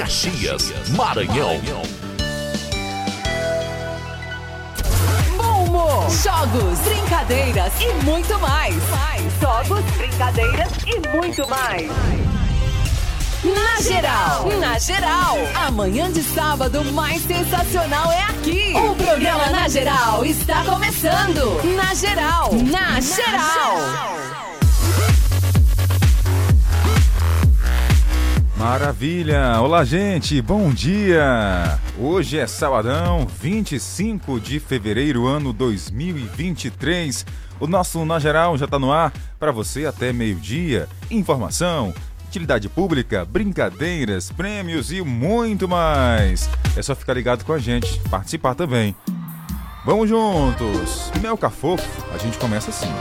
Caxias, Maranhão. Bom humor, jogos, brincadeiras e muito mais. Jogos, brincadeiras e muito mais. Na geral, na geral. Amanhã de sábado mais sensacional é aqui. O programa Na Geral está começando. Na geral, na geral. Maravilha! Olá, gente! Bom dia! Hoje é sabadão, 25 de fevereiro, ano 2023. O nosso Na Geral já está no ar para você até meio-dia. Informação, utilidade pública, brincadeiras, prêmios e muito mais. É só ficar ligado com a gente, participar também. Vamos juntos! Mel Cafofo, a gente começa assim.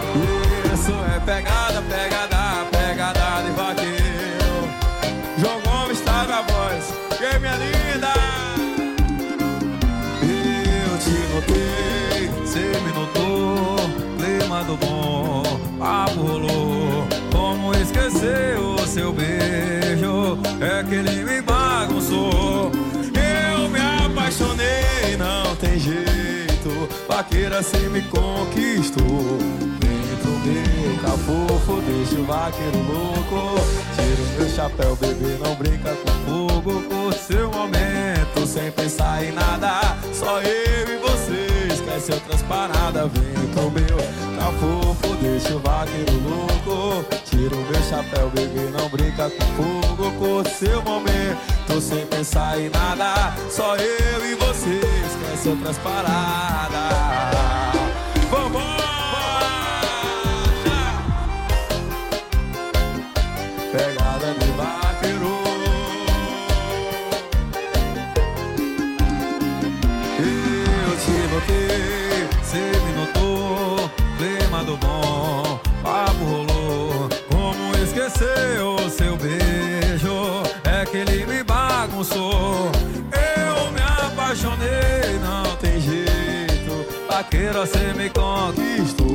Isso é pegada, pegada, pegada notei, cê me notou, clima do bom, papo rolou. Como esquecer o seu beijo, é que ele me bagunçou. Eu me apaixonei, não tem jeito, vaqueira cê me conquistou. Vem pro meu deixa o vaqueiro louco. Tira o meu chapéu, bebê, não brinca com fogo. Por seu momento, sem pensar em nada. Só eu e você, esquece outras paradas. Vem pro meu cafofo, deixa o vaqueiro louco. Tira o meu chapéu, bebê, não brinca com fogo. Por seu momento, sem pensar em nada. Só eu e você, esquece outras paradas. Vaqueiro, cê me conquistou.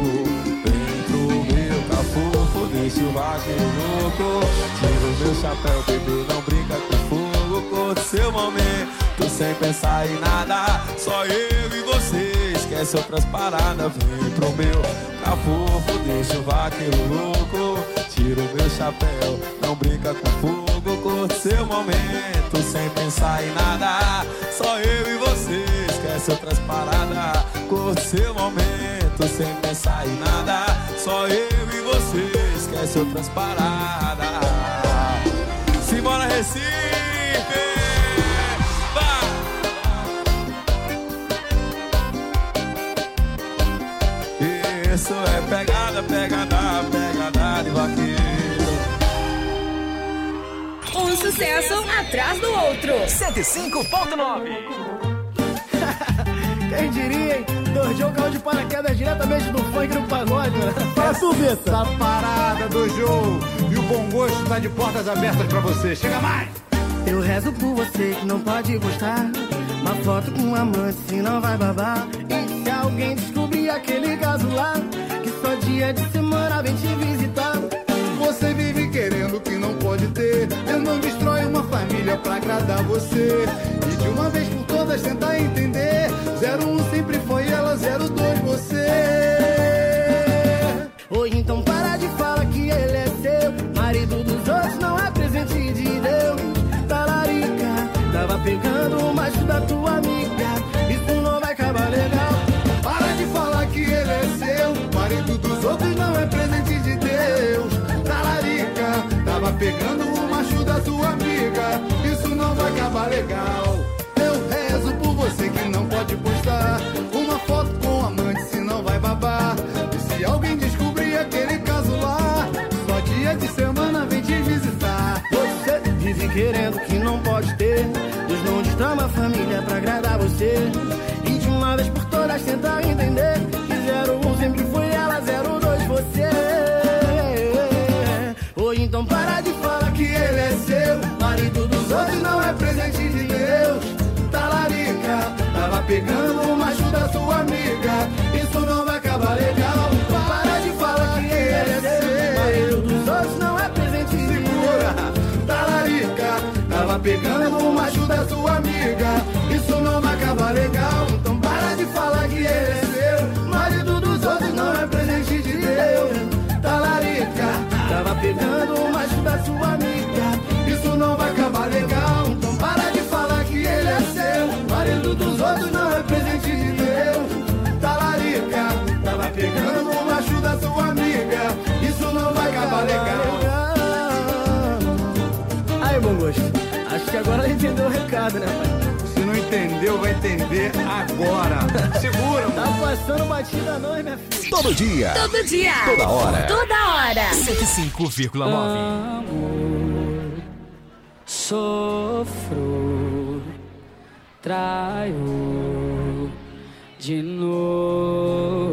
Vem pro meu cafofo, deixa o vaqueiro louco. Tira o meu chapéu, bebê, não brinca com fogo. Por seu momento, sem pensar em nada Só eu e você, esquece outras paradas Vem pro meu cafofo, deixa o vaqueiro louco. Tira o meu chapéu, não brinca com fogo. Por seu momento, sem pensar em nada Só eu e você, esquece outras paradas Por seu momento, sem pensar em nada Só eu e você, esquece outras paradas Simbora Recife! Vai! Isso é pegada, pegada, pegada de vaqueiro Um sucesso atrás do outro. 105.9 Quem diria, hein? Dojo caiu de paraquedas diretamente do funk do pagode, mano. Fala tu, Vitor. Essa parada do jogo e o bom gosto tá de portas abertas pra você. Chega mais! Eu rezo por você que não pode gostar. Uma foto com um amante, se não vai babar. E se alguém descobrir aquele caso lá, que só dia de semana vem te visitar. Família pra agradar você. E de uma vez por todas tentar entender. 01 sempre foi ela, 02 você. Ou então para de falar que ele é seu. Marido dos outros não é presente de Deus. Talarica, tava pegando o macho da tua amiga. Isso não vai acabar legal. Para de falar que ele é seu. Marido dos outros não é presente de Deus. Talarica, tava pegando o acabar legal. Eu rezo por você que não pode postar uma foto com amante, se não vai babar. E se alguém descobrir aquele caso lá, só dia de semana vem te visitar. Você vive querendo que não pode ter. Deus não destrama a família pra agradar você. Pegando o macho da sua amiga. Isso não vai acabar legal. Para de falar que ele é seu. Marido dos outros não é presente Segura, talarica, tava pegando o macho macho da sua amiga. Isso não vai acabar legal. Então para de falar que ele é seu. Marido dos outros não é presente de Deus. Talarica, tava pegando o macho da sua amiga. Né, pai? Se não entendeu, vai entender agora. Segura, Tá passando batida não, hein, minha filha? Todo dia. Todo dia. Toda hora. Toda hora. 105,9. Amor, sofro, traio de novo.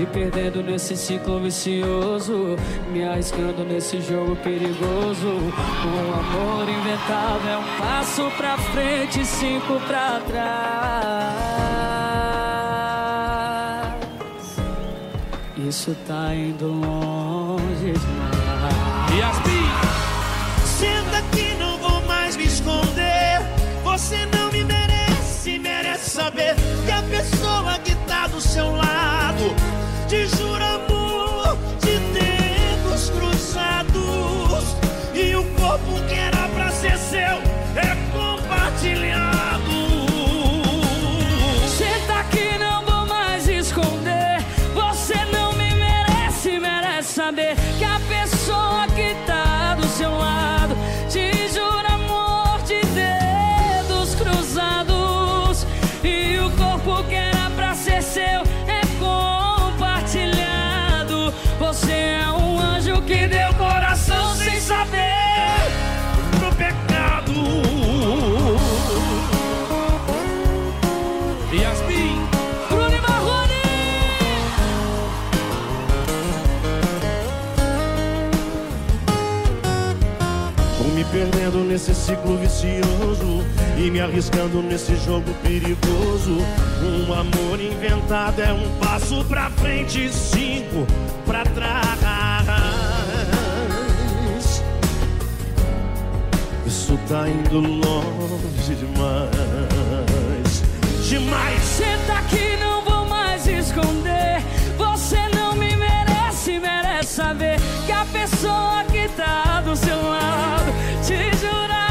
Me perdendo nesse ciclo vicioso, me arriscando nesse jogo perigoso. Um amor inventado é um passo pra frente, cinco pra trás. Isso tá indo longe demais. Yasmin, senta que não vou mais me esconder. Você não me merece, merece saber ciclo vicioso e me arriscando nesse jogo perigoso. Um amor inventado é um passo pra frente, e cinco pra trás. Isso tá indo longe demais, demais. Senta que não vou mais esconder. Você não me merece, merece saber que a pessoa que tá do seu lado te jura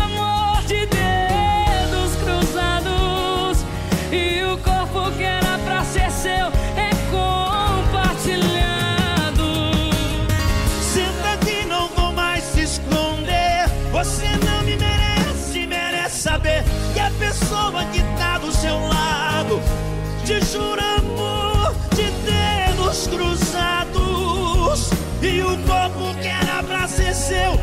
pessoa que tá do seu lado te jura amor de dedos cruzados. E o corpo que era pra ser seu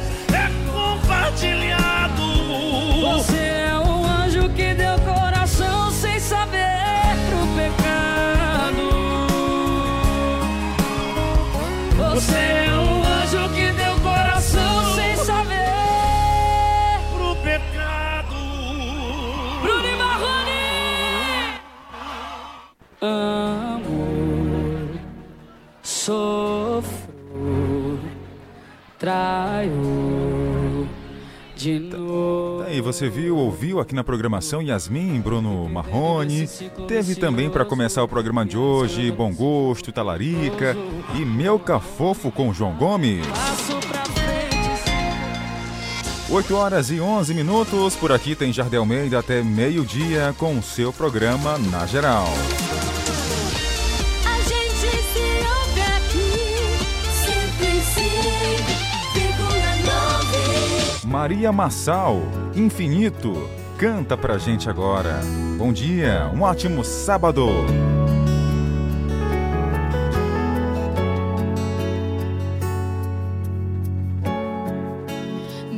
Aí você viu, ouviu aqui na programação Yasmin, Bruno Marrone. Teve também para começar o programa de hoje Bom Gosto, Talarica e Meu Cafofo com João Gomes. Passo pra frente. 8 horas e 11 minutos. Por aqui tem Jardel Almeida até meio-dia com o seu programa Na Geral. Maria Massal, Infinito, canta pra gente agora. Bom dia, um ótimo sábado.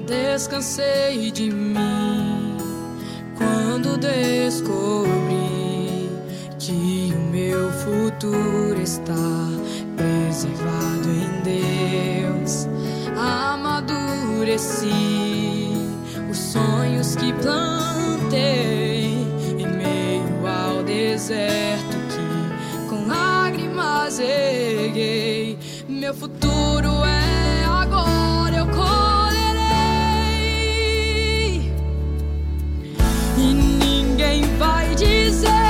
Descansei de mim quando descobri que o meu futuro está preservado em Deus escureci os sonhos que plantei em meio ao deserto que com lágrimas erguei. Meu futuro é agora, eu colherei e ninguém vai dizer.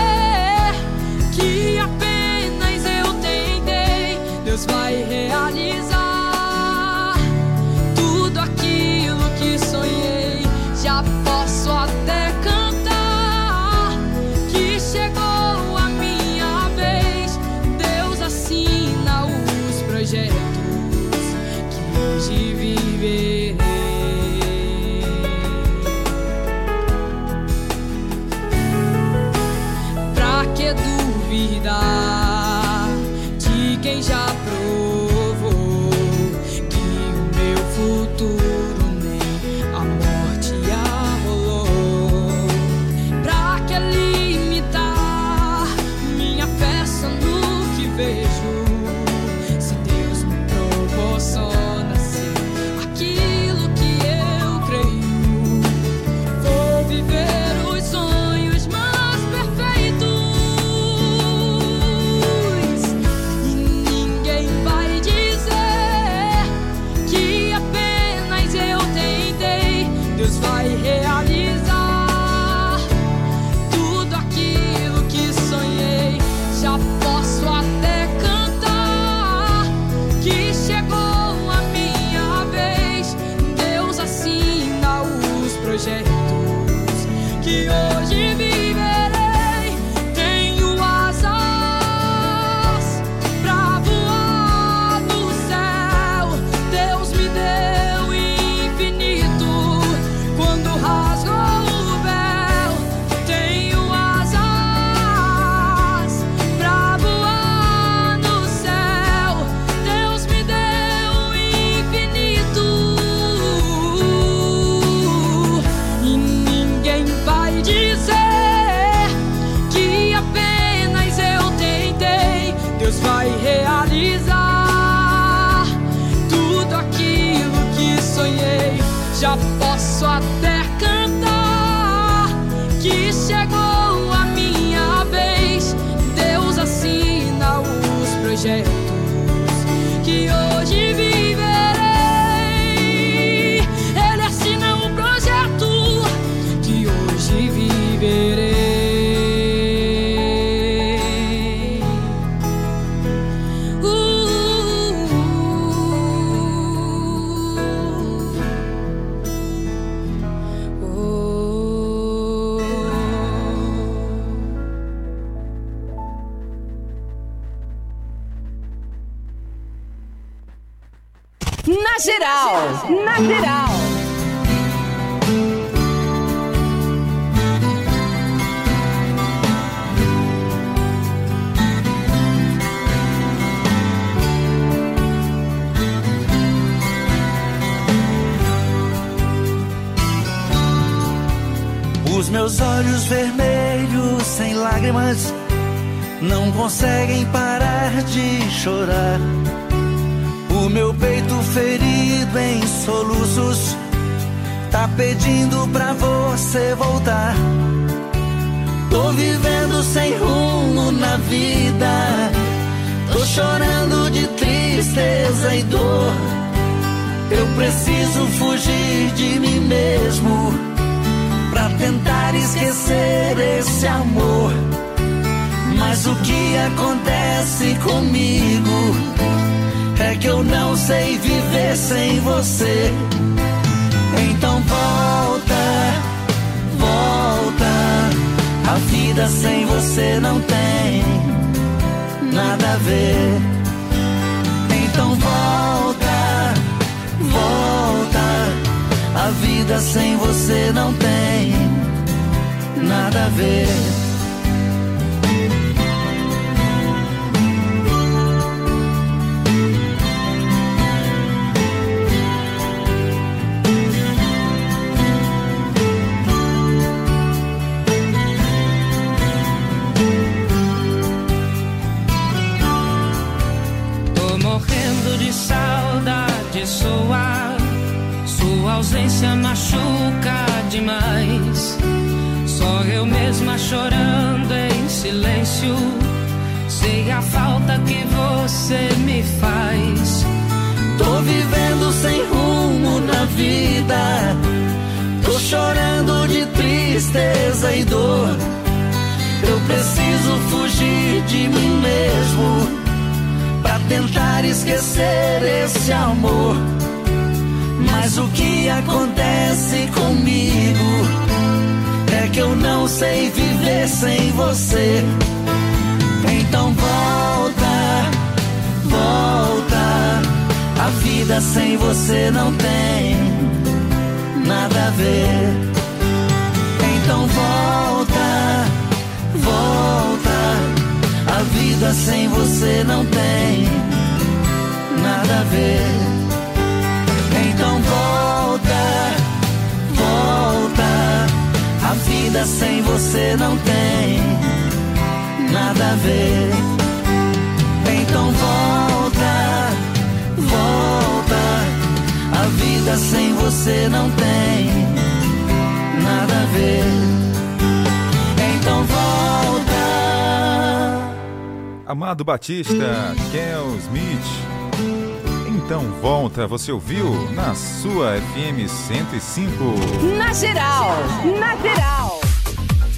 Geral, na geral. Os meus olhos vermelhos, sem lágrimas, não conseguem parar de chorar. O meu peito ferido em soluços, tá pedindo pra você voltar. Tô vivendo sem rumo na vida, tô chorando de tristeza e dor. Eu preciso fugir de mim mesmo pra tentar esquecer esse amor. Mas o que acontece comigo é que eu não sei viver sem você. Então volta, volta. A vida sem você não tem nada a ver. Então volta, volta. A vida sem você não tem nada a ver. Ausência machuca demais. Só eu mesma chorando em silêncio. Sei a falta que você me faz. Tô vivendo sem rumo na vida. Tô chorando de tristeza e dor. Eu preciso fugir de mim mesmo pra tentar esquecer esse amor. Mas o que acontece comigo é que eu não sei viver sem você. Então volta, volta. A vida sem você não tem nada a ver. Então volta, volta. A vida sem você não tem nada a ver. A vida sem você não tem nada a ver. Então volta, volta. A vida sem você não tem nada a ver. Então volta. Amado Batista, Kel Smith. Então volta, você ouviu na sua FM 105. Na geral, na geral.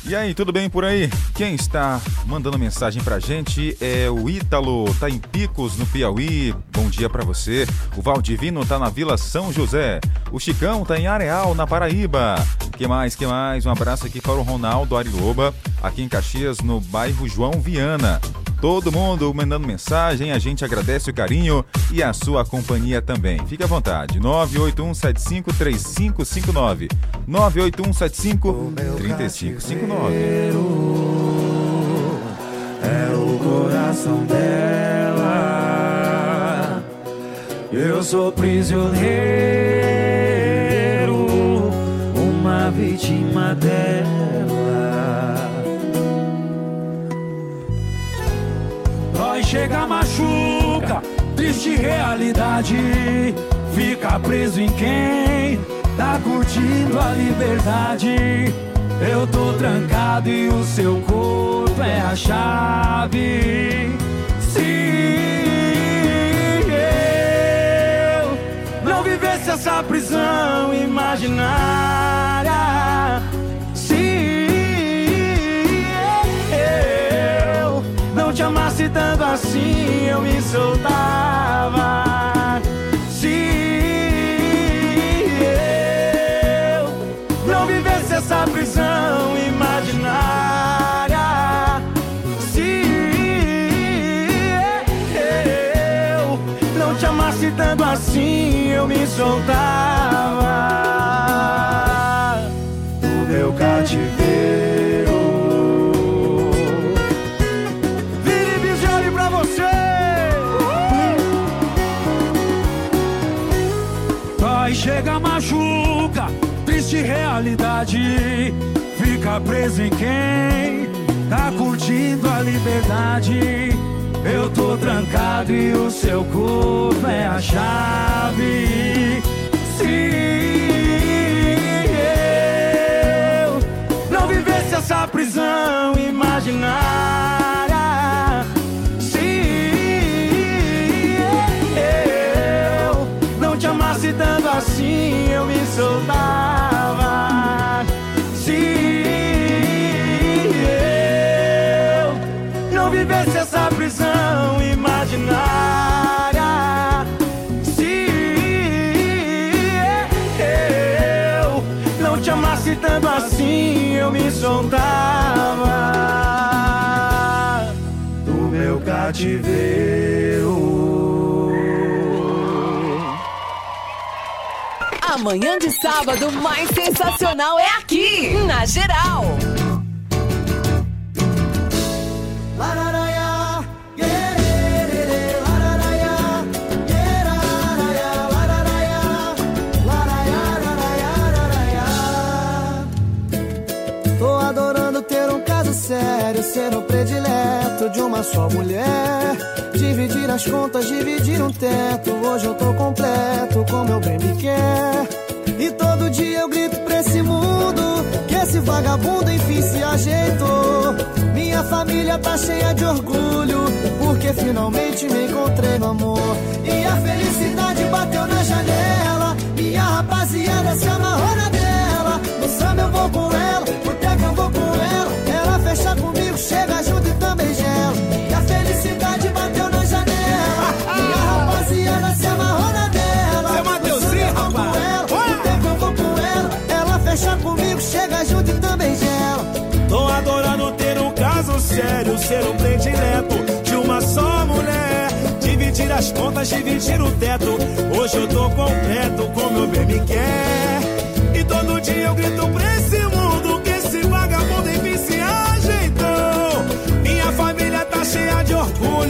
E aí, tudo bem por aí? Quem está mandando mensagem pra gente é o Ítalo, tá em Picos, no Piauí. Bom dia pra você. O Valdivino tá na Vila São José. O Chicão tá em Areal, na Paraíba. Que mais, que mais? Um abraço aqui para o Ronaldo Ariloba, aqui em Caxias, no bairro João Viana. Todo mundo mandando mensagem, a gente agradece o carinho e a sua companhia também. Fique à vontade. 981753559. 981753559. É o coração dela. Eu sou prisioneiro, uma vítima dela. Chega, machuca, triste realidade. Fica preso em quem tá curtindo a liberdade. Eu tô trancado e o seu corpo é a chave. Se eu não vivesse essa prisão imaginária, tanto assim, eu me soltava. Se eu não vivesse essa prisão imaginária, se eu não te amasse tanto assim, eu me soltava realidade. Fica preso em quem tá curtindo a liberdade. Eu tô trancado e o seu corpo é a chave. Se eu não vivesse essa prisão imaginária, se eu não te amasse tanto assim, eu me soltava. Soltava do meu cativeiro. Amanhã de sábado mais sensacional é aqui, na geral. Sério, ser o predileto de uma só mulher. Dividir as contas, dividir um teto. Hoje eu tô completo, como eu bem me quer. E todo dia eu grito pra esse mundo que esse vagabundo enfim se ajeitou. Minha família tá cheia de orgulho, porque finalmente me encontrei no amor. E a felicidade bateu na janela. Minha rapaziada se amarrou na dela. No samba eu vou com ela, chega junto e também gela. E a felicidade bateu na janela. Minha rapaziada se amarrou na dela. Seu Mateuzinho, No samba eu vou com ela, no teco eu vou com ela. Ela fecha comigo, chega junto e também gela. Tô adorando ter um caso sério, ser um predileto de uma só mulher. Dividir as contas, dividir o teto. Hoje eu tô completo, como eu bem me quer. E todo dia eu grito pra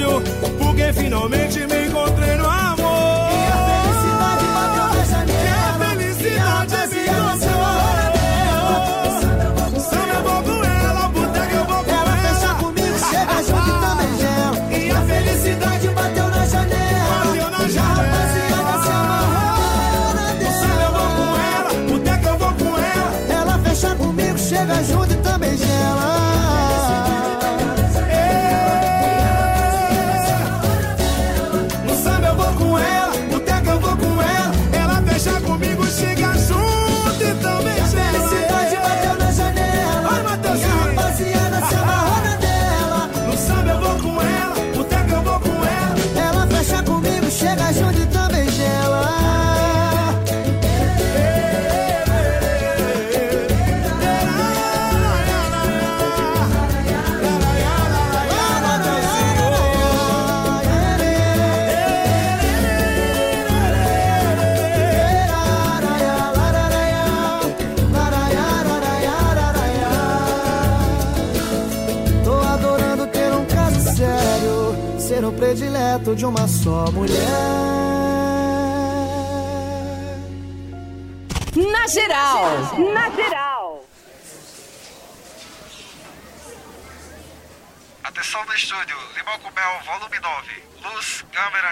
orgulho, porque finalmente predileto de uma só mulher. Na geral, na geral. Atenção no estúdio, Limão com Mel, volume 9. Luz, câmera,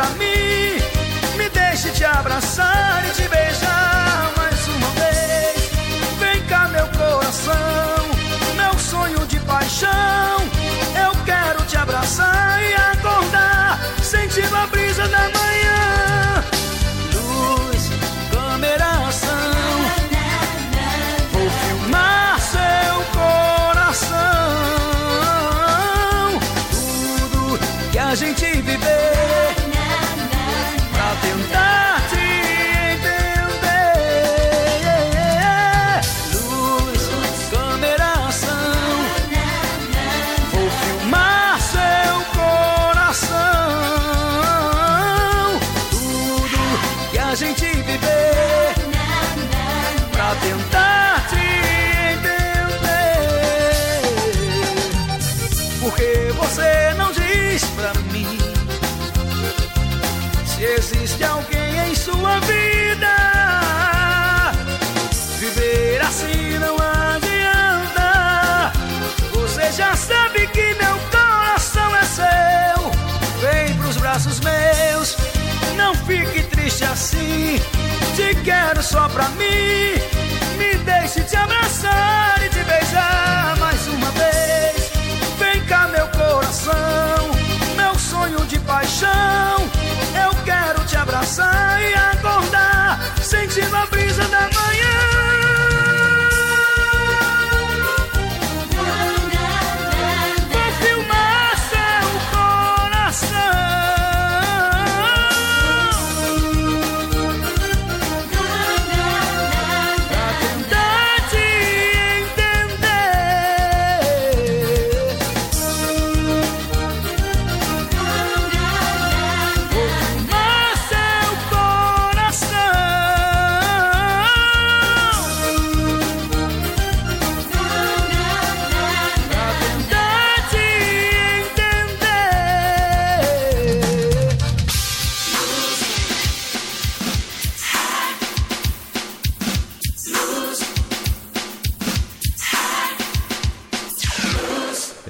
pra mim. Me deixe te abraçar e te beijar só pra mim.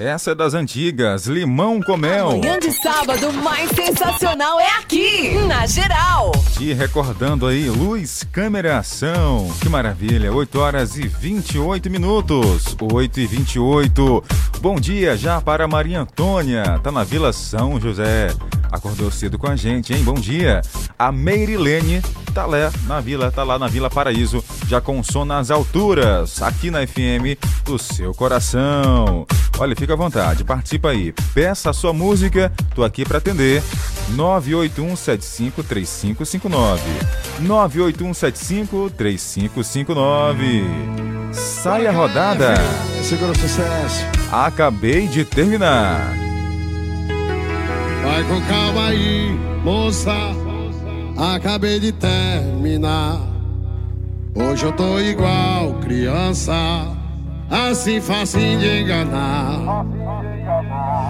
Essa é das antigas, Limão com Mel. Manhã de sábado mais sensacional é aqui, na geral. E recordando aí, luz, câmera, ação. Que maravilha, 8 horas e 28 minutos. 8 e 28. Bom dia já para Maria Antônia, tá na Vila São José. Acordou cedo com a gente, hein? Bom dia. A Meirilene tá lá na Vila, tá lá na Vila Paraíso, já com som nas alturas, aqui na FM do seu coração. Olha, fica à vontade, participa aí. Peça a sua música, tô aqui para atender. 981753559. 981753559. Sai a rodada. Segura o sucesso. Acabei de terminar. Vai com calma aí, moça. Acabei de terminar. Hoje eu tô igual criança, assim facinho de enganar.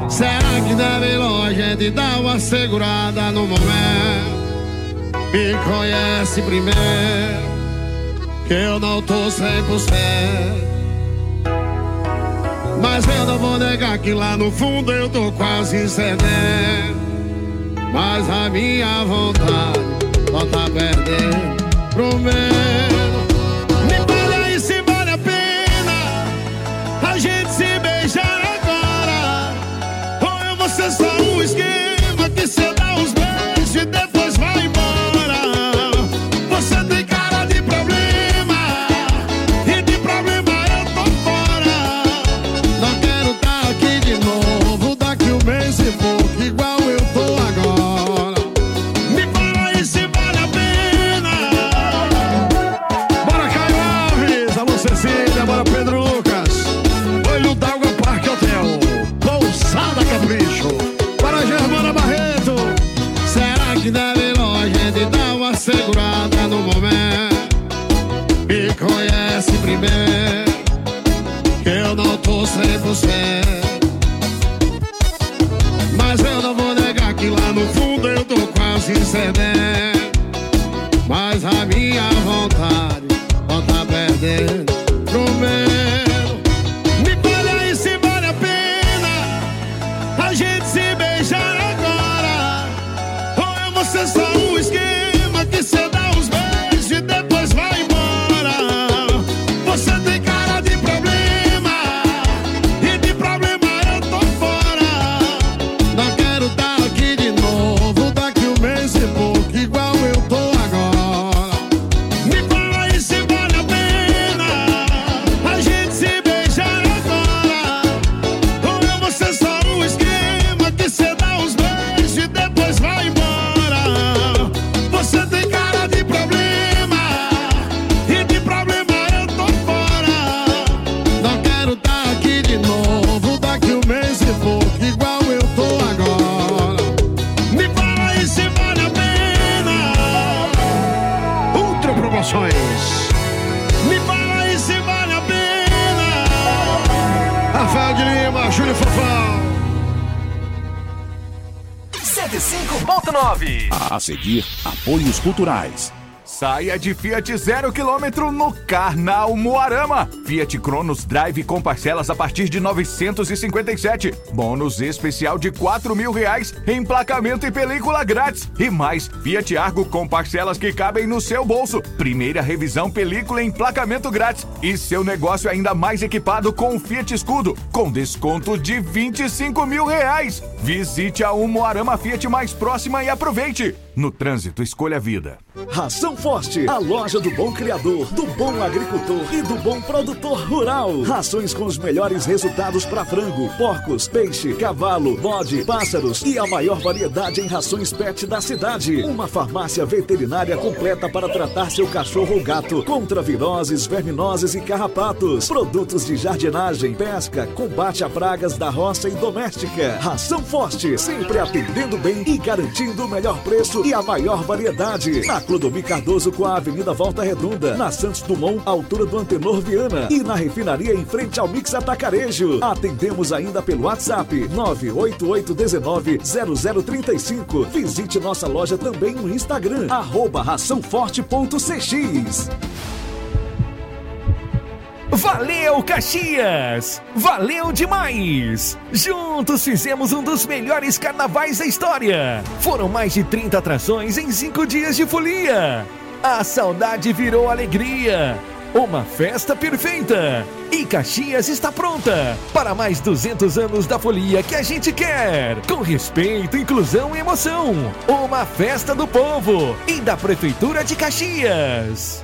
Será que melhor a gente dar uma segurada no momento? Me conhece primeiro, que eu não tô 100%. Mas eu não vou negar que lá no fundo eu tô quase cedendo. Mas a minha vontade não tá perdendo pro medo. Você só um esquema que cê dá os beijos e. quase 105.9. A seguir, apoios culturais. Saia de Fiat zero quilômetro no Carnal Moarama. Fiat Cronos Drive com parcelas a partir de 957. Bônus especial de 4 mil reais, emplacamento e película grátis. E mais, Fiat Argo com parcelas que cabem no seu bolso. Primeira revisão, película e emplacamento grátis. E seu negócio ainda mais equipado com o Fiat Escudo, com desconto de 25 mil reais. Visite a Moarama Fiat mais próxima e aproveite. No trânsito, escolha a vida. Ração Forte, a loja do bom criador, do bom agricultor e do bom produtor rural. Rações com os melhores resultados para frango, porcos, peixe, cavalo, bode, pássaros e a maior variedade em rações pet da cidade. Uma farmácia veterinária completa para tratar seu cachorro ou gato contra viroses, verminoses e carrapatos. Produtos de jardinagem, pesca, combate a pragas da roça e doméstica. Ração Forte, sempre atendendo bem e garantindo o melhor preço e a maior variedade. Na Clodomir Cardoso com a Avenida Volta Redonda, na Santos Dumont, altura do Antenor Viana e na refinaria em frente ao Mix Atacarejo. Atendemos ainda pelo WhatsApp 988190035. Visite nossa loja também no Instagram, arroba raçãoforte.cx. Valeu, Caxias! Valeu demais! Juntos fizemos um dos melhores carnavais da história. Foram mais de 30 atrações em 5 dias de folia. A saudade virou alegria. Uma festa perfeita. E Caxias está pronta para mais 200 anos da folia que a gente quer. Com respeito, inclusão e emoção. Uma festa do povo e da Prefeitura de Caxias.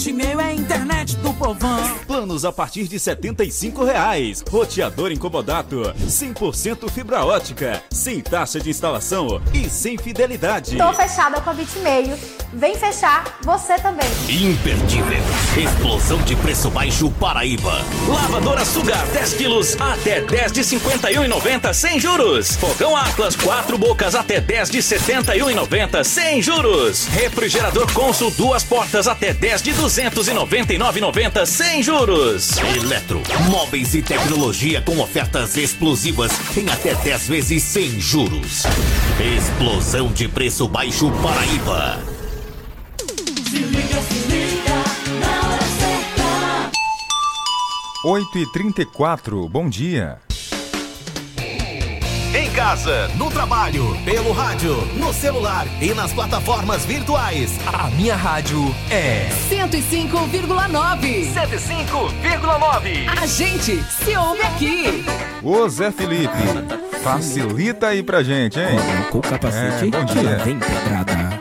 Bitmail é a internet do povão. Planos a partir de 75 reais. Roteador incomodato, 100% fibra ótica, sem taxa de instalação e sem fidelidade. Tô fechada com a Bitmail. Vem fechar você também. Imperdível. Explosão de preço baixo Paraíba. Lavadora Sugar 10 quilos até 10 de 51,90 sem juros. Fogão Atlas 4 bocas até 10 de 71,90 sem juros. Refrigerador Consul duas portas até 10 de 299,90 sem juros. Eletro, móveis e tecnologia com ofertas explosivas em até 10 vezes sem juros. Explosão de preço baixo Paraíba. Se liga, se liga, na hora certa. 8 e 34 bom dia. Casa, no trabalho, pelo rádio, no celular e nas plataformas virtuais. A minha rádio é 105,9. 105,9. A gente se ouve aqui. Ô Zé Felipe, facilita aí pra gente, hein? Com o capacete, É, bom dia. vem pedrada.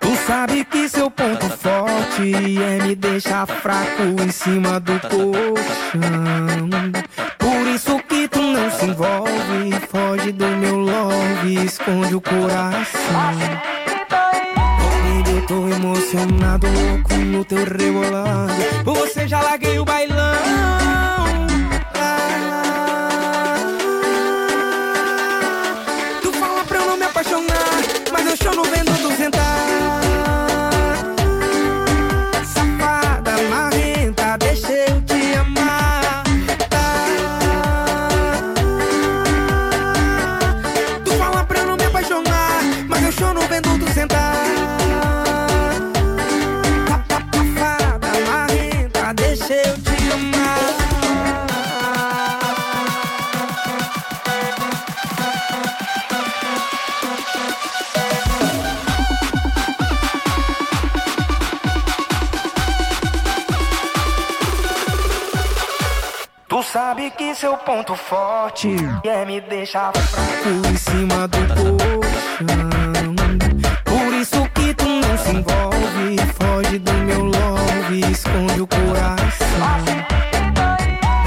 Tu sabe que seu ponto forte é me deixar fraco em cima do colchão. Por isso tu não se envolve, foge do meu love, esconde o coração. Eu tô emocionado, louco no teu rebolado. Por você já larguei o bailão. Que seu ponto forte é me deixar fraco em cima do colchão. Por isso que tu não se envolve, foge do meu love, esconde o coração.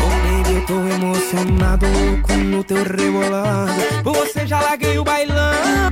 Oh, baby, eu tô emocionado, louco no teu rebolado. Por você já larguei o bailão.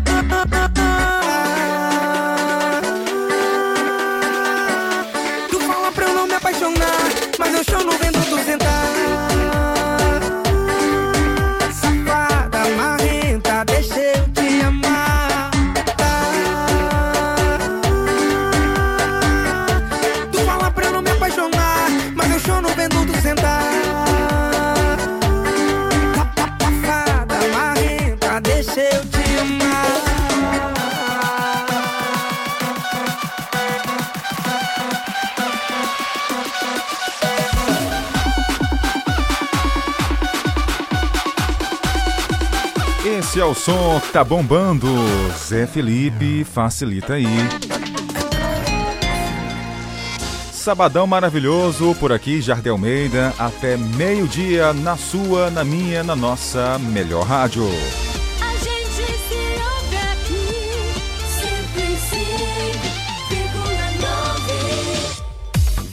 O som que tá bombando. Zé Felipe, facilita aí. Sabadão maravilhoso por aqui, Jardel Almeida, até meio-dia na sua, na minha, na nossa melhor rádio.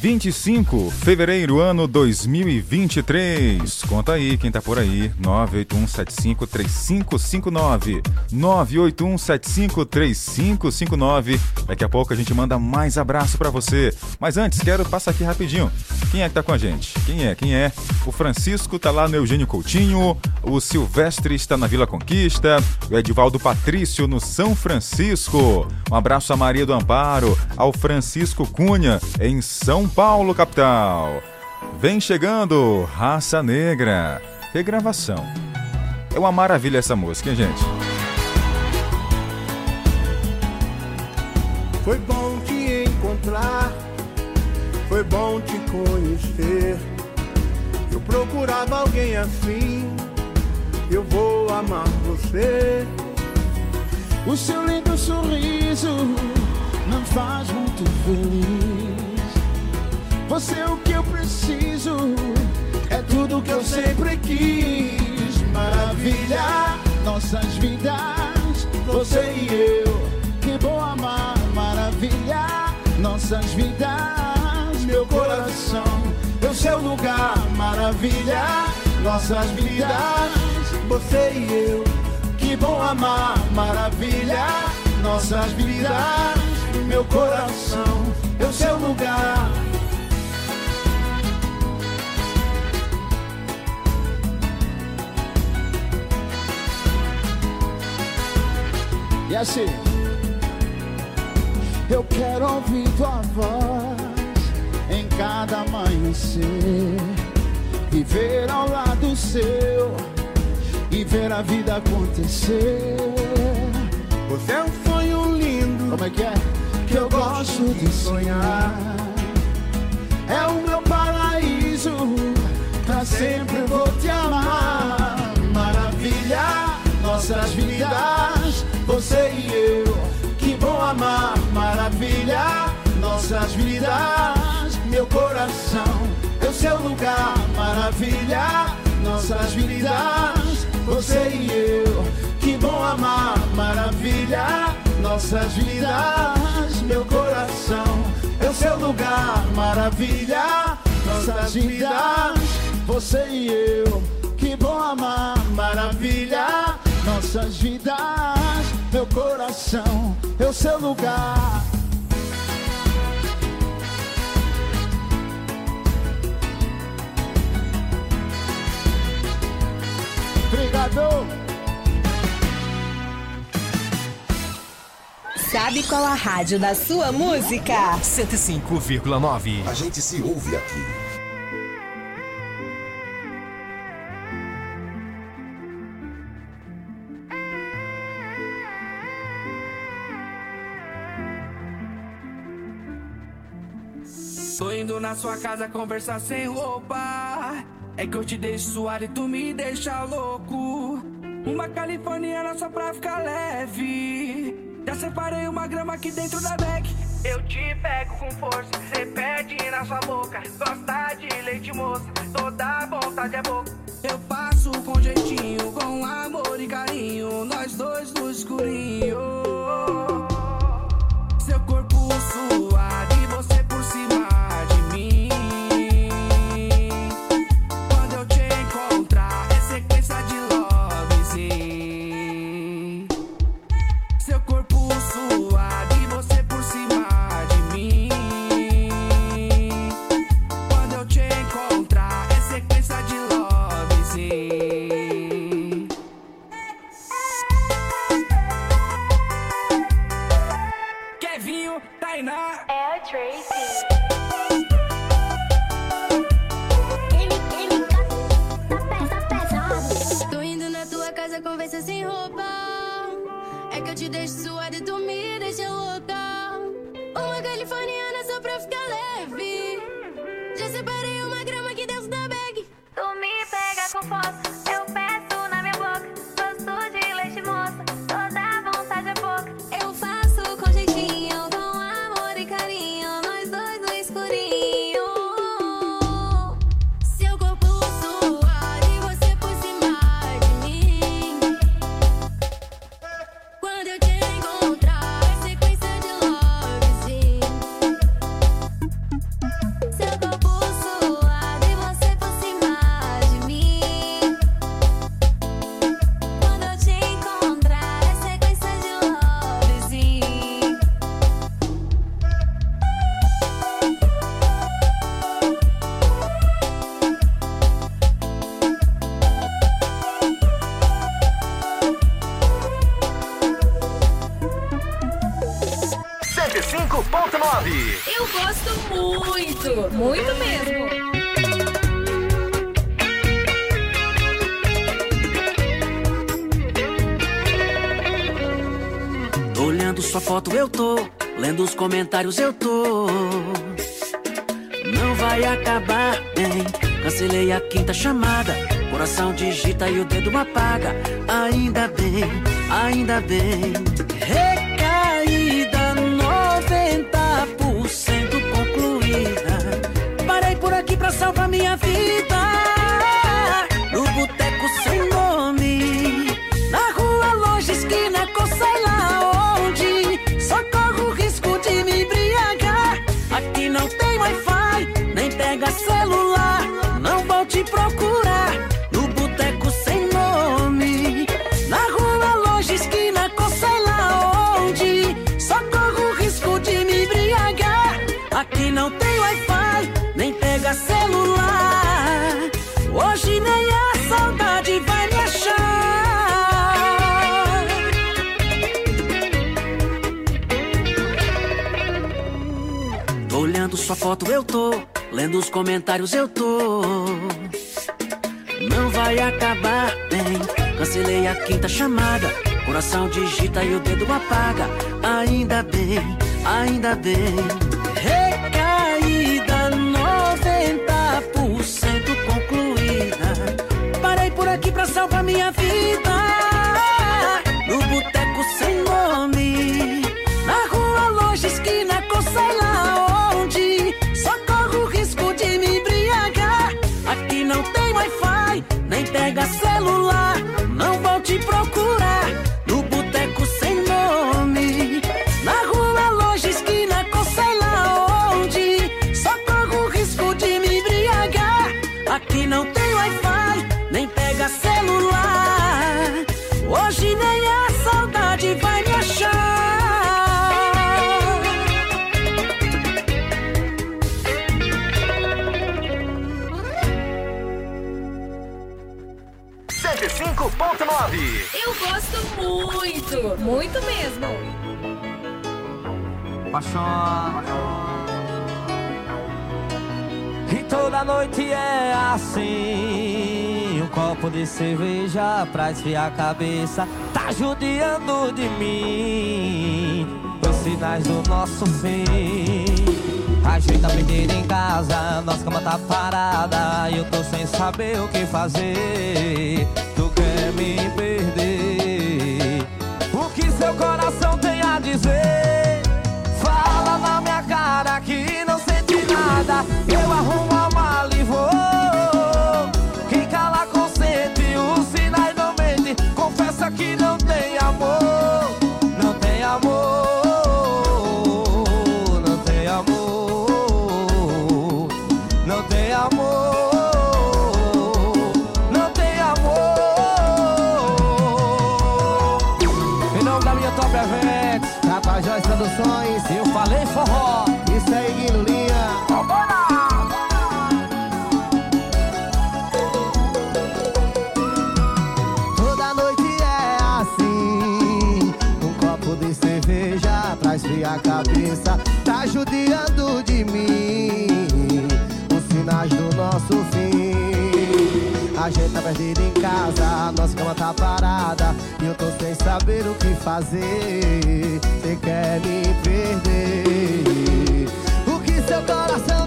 25 de fevereiro, ano 2023. Conta aí quem tá por aí. 981753559. 981753559. Daqui a pouco a gente manda mais abraço pra você. Mas antes, quero passar aqui rapidinho. Quem é que tá com a gente? Quem é? Quem é? O Francisco tá lá no Eugênio Coutinho. O Silvestre está na Vila Conquista. O Edivaldo Patrício no São Francisco. Um abraço a Maria do Amparo. Ao Francisco Cunha em São Paulo, capital. Vem chegando, Raça Negra. Regravação. É uma maravilha essa música, hein, gente? Foi bom te encontrar, foi bom te conhecer. Eu procurava alguém assim, eu vou amar você. O seu lindo sorriso me faz muito feliz. Você é o que eu preciso, é tudo que eu sempre quis. Maravilha, nossas vidas, você e eu. Que bom amar, maravilha, nossas vidas, meu coração, é o seu lugar, maravilha, nossas vidas, você e eu. Que bom amar, maravilha, nossas vidas, meu coração, é o seu lugar. E assim, eu quero ouvir tua voz em cada amanhecer, viver ao lado seu e ver a vida acontecer. Você é um sonho lindo, como é que é? Que eu gosto de sonhar. É o meu paraíso, pra sempre vou te amar. Maravilha, nossas vidas, você e eu. Que bom amar, maravilha, nossas vidas, meu coração, é o seu lugar, maravilha, nossas vidas, você e eu. Que bom amar, maravilha, nossas vidas, meu coração, é o seu lugar, maravilha, nossas vidas, você e eu. Que bom amar, maravilha, nossas vidas, meu coração, é o seu lugar. Obrigado. Sabe qual a rádio da sua música? 105,9. A gente se ouve aqui. Tô indo na sua casa conversar sem roupa. É que eu te deixo suado e tu me deixa louco. Uma californiana só pra ficar leve. Já separei uma grama aqui dentro da bag. Eu te pego com força, cê perde na sua boca. Gosta de leite moça, toda vontade é boca. Eu passo com jeitinho, com amor e carinho, nós dois no escurinho. Seu corpo suave, tô, lendo os comentários eu tô. Não vai acabar bem. Cancelei a quinta chamada. Coração digita e o dedo apaga. Ainda bem, ainda bem. Foto, eu tô. Lendo os comentários, eu tô. Não vai acabar bem. Cancelei a quinta chamada. Coração digita e o dedo apaga. Ainda bem, ainda bem. Muito, mesmo. Paixão. E toda noite é assim. Um copo de cerveja pra esfriar a cabeça. Tá judiando de mim. Os sinais do nosso fim. Ajeita a pegueira em casa, nossa cama tá parada. E eu tô sem saber o que fazer. Tu quer me perder? Seu coração falei forró. Isso aí, Guilulinha. Toda noite é assim. Um copo de cerveja pra esfriar a cabeça. Tá judiando de mim. Os sinais do nosso fim. A gente tá perdido em casa, nossa cama tá parada. E eu tô sem saber o que fazer. Você quer me perder? O que seu coração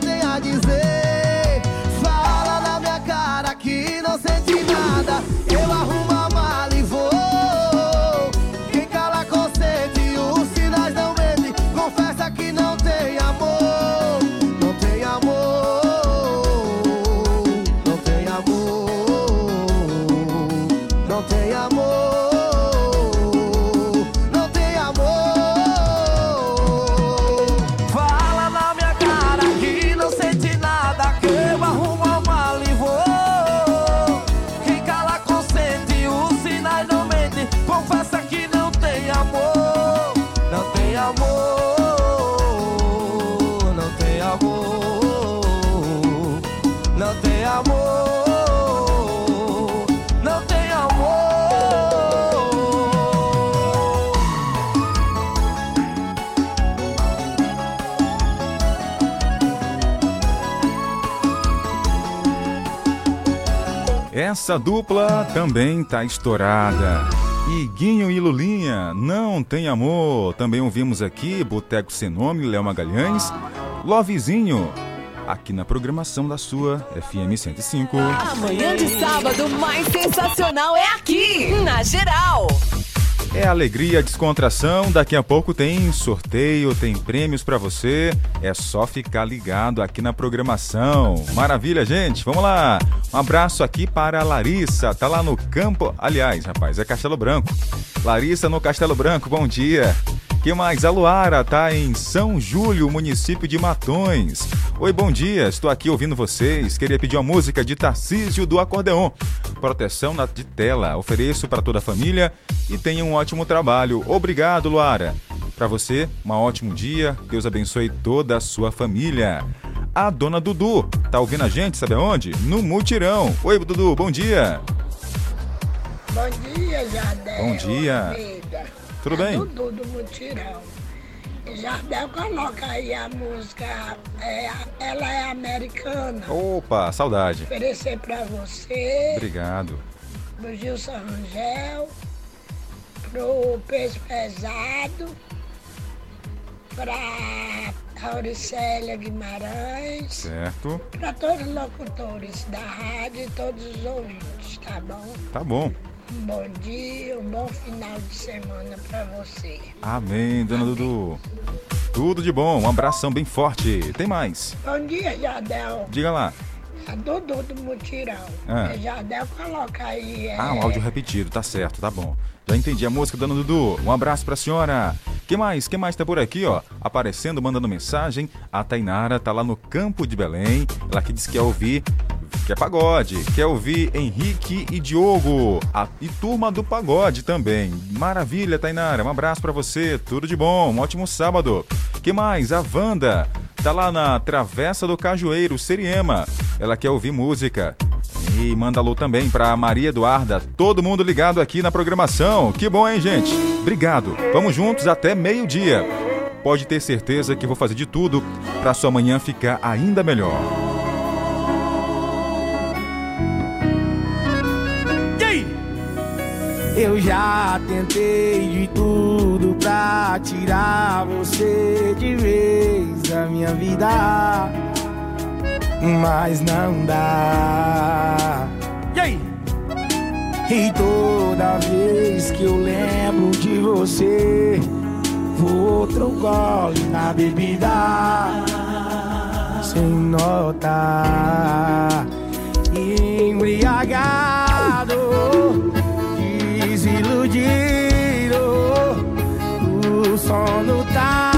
Essa dupla também tá estourada. Iguinho e Lulinha, não tem amor. Também ouvimos aqui Boteco Sem Nome, Léo Magalhães, Lovezinho, aqui na programação da sua FM 105. Amanhã de sábado mais sensacional é aqui, na geral. É alegria, descontração. Daqui a pouco tem sorteio, tem prêmios pra você. É só ficar ligado aqui na programação. Maravilha, gente. Vamos lá. Um abraço aqui para a Larissa. Tá lá no campo. Aliás, rapaz, é Castelo Branco. Larissa no Castelo Branco. Bom dia. Que mais? A Luara tá em São Júlio, município de Matões. Oi, bom dia. Estou aqui ouvindo vocês. Queria pedir uma música de Tarcísio do Acordeon. Proteção na- de tela. Ofereço para toda a família e tenha um ótimo trabalho. Obrigado, Luara. Para você, um ótimo dia. Deus abençoe toda a sua família. A dona Dudu tá ouvindo a gente, sabe aonde? No Mutirão. Oi, Dudu, bom dia. Bom dia, Jardel. Bom dia. amiga. Tudo É bem? Dudu do Mutirão. Jardel, coloca aí a música é, Ela é Americana. Opa, saudade. Oferecer pra você, Obrigado. pro Gilson Rangel, pro Peso Pesado, pra Auricélia Guimarães, Certo. pra todos os locutores da rádio e todos os ouvintes, tá bom? Tá bom. Um bom dia, um bom final de semana pra você. Amém, dona Dudu. Tudo de bom, um abração bem forte. Tem mais? Bom dia, Jardel. Diga lá. A Dudu do Mutirão. Ah. É, Jardel, coloca aí. É, Ah, um áudio repetido, tá certo, tá bom. Já entendi a música, dona Dudu. Um abraço pra senhora. Que mais? Que mais tá por aqui, ó? Aparecendo, mandando mensagem. A Tainara tá lá no campo de Belém. Ela que disse que quer ouvir. Quer pagode, quer ouvir Henrique e Diogo. A, e turma do pagode também. Maravilha, Tainara. Um abraço pra você. Tudo de bom. Um ótimo sábado. Que mais? A Wanda tá lá na Travessa do Cajueiro, Seriema. Ela quer ouvir música. E manda alô também pra Maria Eduarda. Todo mundo ligado aqui na programação. Que bom, hein, gente? Obrigado. Vamos juntos até meio-dia. Pode ter certeza que vou fazer de tudo pra sua manhã ficar ainda melhor. Eu já tentei de tudo pra tirar você de vez da minha vida, mas não dá. E aí? E toda vez que eu lembro de você, vou outro gole na bebida, sem notar, embriagado desiludido, sono talo,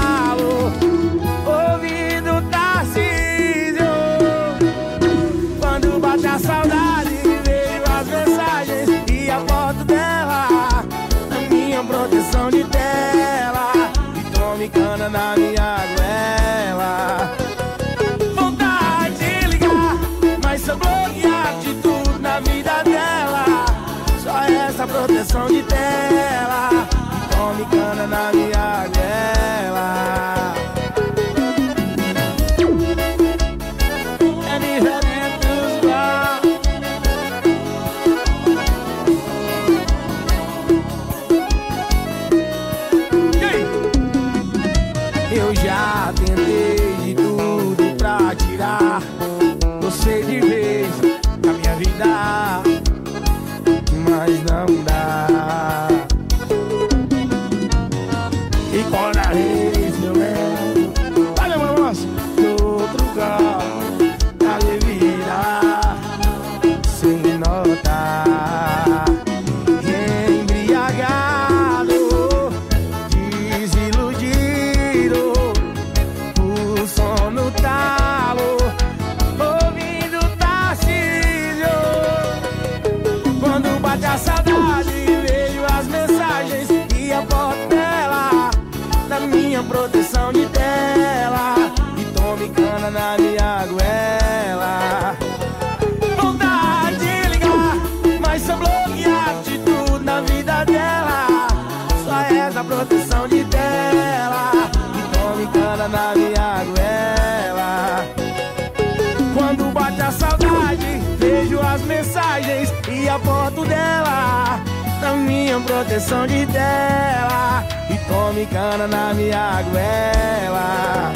proteção de tela E tome cana na minha aguela.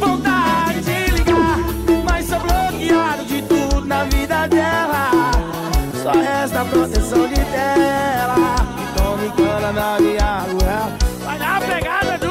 Vontade de ligar, mas sou bloqueado de tudo na vida dela. Só resta proteção de tela E tome cana na minha aguela. Vai lá, pegada do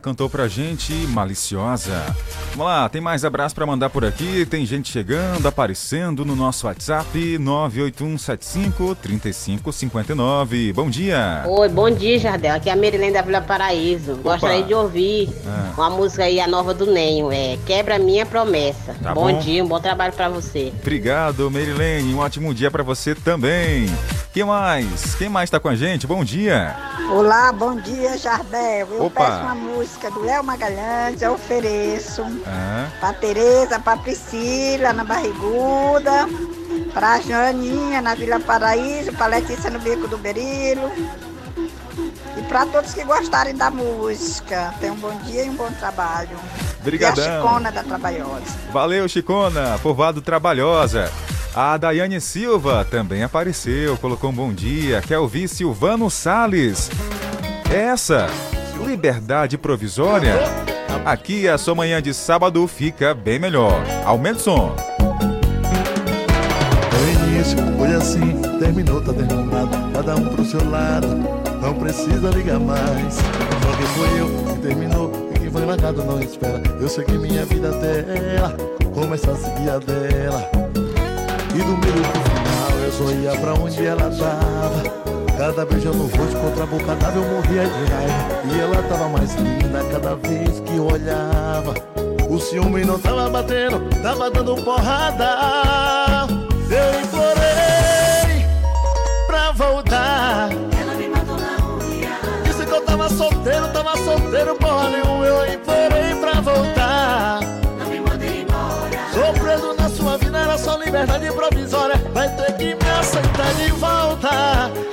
cantou pra gente Maliciosa. Vamos lá, tem mais abraço pra mandar por aqui. Tem gente chegando, aparecendo no nosso WhatsApp 981753559. Bom dia. Oi, bom dia, Jardel. Aqui é a Merilene da Vila Paraíso. Gostaria de ouvir Ah. uma música aí, a nova do Nenho. É Quebra Minha Promessa. Tá bom, bom. dia, um bom trabalho pra você. Obrigado, Merilene. Um ótimo dia pra você também. Quem mais? Quem mais tá com a gente? Bom dia. Olá, bom dia, Jardel. Eu Opa. peço uma música do Léo Magalhães, eu ofereço. Ah, Pra Tereza, pra Priscila, na Barriguda. Pra Janinha, na Vila Paraíso. Pra Letícia, no Beco do Berilo. E pra todos que gostarem da música. Tenham um bom dia e um bom trabalho. E a. Chicona da Trabalhosa. Valeu, Chicona. Povado Trabalhosa. A Daiane Silva também apareceu, colocou um bom dia. Quer ouvir Silvano Salles? Essa, liberdade provisória. Aqui a sua manhã de sábado fica bem melhor. Aumenta o som. No início foi assim, terminou, tá terminado, cada um pro seu lado, não precisa ligar mais. Só que foi eu que terminou, e quem foi largado não espera. Eu segui minha vida até ela, começar a seguir a dela. E do meio pro final eu só ia pra onde ela tava. Cada beijo no rosto contra a boca dava eu morria de raiva. E ela tava mais linda cada vez que eu olhava. O ciúme não tava batendo, tava dando porrada. Eu implorei pra voltar. Ela me matou na unha. Disse que eu tava solteiro, tava solteiro, porra nenhuma. Eu implorei pra voltar. Não me mandei embora. Sou preso na sua vida, era só liberdade provisória. Vai ter que me aceitar de volta.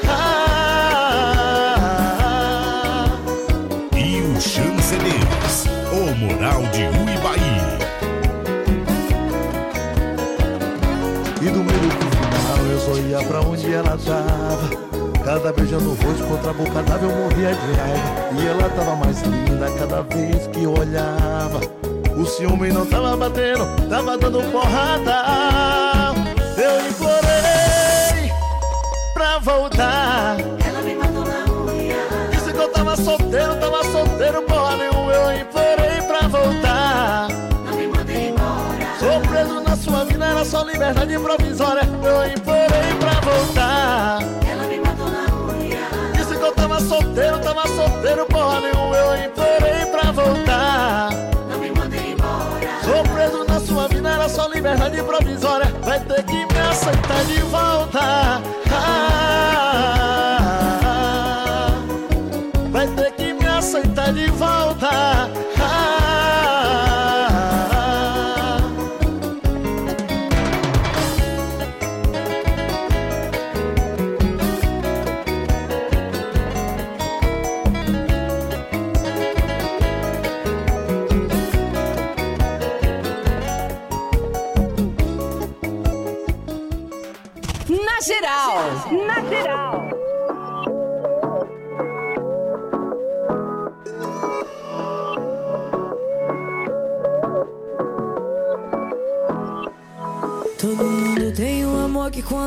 Ela tava. Cada beijo no rosto contra a boca dava eu morria de raiva. E ela tava mais linda cada vez que olhava. O ciúme não tava batendo, tava dando porrada. Eu implorei pra voltar. Ela me matou na unha. Disse que eu tava solteiro, tava solteiro, porra nenhuma. Eu implorei pra voltar. Não me mandei embora. Sou preso na sua vida, era só liberdade provisória. Eu implorei aceitar de volta.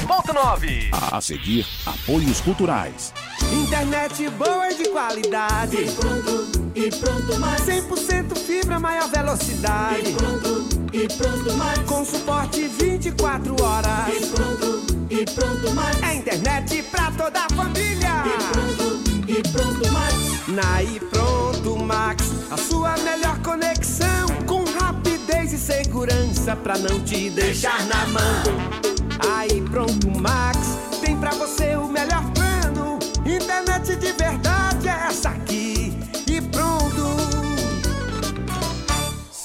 105.9. A seguir, apoios culturais. Internet boa e de qualidade. E pronto, e pronto mais. 100% fibra, maior velocidade. E pronto, e pronto mais. Com suporte 24 horas. E pronto, e pronto mais. É internet pra toda a família. E pronto, e pronto mais. Na e pronto Max, a sua melhor conexão. Com rapidez e segurança pra não te deixar na mão. Aí pronto Max, tem pra você o melhor plano. Internet de verdade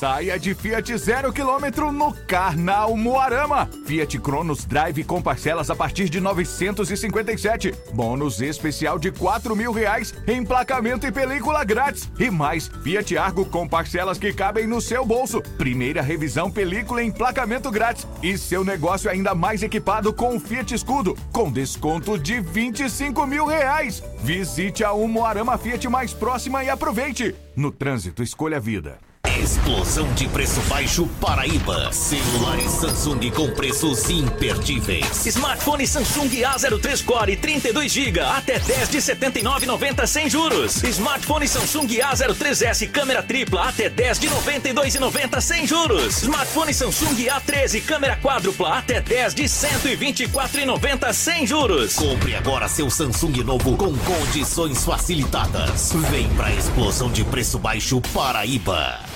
Saia de Fiat zero quilômetro no Carnal Moarama. Fiat Cronos Drive com parcelas a partir de 957. Bônus especial de 4 mil reais, emplacamento e película grátis. E mais, Fiat Argo com parcelas que cabem no seu bolso. Primeira revisão, película e emplacamento grátis. E seu negócio ainda mais equipado com o Fiat Escudo, com desconto de 25 mil reais. Visite a Moarama Fiat mais próxima e aproveite. No trânsito, escolha a vida. Explosão de preço baixo Paraíba. Celulares Samsung com preços imperdíveis. Smartphone Samsung A03 Core 32 GB até 10 de 79,90 sem juros. Smartphone Samsung A03S câmera tripla até 10 de 92,90 sem juros. Smartphone Samsung A13 câmera quádrupla até 10 de 124,90 sem juros. Compre agora seu Samsung novo com condições facilitadas. Vem pra explosão de preço baixo Paraíba.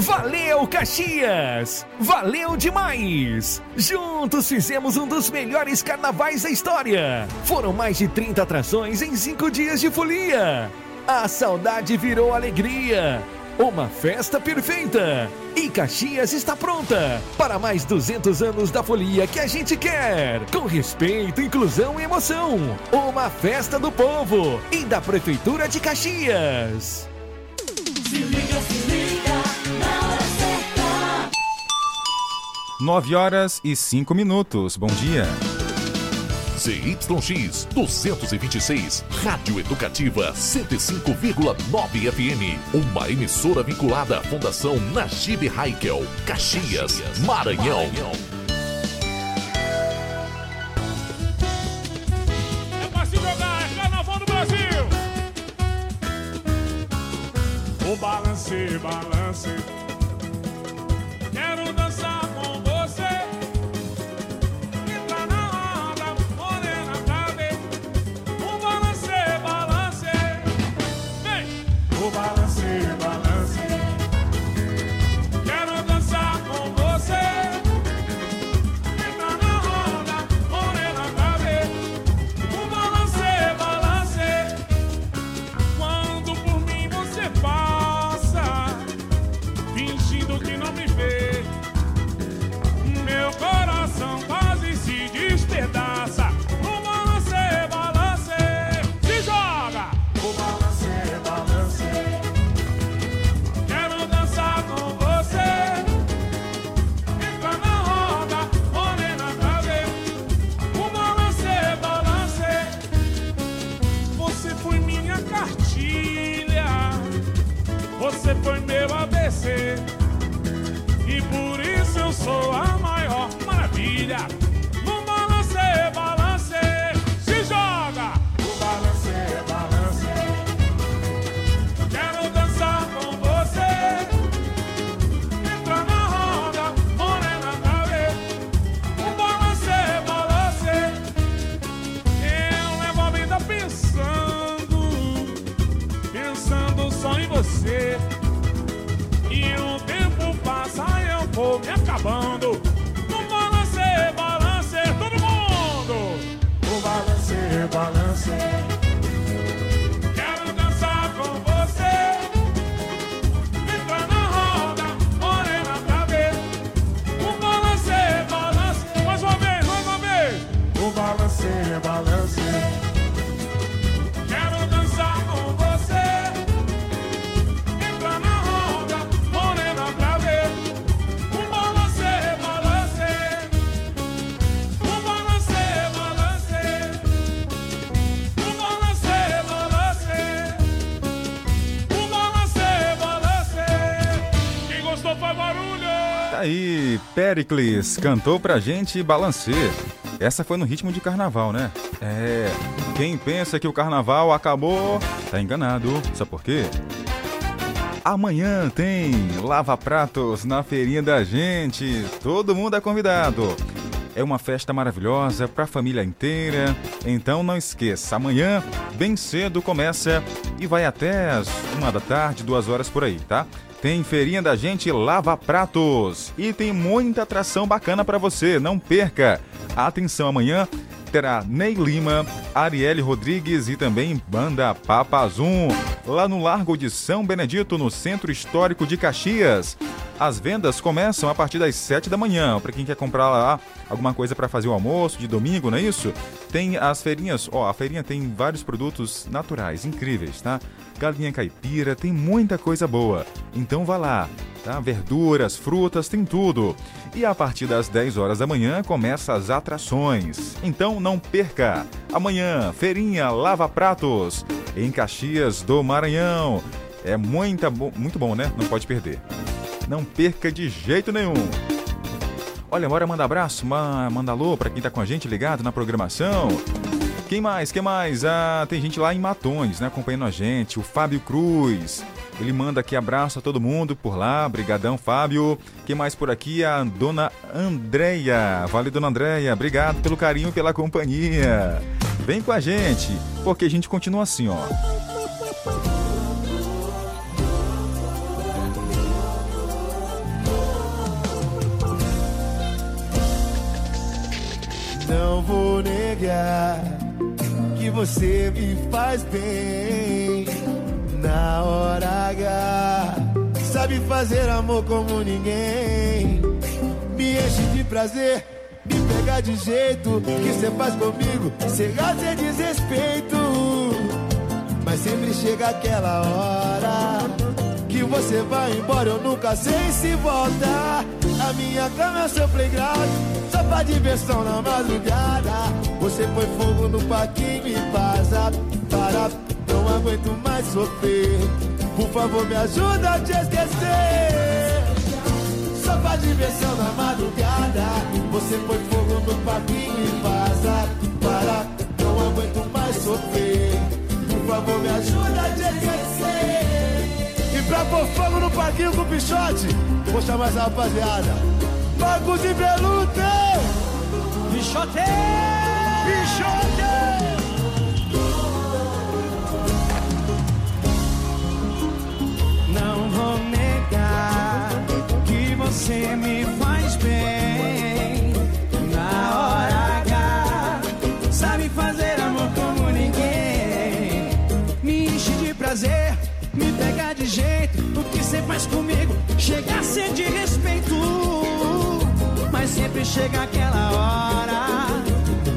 Valeu, Caxias! Valeu demais! Juntos fizemos um dos melhores carnavais da história. Foram mais de 30 atrações em 5 dias de folia. A saudade virou alegria. Uma festa perfeita. E Caxias está pronta para mais 200 anos da folia que a gente quer. Com respeito, inclusão e emoção. Uma festa do povo e da Prefeitura de Caxias. Se liga, se liga, 9 horas e 5 minutos. Bom dia. ZYX 226, Rádio Educativa 105,9 FM. Uma emissora vinculada à Fundação Najib Haikel, Caxias, Maranhão. É pra se jogar, é carnaval do Brasil. O balance, balance. Quero dançar Vem. Pericles cantou pra gente Balancê. Essa foi no ritmo de carnaval, né? É. Quem pensa que o carnaval acabou, tá enganado. Sabe por quê? Amanhã tem Lava Pratos na feirinha da gente. Todo mundo é convidado. É uma festa maravilhosa para a família inteira. Então não esqueça, amanhã, bem cedo, começa e vai até as uma da tarde, duas horas por aí, tá? Tem feirinha da gente Lava Pratos e tem muita atração bacana para você. Não perca. Atenção, amanhã terá Ney Lima, Arielle Rodrigues e também Banda Papazum, lá no Largo de São Benedito, no Centro Histórico de Caxias. As vendas começam a partir das 7 da manhã. Para quem quer comprar lá alguma coisa para fazer o almoço de domingo, não é isso? Tem as feirinhas, ó, a feirinha tem vários produtos naturais, incríveis, tá? Galinha caipira, tem muita coisa boa. Então vá lá, tá? Verduras, frutas, tem tudo. E a partir das 10 horas da manhã começa as atrações. Então não perca. Amanhã, feirinha Lava Pratos em Caxias do Maranhão. É muita, bo- muito bom, né? Não pode perder. Não perca de jeito nenhum. Olha, bora manda abraço, ma- manda alô pra quem tá com a gente ligado na programação. Quem mais? Quem mais? Ah, tem gente lá em Matões, né, acompanhando a gente. O Fábio Cruz. Ele manda aqui abraço a todo mundo por lá. Brigadão, Fábio. Quem mais por aqui? A dona Andréia. Vale, dona Andréia. Obrigado pelo carinho e pela companhia. Vem com a gente, porque a gente continua assim, ó. Não vou negar que você me faz bem na hora H. Sabe fazer amor como ninguém. Me enche de prazer, me pega de jeito que você faz comigo. Chega a desrespeito. Mas sempre chega aquela hora você vai embora. Eu nunca sei se voltar. A minha cama é o seu playground. Só pra diversão na madrugada. Você põe fogo no parquinho e vaza. Para, não aguento mais sofrer. Por favor, me ajuda a te esquecer. Só pra diversão na madrugada. Você põe fogo no parquinho e vaza. Para, não aguento mais sofrer. Por favor, me ajuda a te esquecer. Pra pôr fogo no parquinho com o pichote, vou chamar essa rapaziada. Marcos e Belute! Pichote! Pichote! Não vou negar que você me Faz comigo chega a ser de respeito. Mas sempre chega aquela hora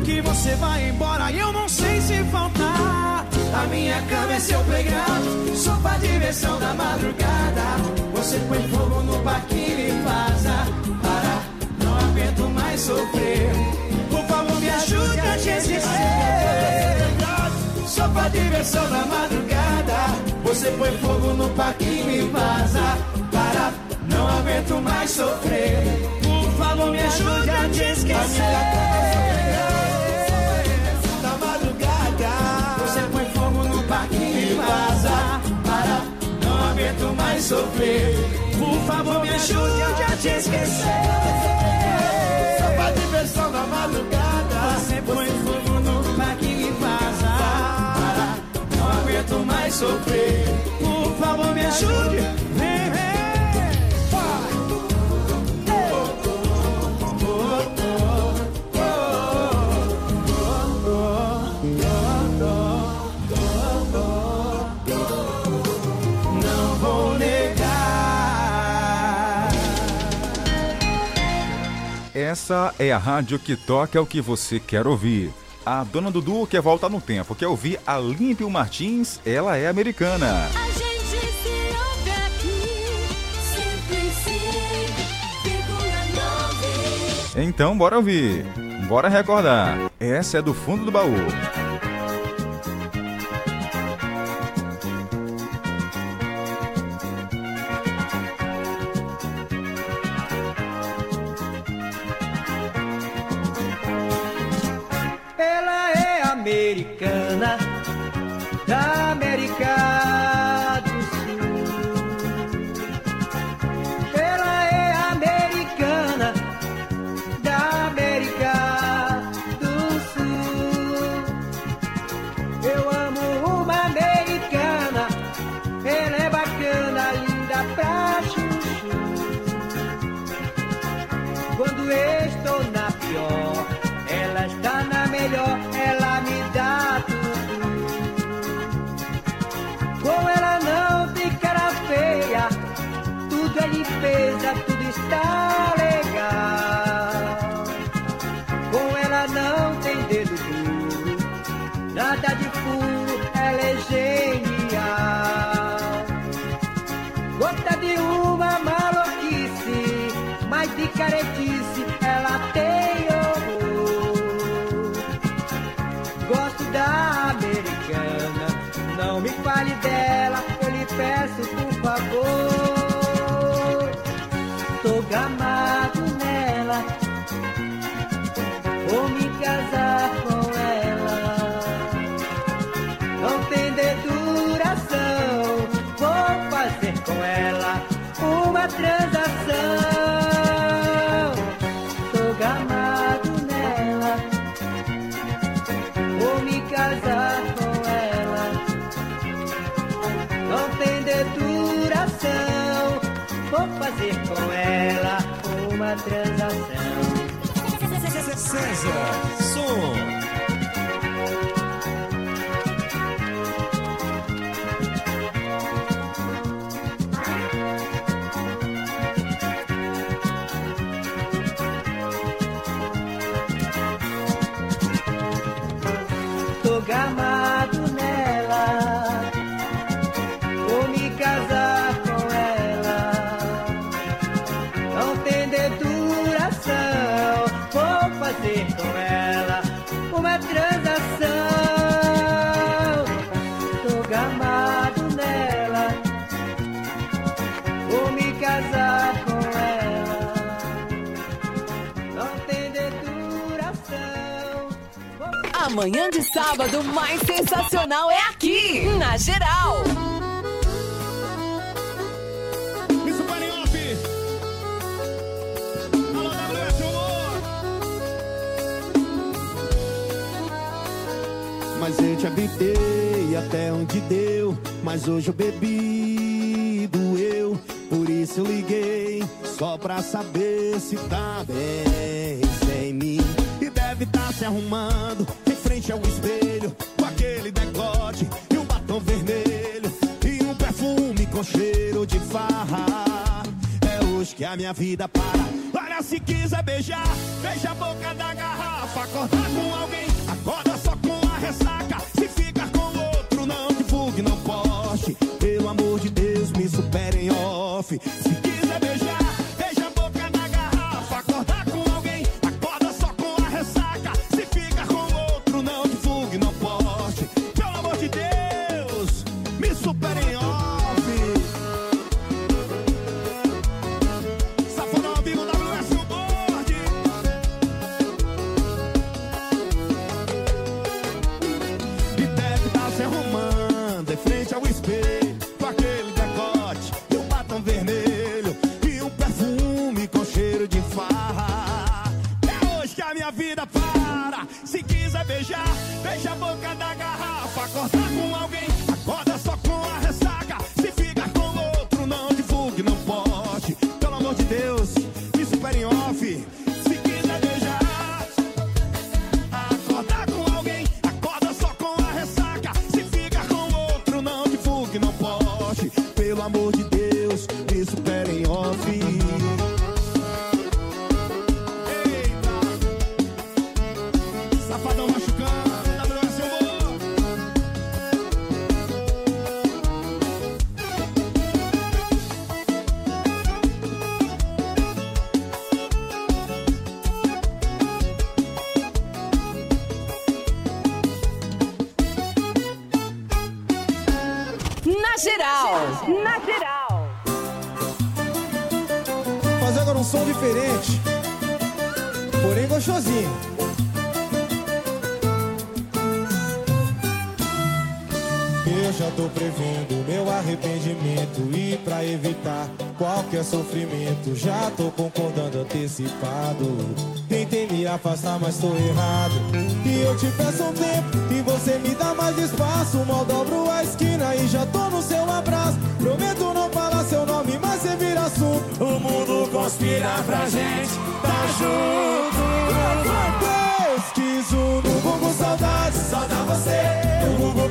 que você vai embora e eu não sei se faltar. A minha cama é seu playground, só pra diversão da madrugada. Você põe fogo no parquinho e vaza. Para, não aguento mais sofrer. Por favor, me ajude a te. Só pra diversão da madrugada. Você põe fogo no parquinho e vaza. Para, não aguento mais sofrer. Por favor, me ajude a te esquecer. Da madrugada. Você põe fogo no parquinho e vaza. Para, não aguento mais sofrer. Por favor, me ajude a te esquecer. Só pra diversão da madrugada. Sofrer. Por favor, me ajude. Vem. Essa é a rádio que toca o que você quer ouvir. A dona Dudu quer voltar no tempo, quer ouvir a Límpio Martins, ela é americana. A gente se ouve aqui, 105,9. Então bora ouvir, bora recordar. Essa é do fundo do baú. Eu já tô prevendo meu arrependimento e pra evitar qualquer sofrimento já tô concordando antecipado. Tentei me afastar, mas tô errado. E eu te peço um tempo e você me dá mais espaço. Mal dobro a esquina e já tô no seu abraço. Prometo não falar seu nome, mas você vira assunto. O mundo conspira pra gente tá junto.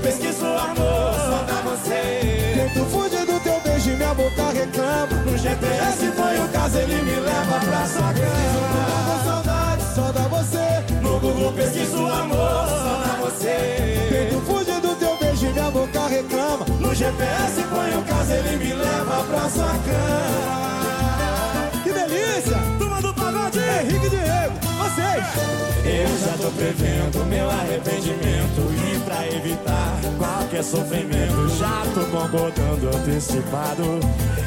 pesquiso amor só pra você. Tento fugir do teu beijo e minha boca reclama. No GPS foi o caso, ele me leva pra sua cama. saudade só da você. No Google pesquiso amor só pra você. Tento fugir do teu beijo e minha boca reclama. No GPS foi o caso, ele me leva pra sua cama. Que delícia! Turma do pagode, Henrique Diego, vocês! Eu já tô prevendo meu arrependimento E pra evitar qualquer sofrimento Já tô concordando antecipado.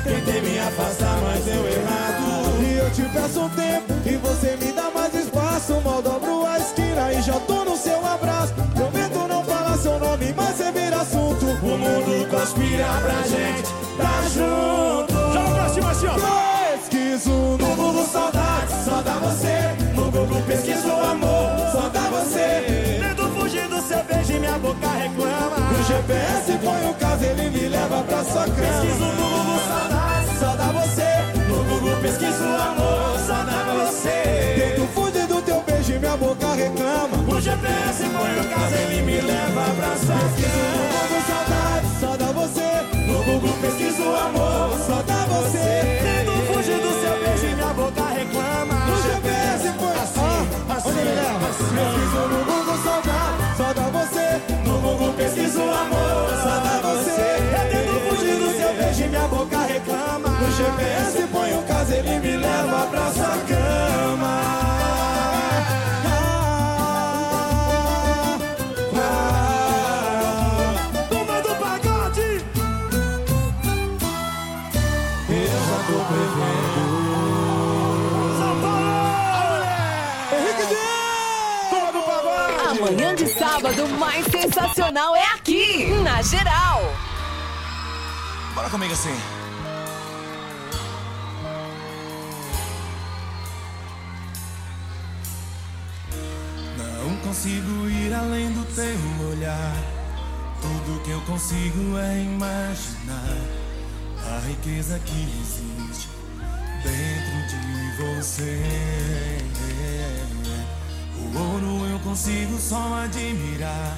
Tentei me afastar, mas deu errado. E eu te peço um tempo e você me dá mais espaço. Mal dobro a esquina e já tô no seu abraço. Prometo não falar seu nome, mas você vira assunto. O mundo conspira pra gente tá junto. Joga pra cima assim, ó. Pesquiso no Google saudade, só dá você. No Google pesquiso amor, você. Tento fugir do seu beijo e minha boca reclama. No GPS põe o caso, ele me leva pra sua cama. Pesquiso no Google saudade, só dá você. No Google pesquiso amor, só dá você. Tento fugir do teu beijo e minha boca reclama. No GPS põe o caso, ele me leva pra sua cama No Google saudade, só dá você. No Google pesquiso amor, só dá você. Tento fugir do seu beijo e minha boca reclama assim Pesquiso no Google saudade, só dá você. No Google pesquiso amor, só dá você. Eu tento fugir do seu beijo e minha boca reclama. No GPS põe o caso, ele me leva pra sua sensacional é aqui, na geral. Bora comigo assim. Não consigo ir além do teu olhar. Tudo que eu consigo é imaginar a riqueza que existe dentro de você. O ouro eu consigo só admirar,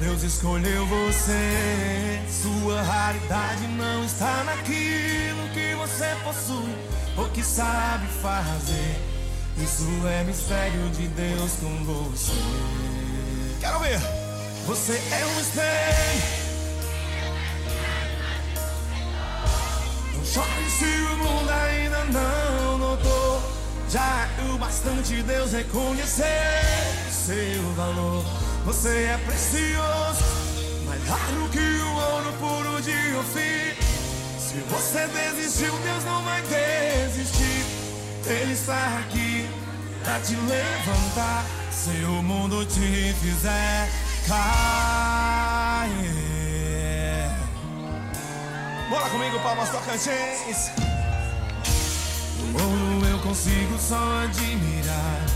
Deus escolheu você. Sua raridade não está naquilo que você possui ou que sabe fazer. Isso é mistério de Deus com você. Quero ver. Você é um espelho. Não chore se o mundo ainda não notou. Já é o bastante Deus reconhecer seu valor. Você é precioso, mais raro que o ouro puro de Ofir. Se você desistiu, Deus não vai desistir. Ele está aqui pra te levantar. Se o mundo te fizer cair. Bora comigo, Palmas Tocantins. O ouro eu consigo só admirar.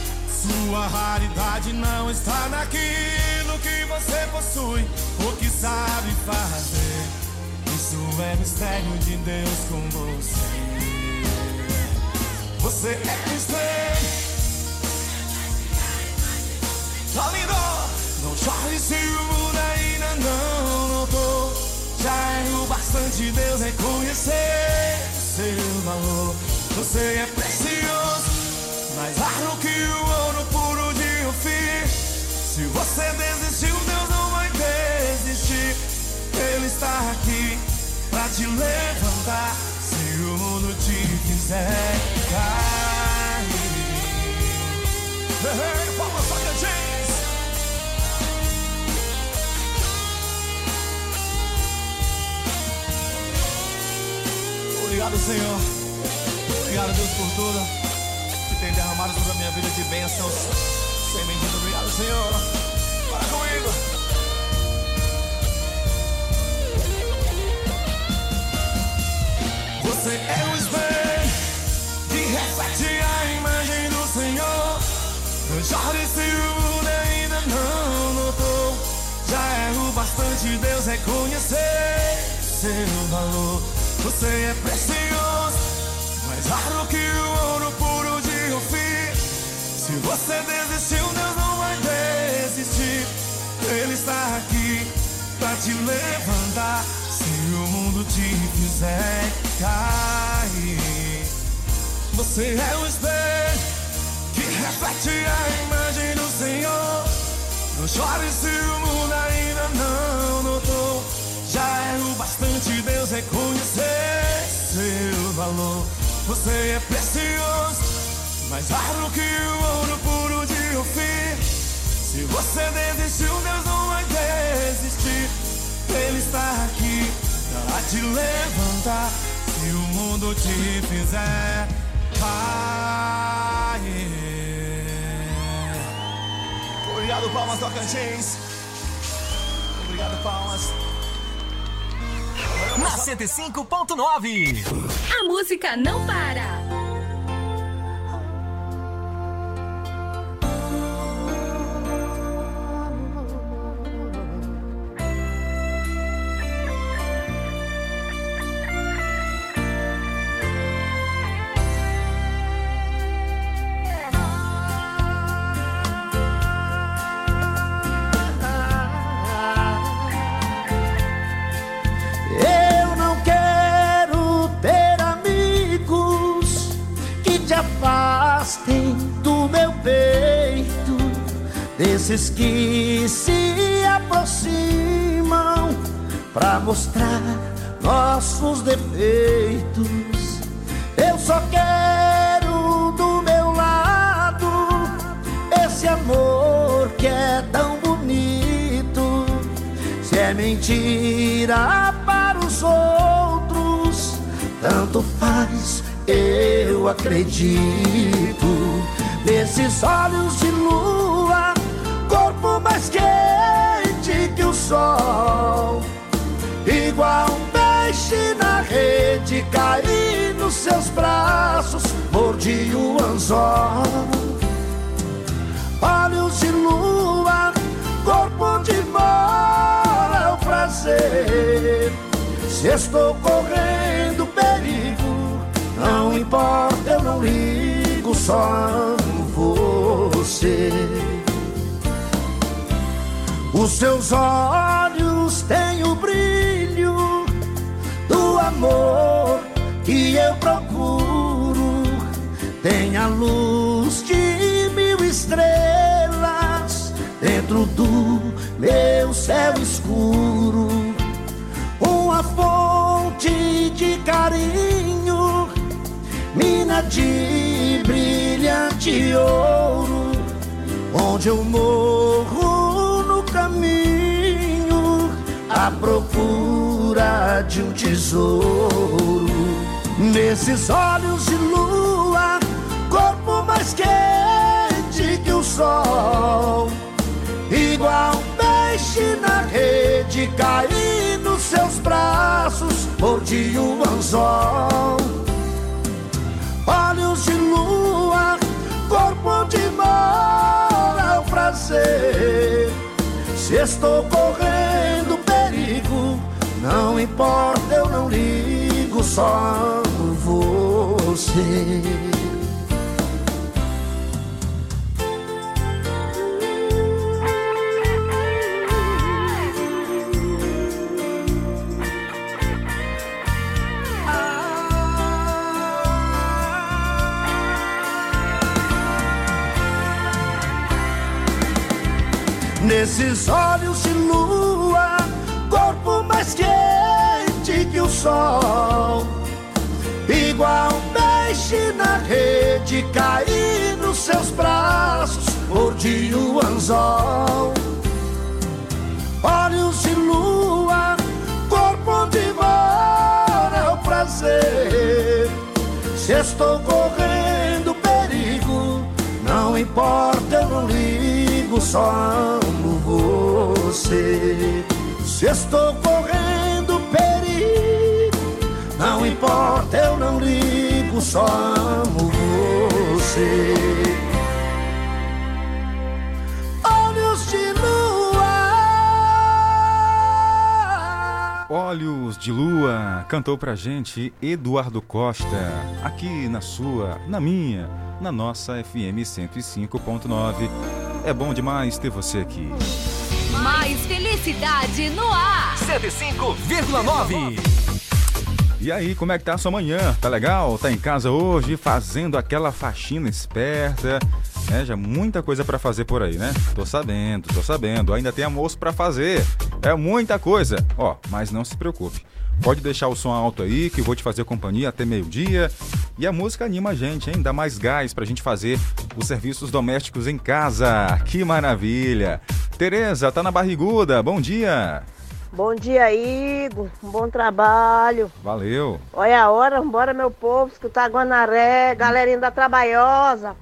Sua raridade não está naquilo que você possui ou que sabe fazer. Isso é mistério de Deus com você. Você é mistério. Tá lindo! Não chore se o mundo ainda não notou. Já é o bastante Deus reconhecer seu valor. Você é precioso, mais raro que o ouro puro de Ofir. Se você desistiu, Deus não vai desistir. Ele está aqui pra te levantar. Se o mundo te fizer cair. Hey, Palmas Tocantins. Obrigado, Senhor. Obrigado, Deus, por tudo tem derramado sobre a minha vida de bênçãos. Sem medida, obrigado, Senhor. Bora comigo. Você é o espelho que reflete a imagem do Senhor. Eu já mundo ainda não notou. Já erro bastante, Deus reconhecer seu valor. Você é precioso, mais raro que o ouro puro de você desistiu, Deus não vai desistir. Ele está aqui pra te levantar. Se o mundo te fizer cair, você é o espelho que reflete a imagem do Senhor. Não chore se o mundo ainda não notou. Já erro bastante, Deus reconhecer seu valor. Você é precioso, mais raro que o ouro puro de Ofir. Se você desistiu, Deus não vai desistir. Ele está aqui para te levantar. Se o mundo te fizer cair. Obrigado, Palmas Tocantins. Obrigado, Palmas. Na 105.9. A música não para. Mostrar nossos defeitos. Eu só quero do meu lado esse amor que é tão bonito. Se é mentira para os outros, tanto faz, eu acredito. Nesses olhos de lua, corpo mais quente que o sol. Igual um peixe na rede, caí nos seus braços, mordi o anzol. Olhos de lua, corpo onde mora é o prazer. Se estou correndo perigo, não importa, eu não ligo, só amo você. Os seus olhos amor que eu procuro. Tem a luz de mil estrelas dentro do meu céu escuro. Uma fonte de carinho, mina de brilhante ouro, onde eu morro no caminho à procura de um tesouro. Nesses olhos de lua, corpo mais quente que o sol, igual um peixe na rede, caí nos seus braços, mordi o anzol. Olhos de lua, corpo onde mora o prazer. Se estou correndo não importa, eu não ligo, só amo você. Nesses olhos de lua, sol. Igual um peixe na rede, caí nos seus braços, mordi o anzol. Olhos de lua, corpo onde mora é o prazer. Se estou correndo perigo, não importa, eu não ligo, só amo você. Se estou correndo perigo, não importa, eu não ligo, só amo você. Olhos de lua. Olhos de Lua cantou pra gente Eduardo Costa, aqui na sua, na minha, na nossa FM 105.9. É bom demais ter você aqui. Mais felicidade no ar. 105,9. E aí, como é que tá a sua manhã? Tá legal? Tá em casa hoje fazendo aquela faxina esperta? É, já muita coisa pra fazer por aí, né? Tô sabendo, tô sabendo. Ainda tem almoço pra fazer. É muita coisa. Ó, mas não se preocupe. Pode deixar o som alto aí, que eu vou te fazer companhia até meio-dia. E a música anima a gente, hein? Dá mais gás pra gente fazer os serviços domésticos em casa. Que maravilha! Tereza, tá na barriguda. Bom dia. Bom dia, Igor. Um bom trabalho. Valeu. Olha a hora, bora meu povo, escutar Guanaré, galerinha da Trabalhosa.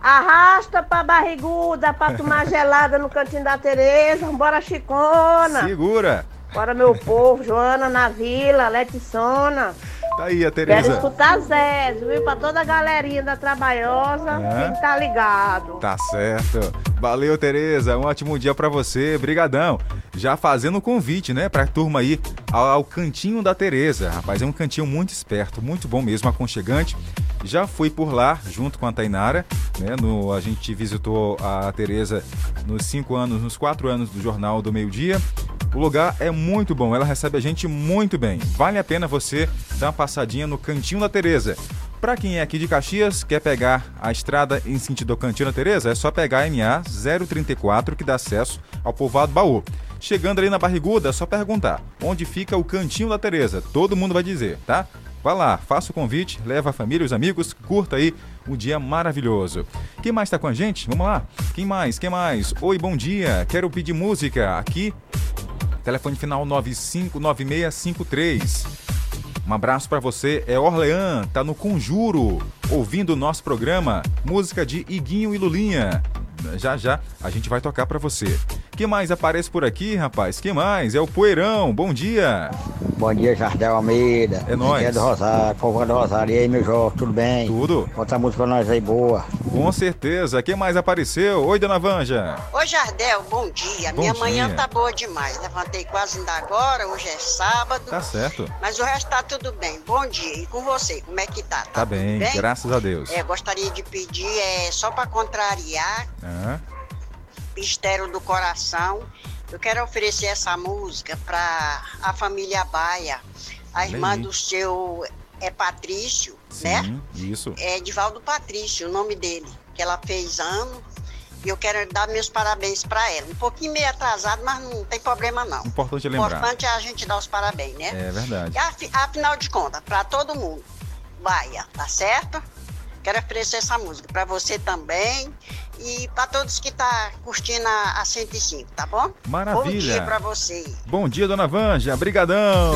Arrasta pra barriguda pra tomar gelada no cantinho da Tereza. Bora, Chicona. Segura. Bora, meu povo. Joana na vila, Letissona. Tá aí a Quero Tereza. escutar Zé, viu? Pra toda a galerinha da Trabalhosa, É. quem tá ligado. Tá certo. Valeu, Tereza. Um ótimo dia pra você. Brigadão. Já fazendo o convite, né, pra turma aí ao, ao cantinho da Tereza. Rapaz, é um cantinho muito esperto, muito bom mesmo, aconchegante. Já fui por lá junto com a Tainara, né? No, a gente visitou a Tereza nos cinco anos, nos quatro anos do Jornal do Meio Dia. O lugar é muito bom, ela recebe a gente muito bem. Vale a pena você dar uma passadinha no Cantinho da Tereza. Pra quem é aqui de Caxias, quer pegar a estrada em sentido Cantinho da Tereza, é só pegar a MA 034 que dá acesso ao povoado Baú. Chegando ali na Barriguda, é só perguntar onde fica o Cantinho da Tereza. Todo mundo vai dizer, tá? Vá lá, faça o convite, leva a família, os amigos, curta aí um dia maravilhoso. Quem mais tá com a gente? Vamos lá. Quem mais? Quem mais? Oi, bom dia. Quero pedir música aqui. Telefone final 959653. Um abraço pra você, é Orlean, tá no Conjuro, ouvindo o nosso programa, música de Iguinho e Lulinha. Já já a gente vai tocar pra você. Que mais aparece por aqui, rapaz? Que mais? É o Poeirão. Bom dia. Bom dia, Jardel Almeida. É nóis. Aqui É do Rosário, povo do Rosário. E aí, meu Jorge, tudo bem? Tudo. Bota a música pra nós aí, boa. Com certeza. Quem mais apareceu? Oi, dona Vanja. Ô Jardel, bom dia. Bom Minha dia. manhã tá boa demais. Levantei quase ainda agora, hoje é sábado. Tá certo. Mas o resto tá tudo bem. Bom dia. E com você, como é que tá? Tá bem, bem? graças a Deus. É, gostaria de pedir, é, só pra contrariar, Ah, Mistério do Coração. Eu quero oferecer essa música pra a família Baia. A Olha irmã aí. do seu é Patrício, né? sim, isso. É Edivaldo Patrício, o nome dele, que ela fez ano. E eu quero dar meus parabéns pra ela. Um pouquinho meio atrasado, mas não tem problema não. Importante O lembrar. importante é a gente dar os parabéns, né? É verdade. E afi- afinal de contas, pra todo mundo, Baia, tá certo? Quero oferecer essa música pra você também e pra todos que tá curtindo a, a 105, tá bom? Bom Maravilha. dia pra você. Bom dia, dona Vanja. Brigadão.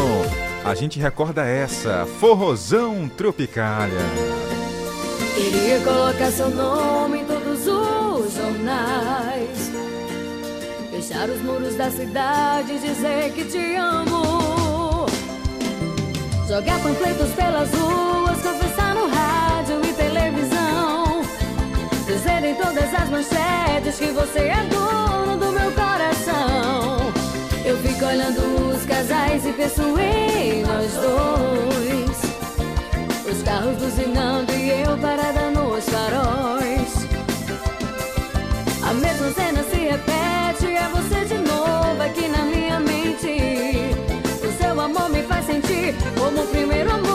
A gente recorda essa, Forrozão Tropicália. Queria colocar seu nome em todos os jornais. Fechar os muros da cidade e dizer que te amo. Jogar panfletos pelas ruas, confessar em todas as manchetes que você é dono do meu coração. Eu fico olhando os casais e penso em nós dois. Os carros buzinando e eu parada nos faróis. A mesma cena se repete, é você de novo aqui na minha mente. O seu amor me faz sentir como o primeiro amor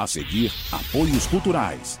A seguir, apoios culturais.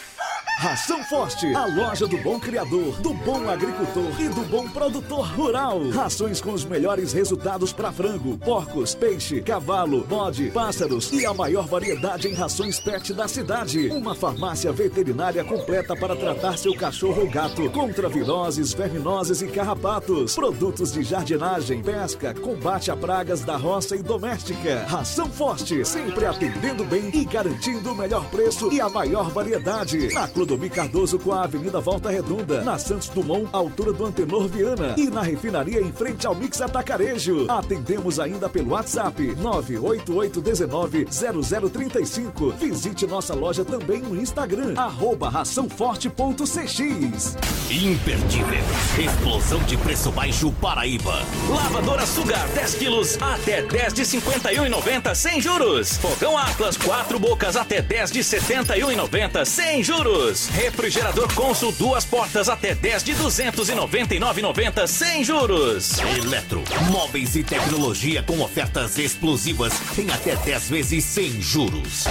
Ração Forte, a loja do bom criador, do bom agricultor e do bom produtor rural. Rações com os melhores resultados para frango, porcos, peixe, cavalo, bode, pássaros e a maior variedade em rações pet da cidade. Uma farmácia veterinária completa para tratar seu cachorro ou gato contra viroses, verminoses e carrapatos. Produtos de jardinagem, pesca, combate a pragas da roça e doméstica. Ração Forte, sempre atendendo bem e garantindo o melhor preço e a maior variedade. Na Clodomir Cardoso com a Avenida Volta Redonda, na Santos Dumont, altura do Antenor Viana e na refinaria em frente ao Mix Atacarejo. Atendemos ainda pelo WhatsApp 988190035. Visite nossa loja também no Instagram, arroba raçãoforte.cx. Imperdível. Explosão de preço baixo Paraíba. Lavadora Sugar 10 quilos até 10 de 51,90 sem juros. Fogão Atlas 4 bocas até 10 de 71,90 sem juros. Refrigerador Consul duas portas até 10 de 299,90 sem juros. Eletro, móveis e tecnologia com ofertas explosivas em até 10 vezes sem juros.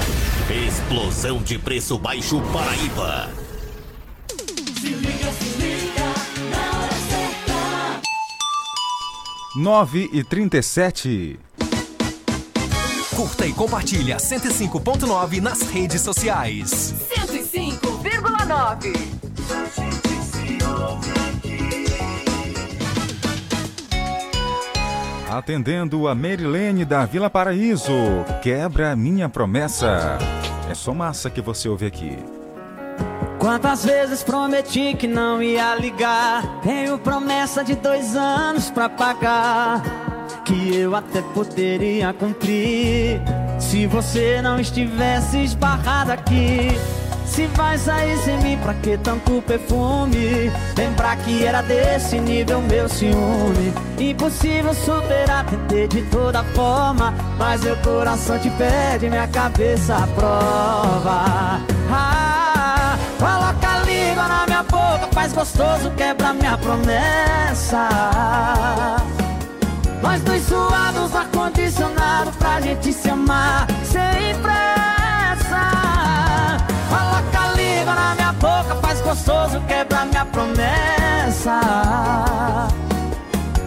Explosão de preço baixo Paraíba. Se liga, se liga, na hora certa. 9 e 37. Curta e compartilha 105.9 nas redes sociais. 105,9. Atendendo a Merilene da Vila Paraíso. Quebra minha promessa. É só massa que você ouve aqui. Quantas vezes prometi que não ia ligar? Tenho promessa de dois anos pra pagar. Que eu até poderia cumprir. Se você não estivesse esbarrado aqui. Se vai sair sem mim, pra que tanto perfume? Lembrar que era desse nível meu ciúme. Impossível superar, tentei de toda forma. Mas meu coração te pede, minha cabeça prova. Ah, coloca a língua na minha boca, faz gostoso, quebra minha promessa. Nós dois suados, ar-condicionado pra gente se amar sem pressa. Língua na minha boca, faz gostoso, quebra minha promessa.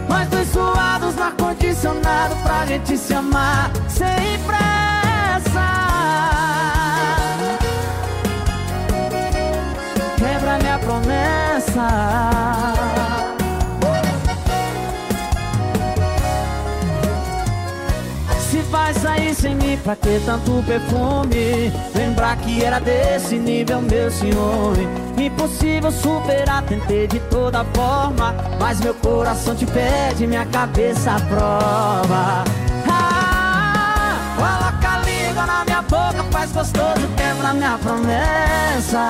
Nós dois suados, ar-condicionado pra gente se amar sem pressa. Quebra minha promessa. Vai sair sem mim, pra que tanto perfume? Lembrar que era desse nível meu ciúme Impossível superar, tentei de toda forma Mas meu coração te pede, minha cabeça prova ah, Coloca língua na minha boca, faz gostoso, quebra minha promessa.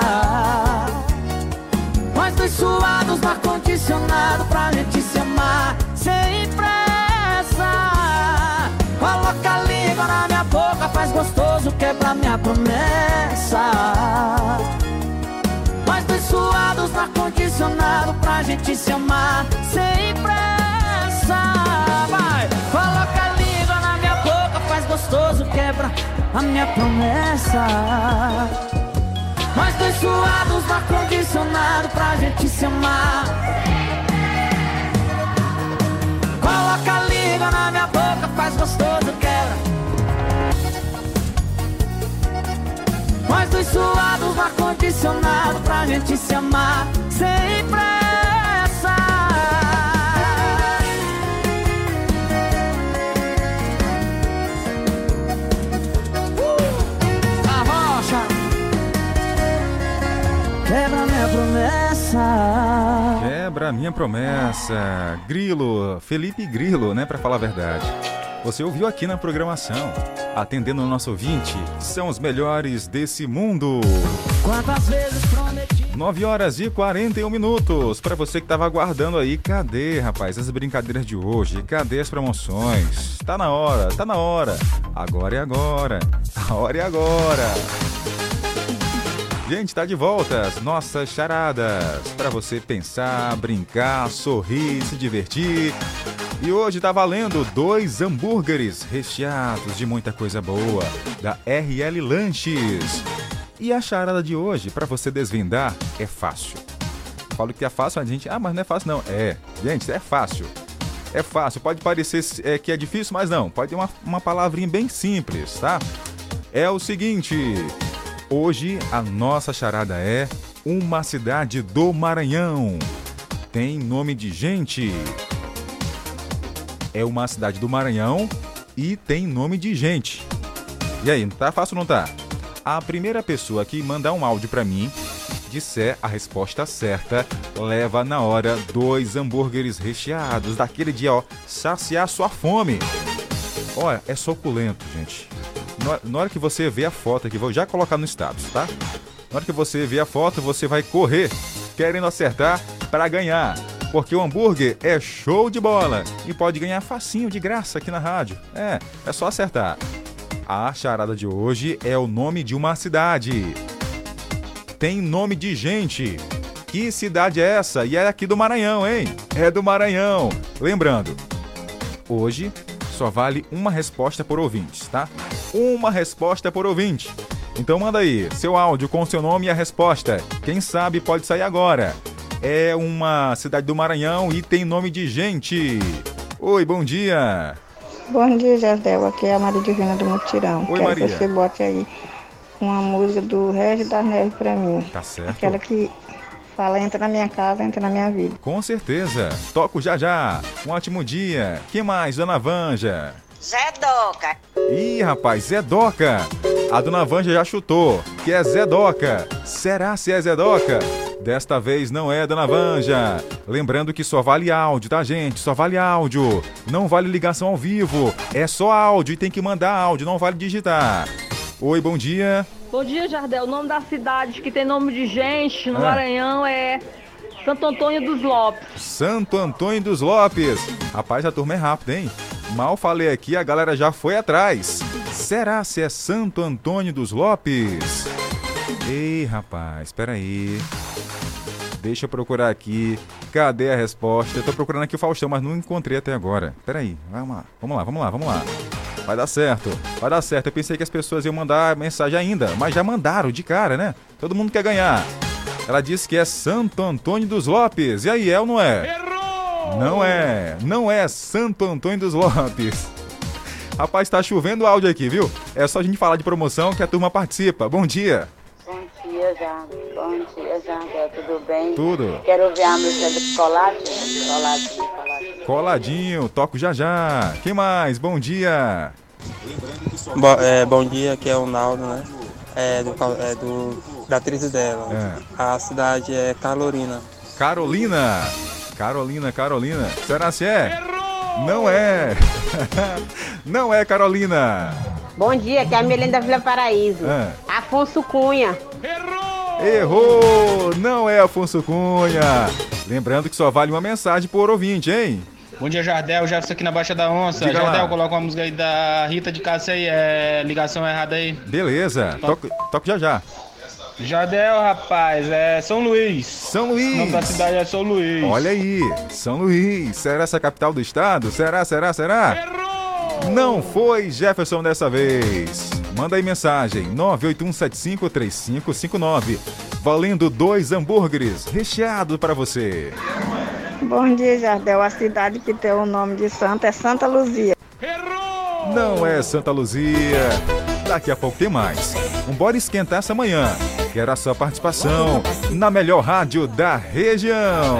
Nós dois suados no ar-condicionado pra gente se amar. Sem Coloca a língua na minha boca, faz gostoso, quebra minha promessa. Nós dois suados no ar-condicionado pra gente se amar sem pressa. Vai, coloca a língua na minha boca, faz gostoso, quebra a minha promessa. Nós dois suados no ar-condicionado pra gente se amar. Coloca a língua na minha boca, faz gostoso, quebra. Nós dois suados no ar-condicionado pra gente se amar sem pressa. Uh! A rocha quebra minha promessa. Quebra minha promessa. Grilo, Felipe Grilo, né, pra falar a verdade. Você ouviu aqui na programação. Atendendo o nosso ouvinte, são os melhores desse mundo. Quantas vezes prometi? 9 horas e 41 minutos. Pra você que tava aguardando aí, cadê, rapaz, as brincadeiras de hoje? Cadê as promoções? Tá na hora, tá na hora. Agora é agora. A hora é agora. Gente, tá de volta as nossas charadas para você pensar, brincar, sorrir, se divertir. E hoje tá valendo dois hambúrgueres recheados de muita coisa boa da RL Lanches. E a charada de hoje, para você desvendar, é fácil. Falo que é fácil, a gente, ah, mas não é fácil não. É, gente, é fácil. É fácil, pode parecer é, que é difícil, mas não. Pode ter uma, uma palavrinha bem simples, tá? É o seguinte, Hoje a nossa charada é uma cidade do Maranhão. Tem nome de gente. É uma cidade do Maranhão e tem nome de gente. E aí, tá fácil não tá? A primeira pessoa que mandar um áudio para mim, disser a resposta certa, leva na hora dois hambúrgueres recheados, daquele dia, ó, saciar sua fome. Olha, é suculento, gente na hora que você vê a foto aqui, vou já colocar no status, tá? Na hora que você vê a foto, você vai correr querendo acertar para ganhar. Porque o hambúrguer é show de bola e pode ganhar facinho de graça aqui na rádio. É, é só acertar. A charada de hoje é o nome de uma cidade. Tem nome de gente. Que cidade é essa? E é aqui do Maranhão, hein? É do Maranhão. Lembrando, hoje só vale uma resposta por ouvintes, tá? Uma resposta por ouvinte. Então manda aí seu áudio com seu nome e a resposta. Quem sabe pode sair agora. É uma cidade do Maranhão e tem nome de gente. Oi, bom dia. Bom dia, Jardel. Aqui é a Maria Divina do Mutirão. Oi, Quero Maria. que você bote aí uma música do Regis da Neve pra mim. Tá certo. Aquela que fala entra na minha casa, entra na minha vida. Com certeza. Toco já já. Um ótimo dia. Que mais, dona Vanja? Zé Doca. Ih, rapaz, Zé Doca. A dona Vanja já chutou, que é Zé Doca. Será se é Zé Doca? Desta vez não é, dona Vanja. Lembrando que só vale áudio, tá, gente? Só vale áudio. Não vale ligação ao vivo. É só áudio e tem que mandar áudio, não vale digitar. Oi, bom dia. Bom dia, Jardel. O nome da cidade que tem nome de gente no Ah. Maranhão é Santo Antônio dos Lopes. Santo Antônio dos Lopes. Rapaz, a turma é rápida, hein? Mal falei aqui, a galera já foi atrás. Será se é Santo Antônio dos Lopes? Ei, rapaz, espera aí. Deixa eu procurar aqui. Cadê a resposta? Eu tô procurando aqui o Faustão, mas não encontrei até agora. Peraí, vamos lá, vamos lá, vamos lá, vamos lá. Vai dar certo, vai dar certo. Eu pensei que as pessoas iam mandar mensagem ainda, mas já mandaram de cara, né? Todo mundo quer ganhar. Ela disse que é Santo Antônio dos Lopes. E aí, é ou não é? Errou! Não é, não é Santo Antônio dos Lopes. Rapaz, tá chovendo áudio aqui, viu? É só a gente falar de promoção que a turma participa. Bom dia. Bom dia, Janga. Bom dia, Janga. Tudo bem? Tudo. Quero ouvir a música do Coladinho. Coladinho, coladinho. Coladinho, toco já já. Quem mais? Bom dia. Bo é, bom dia, aqui é o Naldo, né? É do, é do da atriz dela. É. A cidade é Carolina. Carolina. Carolina, Carolina. Será se é? Não é. Não é, Carolina. Bom dia, que é a Melinda Vila Paraíso. É. Afonso Cunha. Errou! Não é Afonso Cunha. Lembrando que só vale uma mensagem por ouvinte, hein? Bom dia, Jardel. Jefferson aqui na Baixa da Onça. Diga lá. Jardel, coloca uma música aí da Rita de Cássia aí. É ligação errada aí. Beleza. Toco, toco já já. Jardel, rapaz, é São Luís. São Luís. O nome da cidade é São Luís. Olha aí, São Luís. Será essa a capital do estado? Será, será, será? Não foi Jefferson dessa vez. Manda aí mensagem 981753559. Valendo dois hambúrgueres recheados para você. Bom dia, Jardel. A cidade que tem o nome de Santa é Santa Luzia. Não é Santa Luzia. Daqui a pouco tem mais. Vambora esquentar essa manhã. Quero a sua participação na melhor rádio da região.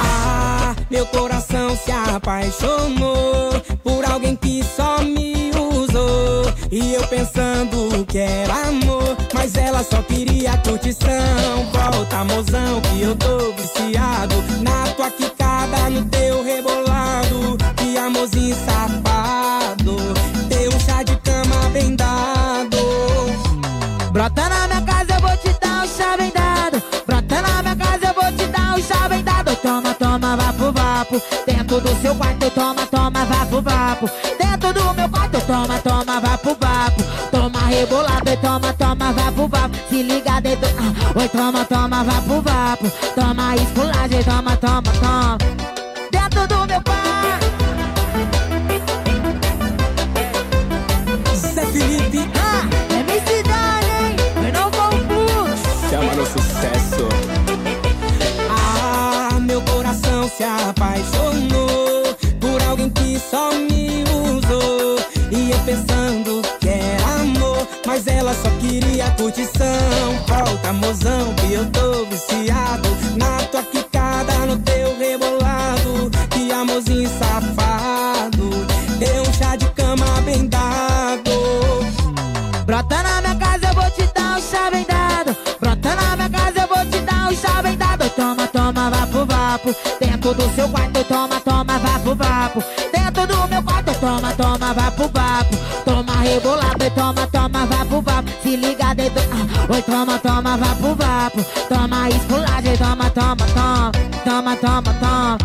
Ah, meu coração se apaixonou por alguém que só me usou. E eu pensando que era amor, mas ela só queria curtição. Volta, mozão, que eu tô viciado na tua quicada, no teu rebolado. Que amorzinho safado, teu chá de cama bem dado. Dentro do seu quarto, toma, toma, vapo, vapo. Dentro do meu quarto, toma, toma, vapo, vapo. Toma rebolado, e toma, toma, vapo, vapo. Se liga dentro, ah, oi, toma, toma, vapo, vapo. Toma esculagem, curtição. Volta, mozão, que eu tô viciado na tua quicada, no teu rebolado. Que amorzinho safado, deu um chá de cama bem dado. Brota na minha casa, eu vou te dar um chá bem dado. Brota na minha casa, eu vou te dar um chá bem dado. Toma, toma, vapo, vapo. Dentro do seu quarto, toma, toma, vapo, vapo. Se liga dentro, ah, oi, toma, toma, vapo, vapo. Toma esculagem, toma, toma, toma. Toma, toma, toma.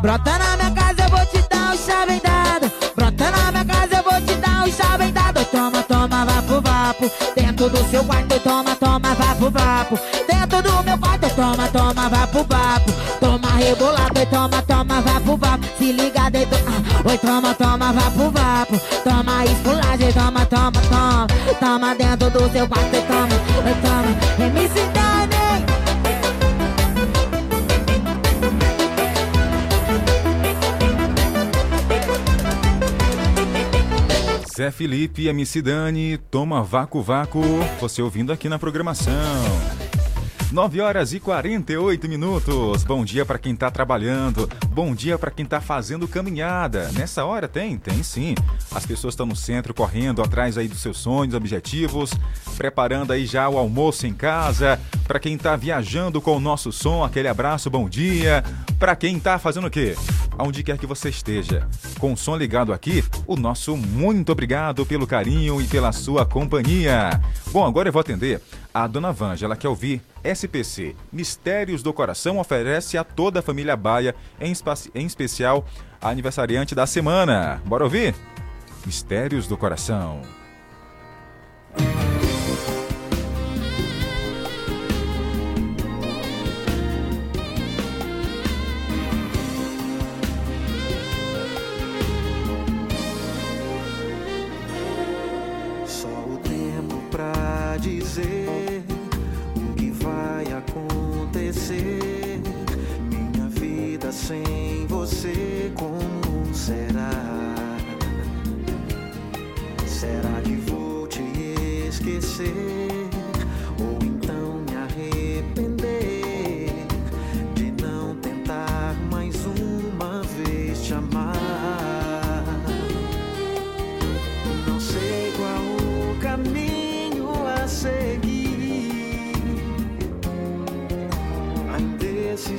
Brota na minha casa, eu vou te dar um chá bem dado. Brota na minha casa, eu vou te dar um chá bem dado. Toma, toma, vapo, vapo. Dentro do seu quarto, toma, toma, vapo, vapo. Dentro do meu quarto, toma, toma, vapo, vapo. Toma rebolado, toma, toma, vapo, vapo. Se liga dentro, ah, oi, toma, toma, vapo, vapo. Toma esculagem, toma. Do seu quarto, toma, oi, toma. MC Dani. Zé Felipe e MC Dani, toma vácuo vácuo, você ouvindo aqui na programação. 9 horas e 48 minutos. Bom dia para quem tá trabalhando. Bom dia para quem tá fazendo caminhada. Nessa hora tem, tem sim. As pessoas estão no centro correndo atrás aí dos seus sonhos, objetivos, preparando aí já o almoço em casa. Para quem tá viajando com o nosso som, aquele abraço, bom dia. Para quem tá fazendo o quê? Aonde quer que você esteja, com o som ligado aqui, o nosso muito obrigado pelo carinho e pela sua companhia. Bom, agora eu vou atender a dona Vanja, ela quer ouvir SPC. Mistérios do Coração oferece a toda a família Baia, em, em especial a aniversariante da semana. Bora ouvir? Mistérios do Coração. dizer o que vai acontecer. Minha vida sem você, como será? Será que vou te esquecer?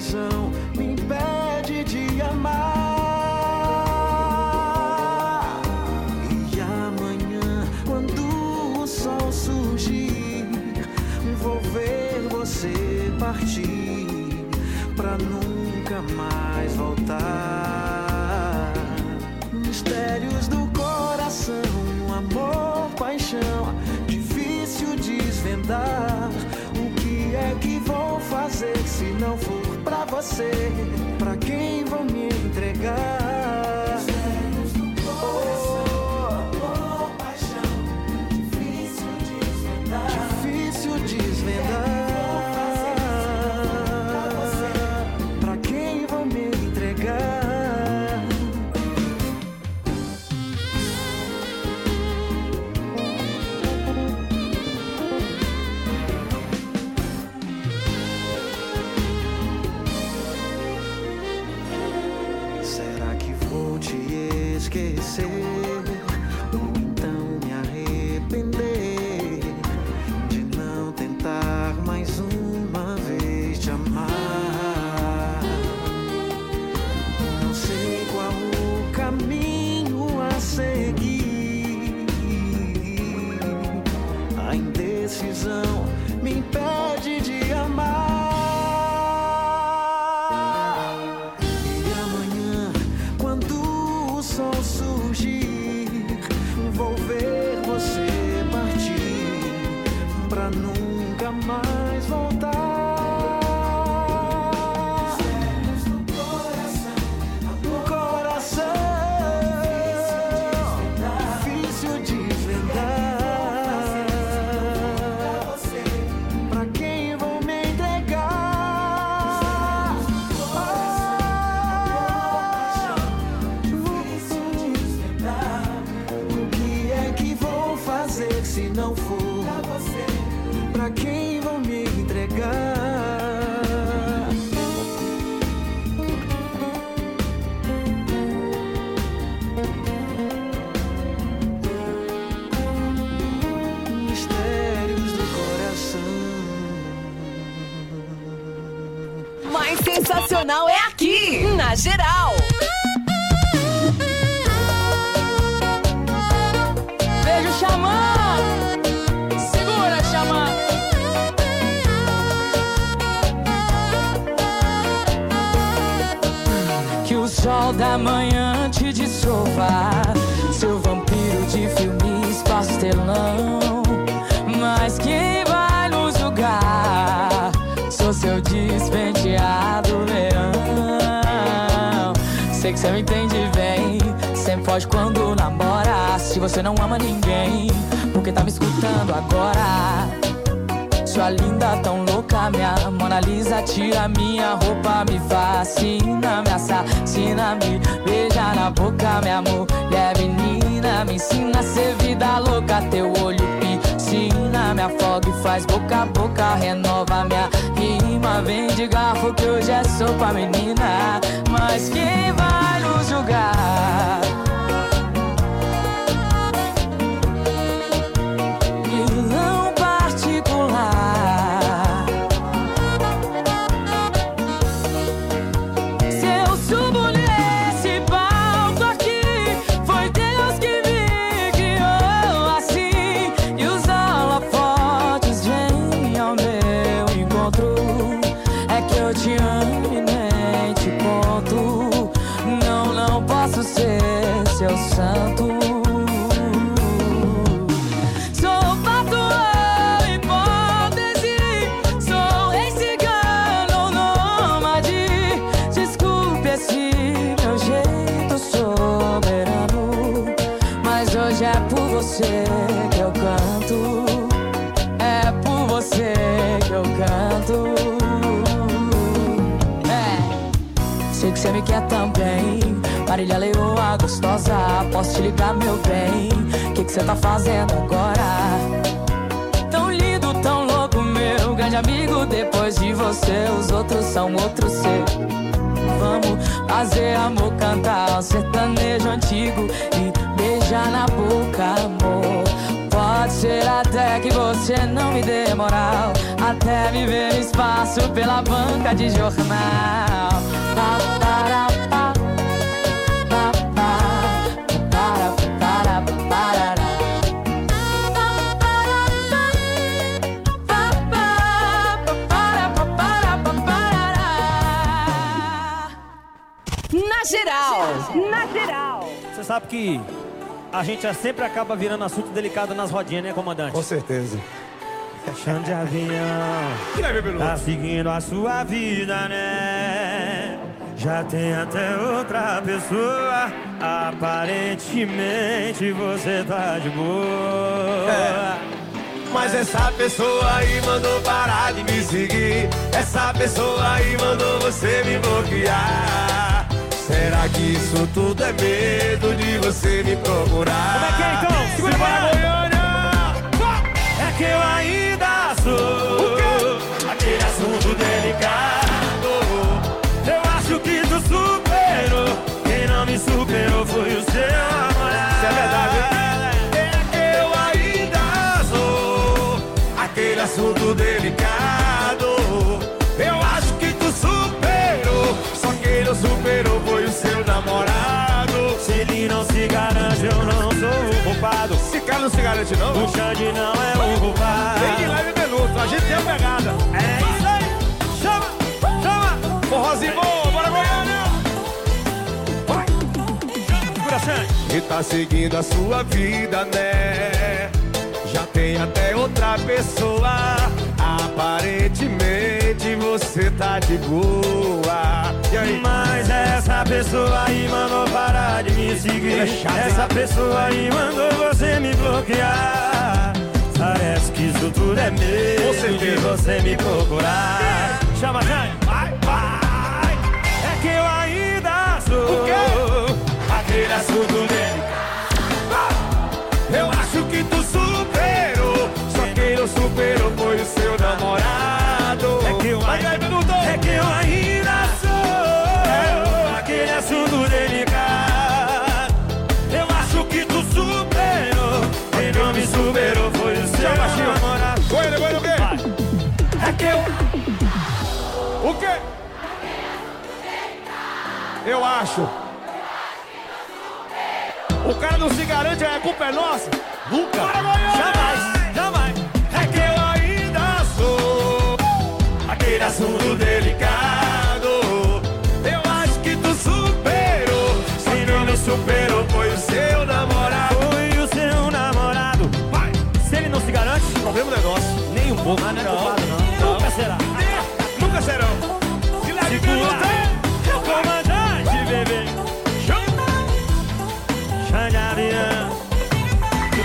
razão me impede de amar. E amanhã, quando o sol surgir, vou ver você partir pra nunca mais voltar. Mistérios do coração, amor, paixão, difícil desvendar. você. você. me beija na boca, meu amor. Leve menina, me ensina a ser vida louca, teu olho piscina, me afoga e faz boca a boca, renova minha rima. Vem de garfo que hoje é sopa, menina. Mas quem vai? Posso te ligar, meu bem? O que você tá fazendo agora? Tão lindo, tão louco, meu grande amigo. Depois de você, os outros são outros ser. Vamos fazer amor, cantar um sertanejo antigo e beijar na boca, amor. Pode ser até que você não me dê moral, até me ver no espaço pela banca de jornal. Sabe que a gente já sempre acaba virando assunto delicado nas rodinhas, né, comandante? Com certeza. Chão de avião. Tá seguindo a sua vida, né? Já tem até outra pessoa. Aparentemente você tá de boa. Mas essa pessoa aí mandou parar de me seguir. Essa pessoa aí mandou você me bloquear. Será que isso tudo é medo de você me procurar? Como é que é então? Segura Simbora, pra Goiânia! É que eu ainda sou aquele assunto delicado. Eu acho que tu superou. Quem não me superou foi o seu namorado. Isso é verdade, É que eu ainda sou aquele assunto delicado. Eu acho que tu superou. Só quem não superou namorado. Se se garante, eu não sou o culpado. Esse cara não se garante, não? O Xande não é o culpado. Tem de leve minuto, a gente tem a pegada. É isso aí. Chama, chama. Forrozinho bom, bora Goiânia! Segura, Xande. E tá seguindo a sua vida, né? Já tem até outra pessoa. Aparentemente você tá de boa. E? Mas essa pessoa aí mandou parar de me seguir. É essa pessoa aí mandou você me bloquear. Parece que isso tudo é Com medo de você me procurar. Chama, Jane. Vai, vai. É que eu ainda sou O quê? aquele assunto dele. Eu acho que tu superou. Só quem não superou foi o namorado. É que eu ainda, é que eu ainda sou aquele assunto delicado. Eu acho que tu superou. Quem não me superou foi o seu namorado. Goiânia, Goiânia, o quê? É que eu O quê? Eu acho. O cara não se garante, a culpa é nossa? Nunca. Jamais. Assunto delicado. Eu acho que tu superou. Quem não me superou foi o seu namorado. Foi o seu namorado. Vai. Se ele não se garante, Problema negócio. nem um pouco. Mas não é culpado, não. Nunca será. Nunca serão. Se leve Segura. Comandante, bebê.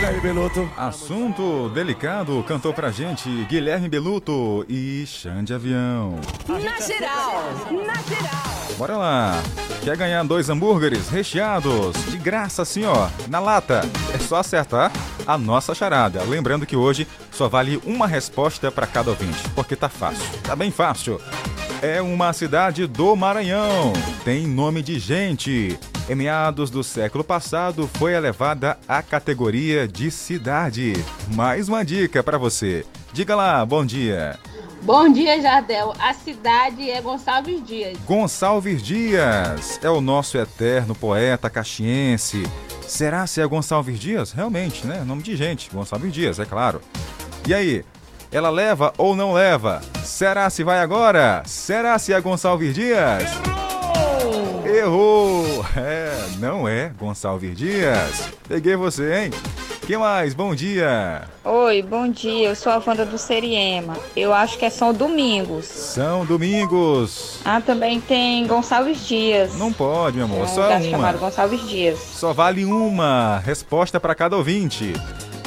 Guilherme Beloto. Assunto delicado cantou pra gente Guilherme Beluto e Xande Avião. Na geral, na geral. Bora lá. Quer ganhar dois hambúrgueres recheados de graça assim, ó, na lata? É só acertar a nossa charada. Lembrando que hoje só vale uma resposta pra cada ouvinte, porque tá fácil. Tá bem fácil. É uma cidade do Maranhão. Tem nome de gente. Em meados do século passado, foi elevada à categoria de cidade. Mais uma dica pra você. Diga lá, bom dia. Bom dia, Jardel. A cidade é Gonçalves Dias. Gonçalves Dias é o nosso eterno poeta caxiense. Será se é Gonçalves Dias? Realmente, né? Nome de gente. Gonçalves Dias, é claro. E aí? Ela leva ou não leva? Será se vai agora? Será se é Gonçalves Dias? Errou! Errou! É, não é Gonçalves Dias. Peguei você, hein? que mais? Bom dia! Oi, bom dia. Eu sou a Wanda do Seriema. Eu acho que é São Domingos. São Domingos. Ah, também tem Gonçalves Dias. Não pode, meu amor. É um Só lugar uma. chamado Gonçalves Dias. Só vale uma resposta para cada ouvinte.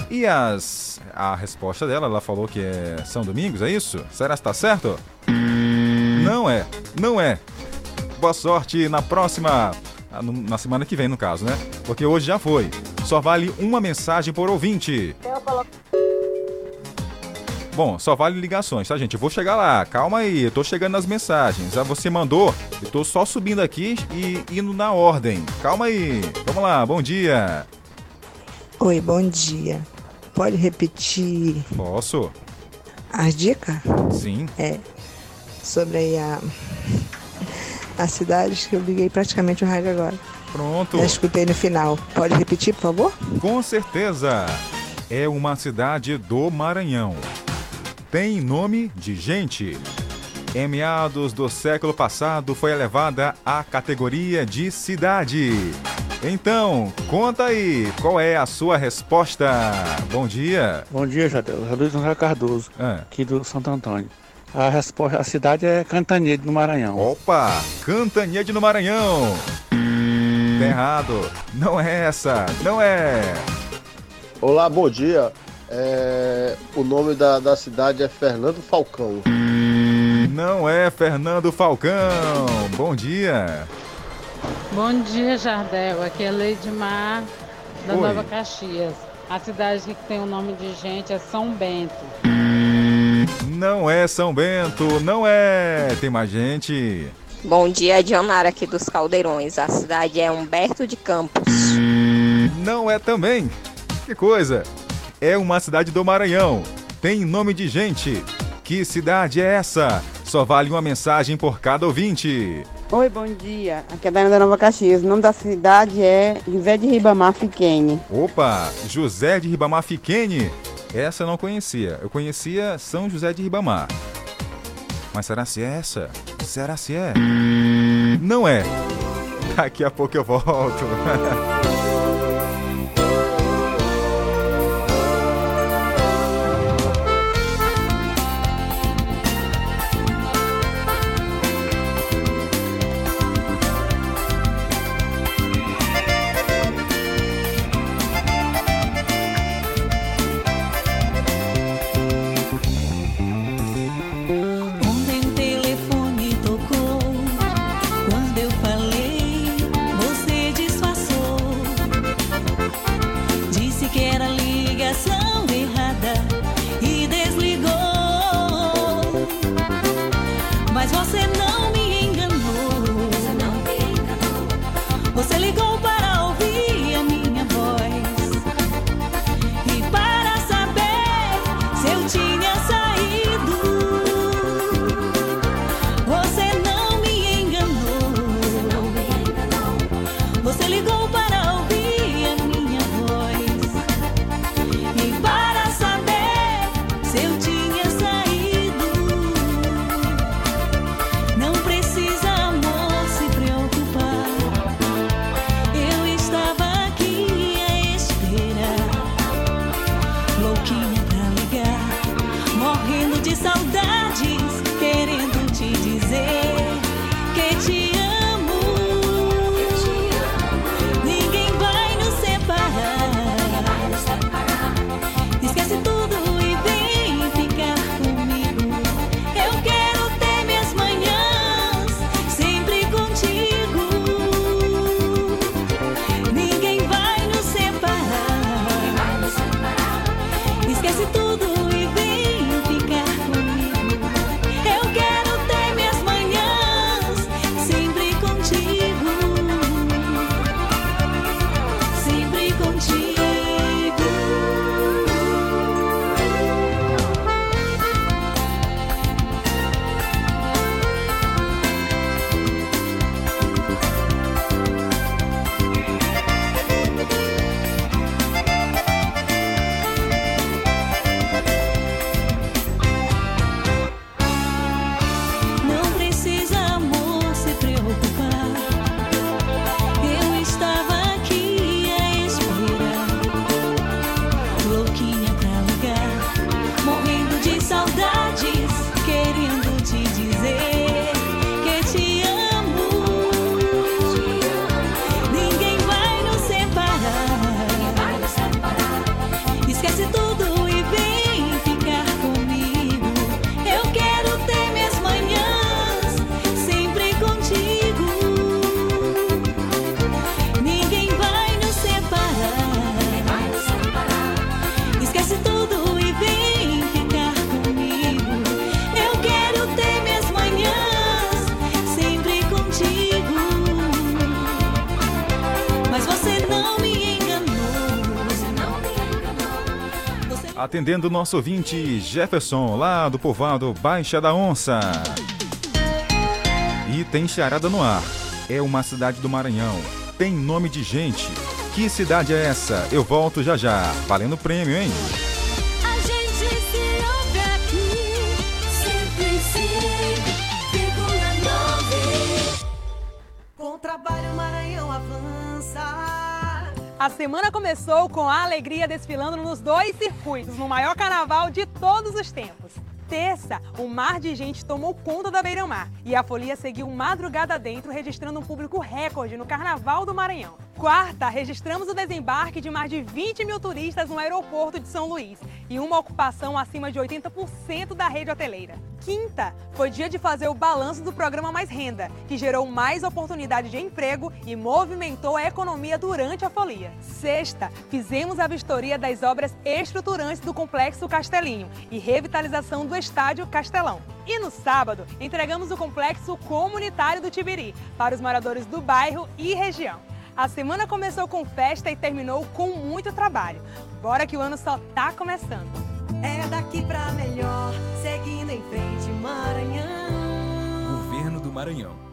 E as a resposta dela, ela falou que é São Domingos, é isso? Será que está certo? Não é, não é. Boa sorte na próxima. ah, Na semana que vem, no caso, né? Porque hoje já foi. Só vale uma mensagem por ouvinte. Bom, só vale ligações, tá, gente? Eu vou chegar lá. Calma aí, eu tô chegando nas mensagens. Ah, você mandou, eu tô só subindo aqui e indo na ordem. Calma aí. Vamos lá, bom dia. Oi, bom dia. Pode repetir Posso? as dicas? Sim. É. Sobre a, as cidades que eu liguei praticamente o rádio agora. Pronto. Já escutei no final. Pode repetir, por favor? Com certeza. É uma cidade do Maranhão. Tem nome de gente. Em meados do século passado foi elevada à categoria de cidade. Então, conta aí, qual é a sua resposta? Bom dia. Bom dia, Jadel. Luiz André Cardoso, Ah. aqui do Santo Antônio. A resposta, a cidade é Cantanhede, no Maranhão. Opa, Cantanhede no Maranhão. Tá errado. Não é essa, não é. Olá, bom dia. É, o nome da, da cidade é Fernando Falcão. Não é Fernando Falcão. Bom dia. Bom dia, Jardel. Aqui é Leidmar, da Oi. Nova Caxias. A cidade que tem o nome de gente é São Bento. Não é São Bento, não é. Tem mais gente. Bom dia, Dionara aqui dos Caldeirões. A cidade é Humberto de Campos. Não é também. Que coisa. É uma cidade do Maranhão. Tem nome de gente. Que cidade é essa? Só vale uma mensagem por cada ouvinte. Oi, bom dia. Aqui é a Dana da Nova Caxias. O nome da cidade é José de Ribamar Fiquene. Opa, José de Ribamar Fiquene. Essa eu não conhecia. Eu conhecia São José de Ribamar. Mas será se é essa? Será se é? Não é. Daqui a pouco eu volto. Atendendo o nosso ouvinte Jefferson, lá do povoado Baixa da Onça. E tem charada no ar. É uma cidade do Maranhão. Tem nome de gente. Que cidade é essa? Eu volto já já. Valendo prêmio, hein? Começou com a alegria desfilando nos dois circuitos, no maior carnaval de todos os tempos. Terça, um mar de gente tomou conta da Beira-Mar e a folia seguiu madrugada dentro, registrando um público recorde no Carnaval do Maranhão. Quarta, registramos o desembarque de mais de 20 mil turistas no aeroporto de São Luís e uma ocupação acima de 80% da rede hoteleira. Quinta, foi dia de fazer o balanço do programa Mais Renda, que gerou mais oportunidade de emprego e movimentou a economia durante a folia. Sexta, fizemos a vistoria das obras estruturantes do Complexo Castelinho e revitalização do Estádio Castelão. E no sábado, entregamos o Complexo Comunitário do Tibiri para os moradores do bairro e região. A semana começou com festa e terminou com muito trabalho. Bora que o ano só tá começando. É daqui pra melhor, seguindo em frente, Maranhão. Governo do Maranhão.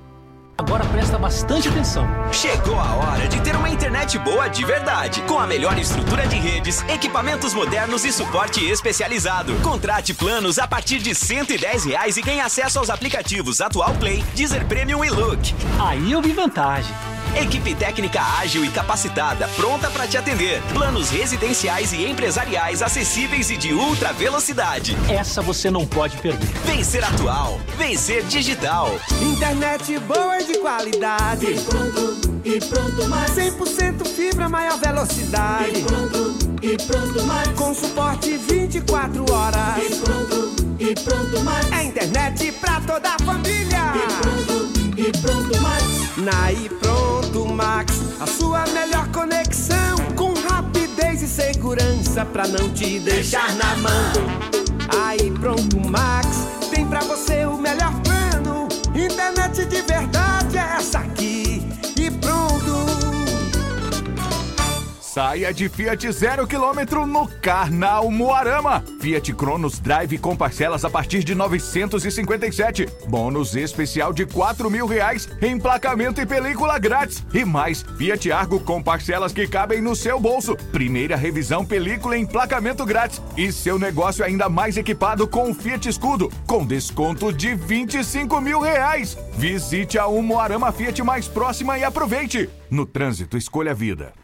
Agora presta bastante atenção. Chegou a hora de ter uma internet boa de verdade, com a melhor estrutura de redes, equipamentos modernos e suporte especializado. Contrate planos a partir de 110 reais e ganhe acesso aos aplicativos Atual Play, Deezer Premium e Look. Aí eu vi vantagem. Equipe técnica ágil e capacitada, pronta para te atender. Planos residenciais e empresariais acessíveis e de ultra velocidade. Essa você não pode perder. Vencer atual, vencer digital. Internet boa e de qualidade. E pronto, e pronto mais. 100% fibra, maior velocidade. E pronto, e pronto mais. Com suporte 24 horas. E pronto, e pronto mais. É internet pra toda a família. E pronto, e pronto mais. Na e pronto Max, a sua melhor conexão com rapidez e segurança pra não te deixar na mão. Aí pronto Max, tem pra você o melhor plano. Internet de verdade é essa aqui. Saia de Fiat zero quilômetro no Carnal Moarama. Fiat Cronos Drive com parcelas a partir de 957. Bônus especial de 4 mil reais, emplacamento e película grátis. E mais, Fiat Argo com parcelas que cabem no seu bolso. Primeira revisão, película e emplacamento grátis. E seu negócio ainda mais equipado com o Fiat Escudo, com desconto de 25 mil reais. Visite a Moarama Fiat mais próxima e aproveite. No trânsito, escolha a vida.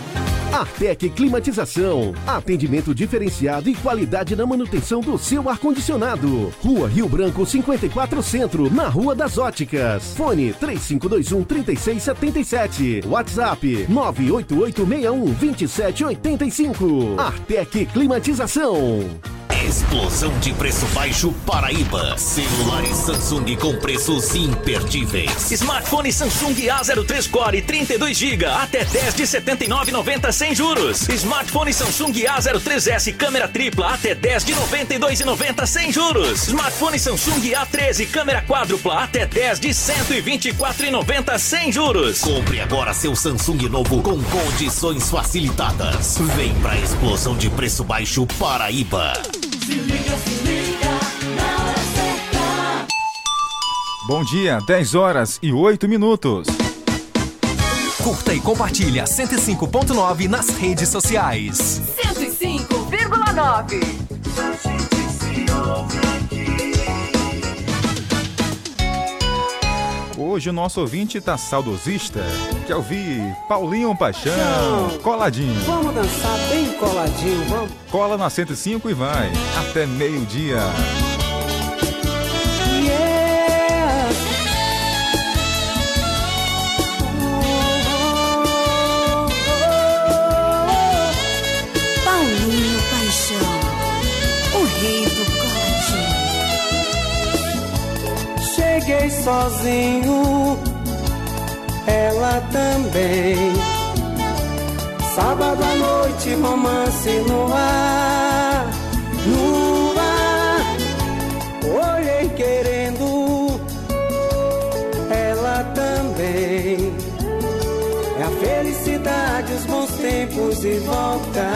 Artec Climatização. Atendimento diferenciado e qualidade na manutenção do seu ar-condicionado. Rua Rio Branco 54 Centro, na Rua das Óticas. Fone 3521 3677. WhatsApp 98861 2785. Artec Climatização. Explosão de preço baixo Paraíba. Celulares Samsung com preços imperdíveis. Smartphone Samsung A03 Core 32 GB até 10 de 79,90 sem juros. Smartphone Samsung A03S câmera tripla até 10 de 92,90 sem juros. Smartphone Samsung A13 câmera quádrupla até 10 de 124,90 sem juros. Compre agora seu Samsung novo com condições facilitadas. Vem pra explosão de preço baixo Paraíba. Se liga, se liga, na hora certa. Bom dia, 10 horas e 8 minutos. Curta e compartilha 105.9 nas redes sociais. 105,9. Hoje o nosso ouvinte tá saudosista. Quer ouvir Paulinho Paixão, coladinho. Vamos dançar bem coladinho, vamos. Cola na 105 e vai. Até meio-dia. Cheguei sozinho, ela também. Sábado à noite, romance no ar, no ar. Olhei querendo, ela também. É a felicidade, os bons tempos de volta.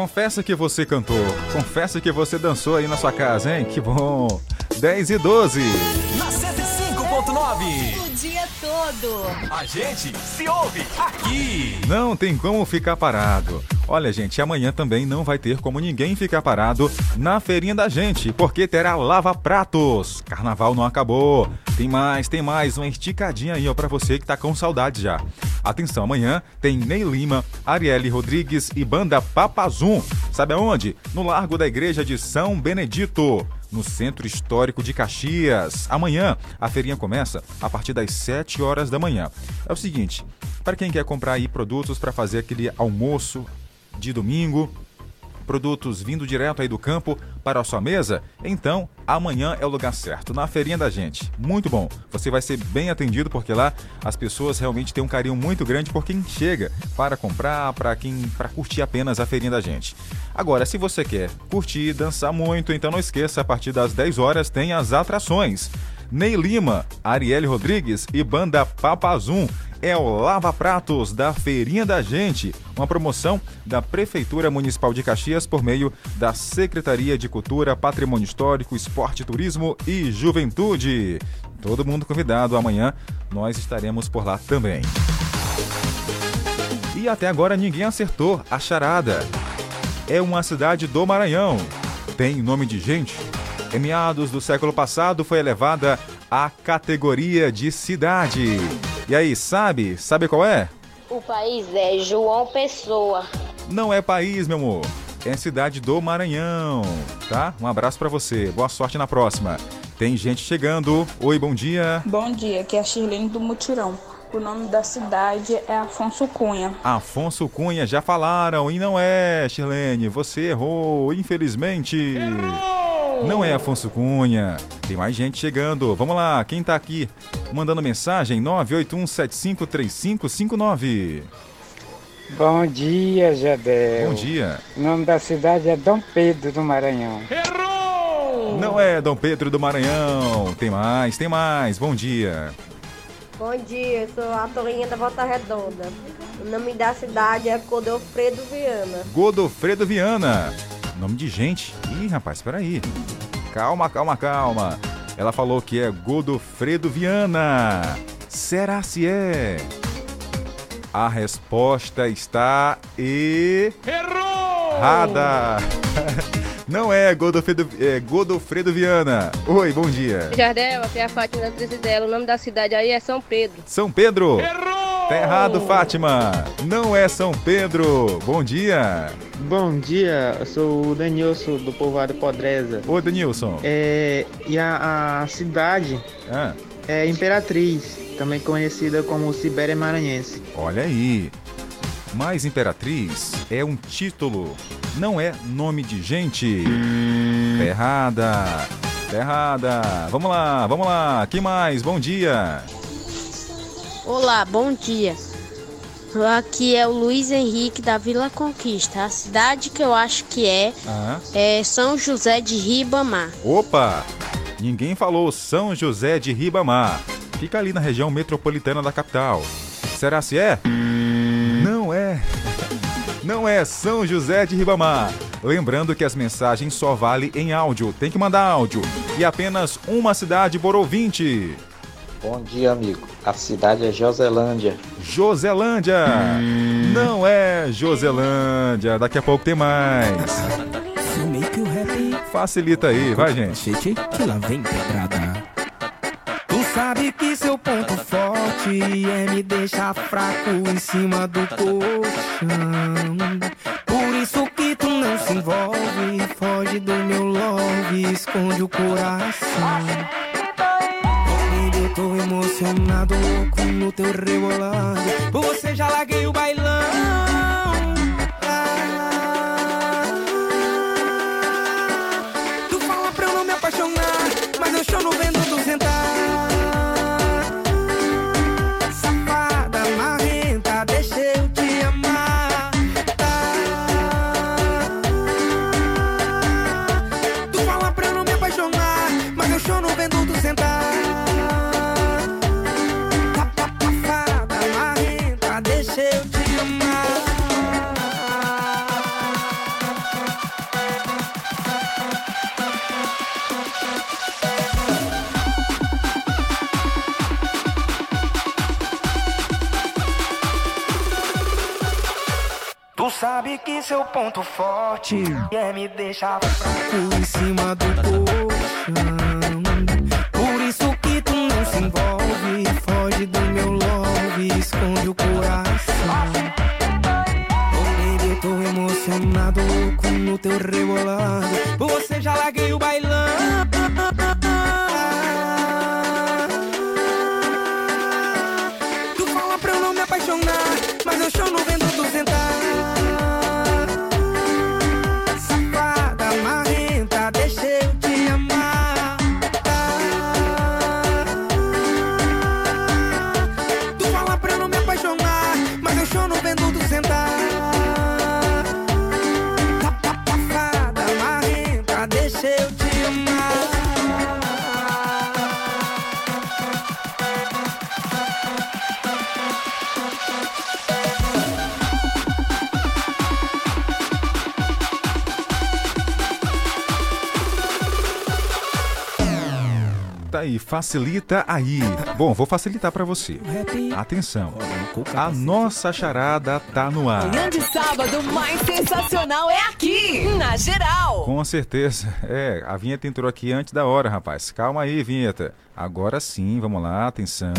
Confessa que você cantou, confessa que você dançou aí na sua casa, hein? Que bom! 10 e 12. Na 105.9. O dia todo. A gente se ouve aqui. Não tem como ficar parado. Olha, gente, amanhã também não vai ter como ninguém ficar parado na feirinha da gente, porque terá Lava Pratos. Carnaval não acabou. Tem mais, tem mais, uma esticadinha aí, ó, pra você que tá com saudade já. Atenção, amanhã tem Ney Lima, Arielle Rodrigues e banda Papazum. Sabe aonde? No Largo da Igreja de São Benedito no Centro Histórico de Caxias. Amanhã, a feirinha começa a partir das 7 horas da manhã. É o seguinte, para quem quer comprar aí produtos para fazer aquele almoço de domingo, produtos vindo direto aí do campo para a sua mesa, então amanhã é o lugar certo, na feirinha da gente. Muito bom. Você vai ser bem atendido porque lá as pessoas realmente têm um carinho muito grande por quem chega para comprar, para quem para curtir apenas a feirinha da gente. Agora, se você quer curtir, dançar muito, então não esqueça, a partir das 10 horas tem as atrações. Ney Lima, Arielle Rodrigues e banda Papazum é o Lava Pratos da Feirinha da Gente, uma promoção da Prefeitura Municipal de Caxias por meio da Secretaria de Cultura, Patrimônio Histórico, Esporte, Turismo e Juventude. Todo mundo convidado, amanhã nós estaremos por lá também. E até agora ninguém acertou a charada. É uma cidade do Maranhão. Tem nome de gente? Em meados do século passado foi elevada à categoria de cidade. E aí, sabe? Sabe qual é? O país é João Pessoa. Não é país, meu amor. é cidade do Maranhão, tá? Um abraço pra você. Boa sorte na próxima. Tem gente chegando. Oi, bom dia. Bom dia, aqui é a Shirlene do Mutirão. O nome da cidade é Afonso Cunha. Afonso Cunha, já falaram e não é, Shirlene. Você errou, infelizmente. Não é Afonso Cunha. Tem mais gente chegando. Vamos lá, quem tá aqui mandando mensagem? 981753559. Bom dia, Jadel. Bom dia. O nome da cidade é Dom Pedro do Maranhão. Não é Dom Pedro do Maranhão. Tem mais, tem mais. Bom dia. Bom dia, eu sou a Torinha da Volta Redonda. O nome da cidade é Godofredo Viana. Godofredo Viana. Nome de gente. Ih, rapaz, espera aí. Calma, calma, calma. Ela falou que é Godofredo Viana. Será se é? A resposta está errada. Não é Godofredo, é Godofredo Viana. Oi, bom dia. Jardel, aqui é a Fátima da Trizidela. O nome da cidade aí é São Pedro. São Pedro. Tá errado, Fátima. Não é São Pedro. Bom dia. Bom dia, eu sou o Danilson do povoado Podreza. Oi, Danilson. É, e a, a cidade Ah, é Imperatriz, também conhecida como Sibéria Maranhense. olha aí. Mas Imperatriz é um título, não é nome de gente. Tá errada. Tá errada. Vamos lá, vamos lá. Quem mais? Bom dia. Olá, bom dia. Aqui é o Luiz Henrique da Vila Conquista. A cidade que eu acho que é Ah. é São José de Ribamar. Opa! Ninguém falou São José de Ribamar. Fica ali na região metropolitana da capital. Será se é? Não é. São José de Ribamar. Lembrando que as mensagens só valem em áudio. Tem que mandar áudio. E apenas uma cidade por ouvinte. Bom dia, amigo. A cidade é Joselândia. Joselândia. Não é Joselândia. Daqui a pouco tem mais. Facilita aí, vai, gente. Que lá vem pedrada. É me deixar fraco em cima do colchão. Por isso que tu não se envolve, foge do meu love, esconde o coração. Baby, eu tô emocionado, louco no teu rebolado. Por você já larguei o bailão. Tu fala pra eu não me apaixonar, mas eu choro vendo seu ponto forte é me deixar fraco em cima do colchão. Por isso que tu não se envolve, foge do meu love, esconde o coração. Oh baby, eu tô emocionado, louco no teu rebolado. Você já larguei o bailão. Aí, facilita aí. Bom, vou facilitar pra você. Atenção. A nossa charada tá no ar. Manhã de sábado mais sensacional é aqui, na geral. Com certeza. É, a vinheta entrou aqui antes da hora, rapaz. Calma aí, vinheta. Agora sim, vamos lá, atenção.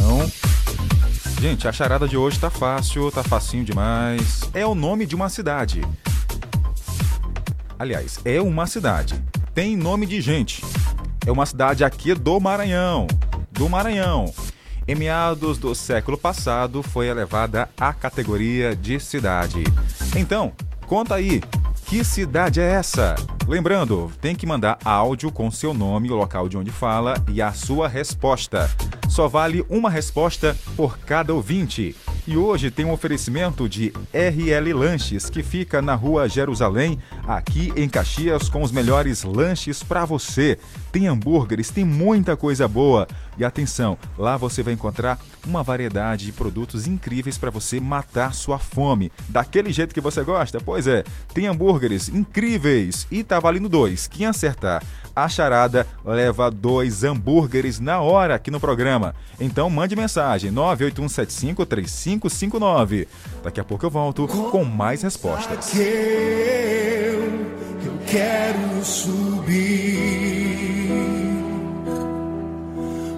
Gente, a charada de hoje tá fácil, tá facinho demais. É o nome de uma cidade. Aliás, é uma cidade. Tem nome de gente. É uma cidade aqui do Maranhão. Do Maranhão. Em meados do século passado, foi elevada à categoria de cidade. Então, conta aí, que cidade é essa? Lembrando, tem que mandar áudio com seu nome, o local de onde fala e a sua resposta. Só vale uma resposta por cada ouvinte. E hoje tem um oferecimento de RL Lanches, que fica na rua Jerusalém, aqui em Caxias, com os melhores lanches para você. Tem hambúrgueres, tem muita coisa boa. E atenção, lá você vai encontrar uma variedade de produtos incríveis para você matar sua fome. Daquele jeito que você gosta? Pois é, tem hambúrgueres incríveis e tá valendo dois. Quem acertar a charada leva dois hambúrgueres na hora aqui no programa. Então mande mensagem 981753559. Daqui a pouco eu volto com mais respostas. Eu, quero subir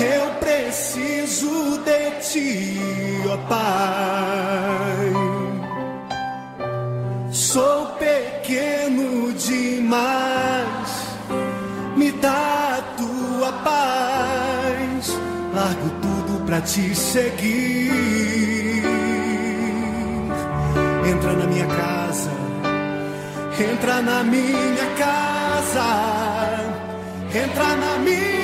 Eu preciso de ti, ó Pai. Sou pequeno demais, me dá a tua paz. Largo tudo pra te seguir. Entra na minha casa, entra na minha casa, entra na minha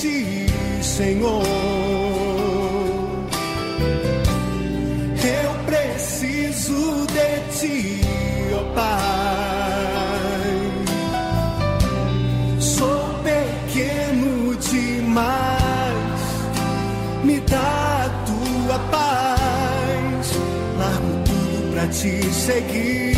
Ti, Senhor. Eu preciso de ti, ó Pai. Sou pequeno demais, me dá a tua paz. Largo tudo pra te seguir.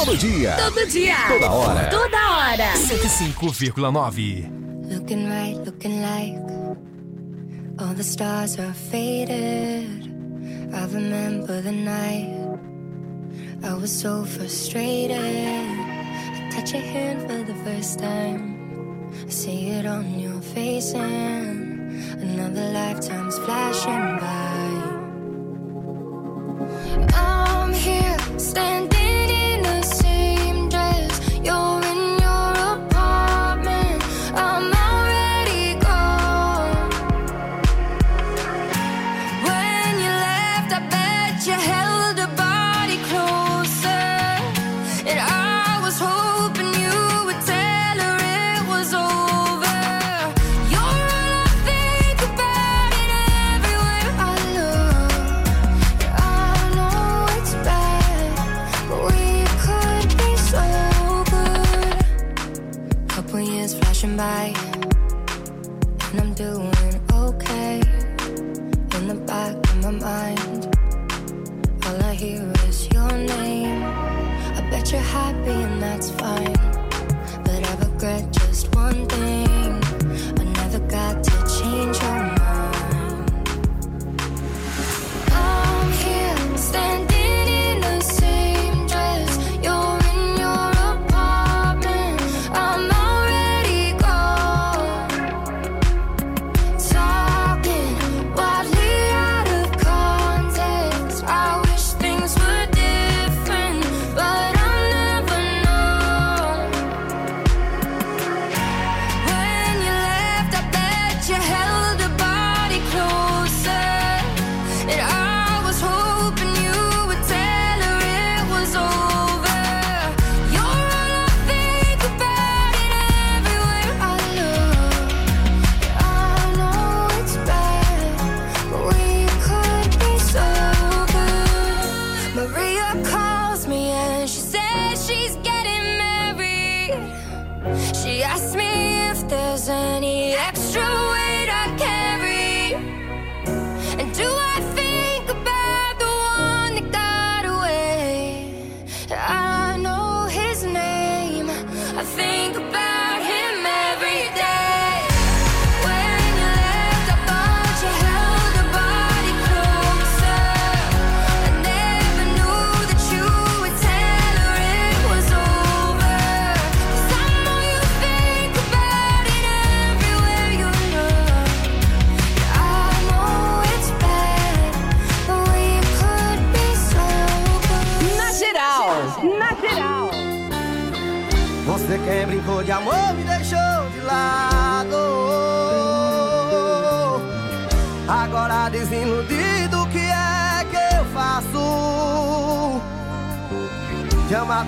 Todo dia. Todo dia. Toda hora. Toda hora. 105,9. Looking right, looking like all the stars are faded. I remember the night I was so frustrated. I touch your hand for the first time. I see it on your face, and another lifetime's flashing by. I'm here standing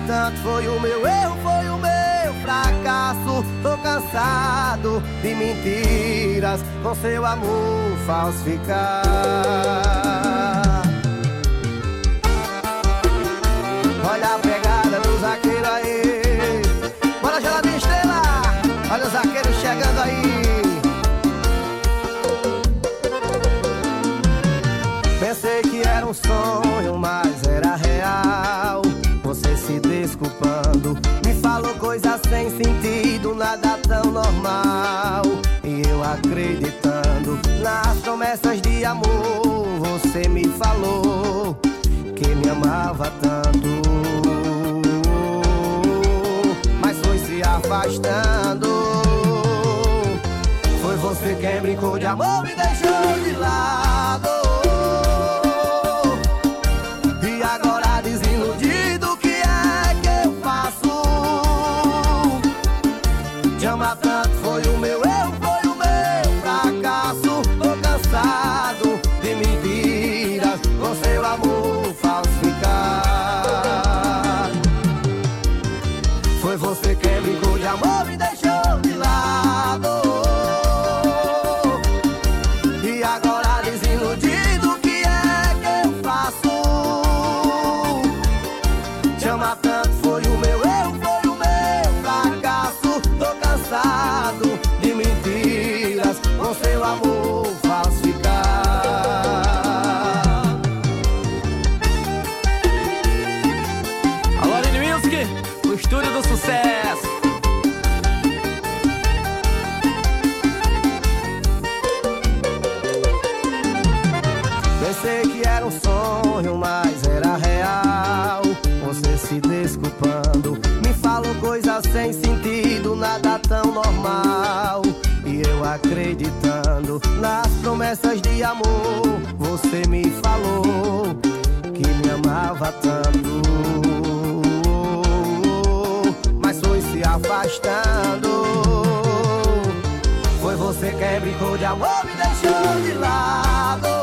tanto foi o meu erro, foi o meu fracasso. Tô cansado de mentiras com seu amor falsificar. Olha a pegada do zagueiro aí. Bora geladinha estrela. Olha o zagueiro chegando aí. Pensei que era um sonho, mas era real se desculpando. Me falou coisas sem sentido, nada tão normal. E eu acreditando nas promessas de amor, você me falou que me amava tanto. Mas foi se afastando. Foi você quem brincou de amor e deixou de lado. sei que era um sonho, mas era real. Você se desculpando, me falou coisas sem sentido, nada tão normal. E eu acreditando nas promessas de amor, você me falou que me amava tanto. Mas foi se afastando. Foi você que brincou de amor, me deixou de lado.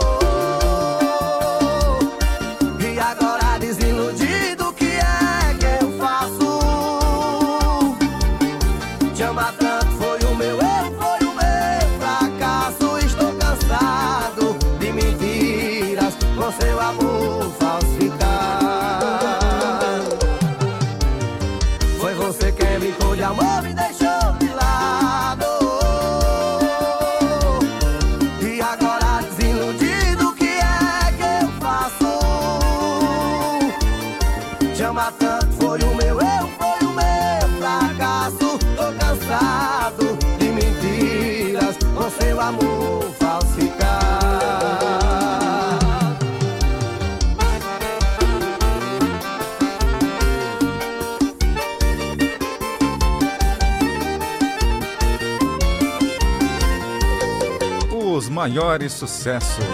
Maiores sucessos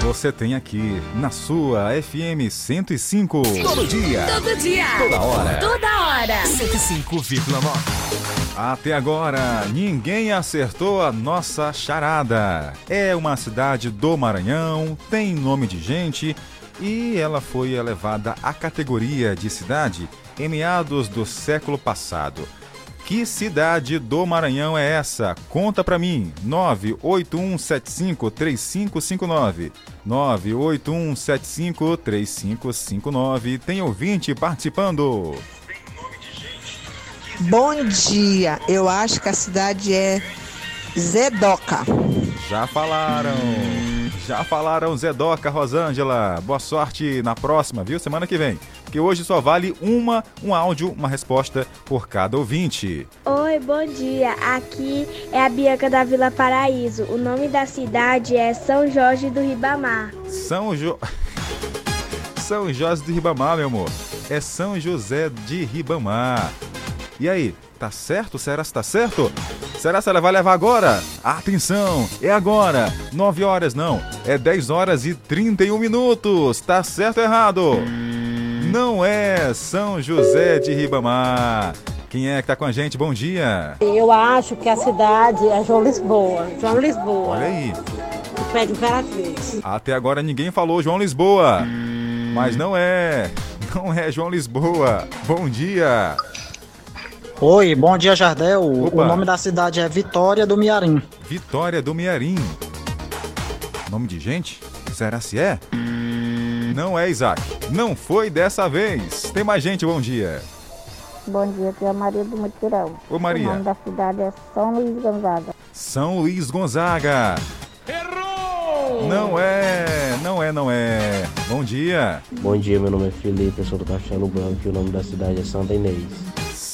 você tem aqui na sua FM 105. Todo dia. Todo dia. Toda hora. Toda hora. 105,9. Até agora, ninguém acertou a nossa charada. É uma cidade do Maranhão, tem nome de gente e ela foi elevada à categoria de cidade em meados do século passado. Que cidade do Maranhão é essa? Conta pra mim. 981753559. 981753559. Tem ouvinte participando. Bom dia, eu acho que a cidade é Zedoca. Já falaram. Já falaram Zedoca, Rosângela. Boa sorte na próxima, viu? Semana que vem. Porque hoje só vale uma, um áudio, uma resposta por cada ouvinte. Oi, bom dia. Aqui é a Bianca da Vila Paraíso. O nome da cidade é São Jorge do Ribamar. São Jo... São José de Ribamar, meu amor. É São José de Ribamar. E aí, tá certo? Será se tá certo? Será se ela vai levar agora? Atenção, é agora. 9 horas não, é 10 horas e 31 minutos. Tá certo ou errado? Não é São José de Ribamar. Quem é que tá com a gente? Bom dia. Eu acho que a cidade é João Lisboa. João Lisboa. Olha aí. O pé de Imperatriz. Até agora ninguém falou João Lisboa. Mas não é. Não é João Lisboa. Bom dia. Oi, bom dia Jardel. Opa. O nome da cidade é Vitória do Miarim. Vitória do Miarim. Nome de gente? Será se é? Não é, Isaac. Não foi dessa vez. Tem mais gente, bom dia. Bom dia, aqui é a Maria do Mutirão. Ô, Maria. O nome da cidade é São Luís Gonzaga. São Luís Gonzaga. Errou! Não é, não é, não é. Bom dia. Bom dia, meu nome é Felipe, eu sou do Castelo Branco e o nome da cidade é Santa Inês.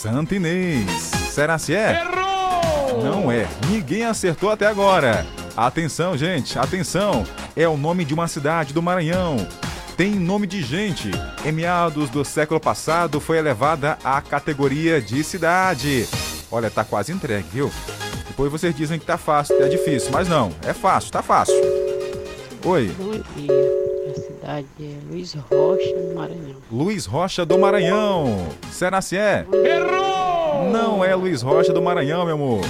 Santa Inês. Será se é? Errou! Não é. Ninguém acertou até agora. Atenção, gente, atenção. É o nome de uma cidade do Maranhão. Tem nome de gente. Em meados do século passado foi elevada à categoria de cidade. Olha, tá quase entregue, viu? Depois vocês dizem que tá fácil, é difícil, mas não, é fácil, tá fácil. Oi. Bom dia. Cidade é Luiz Rocha, no Maranhão. Luiz Rocha do Maranhão. Será se é? Errou! Não é Luiz Rocha do Maranhão, meu amor.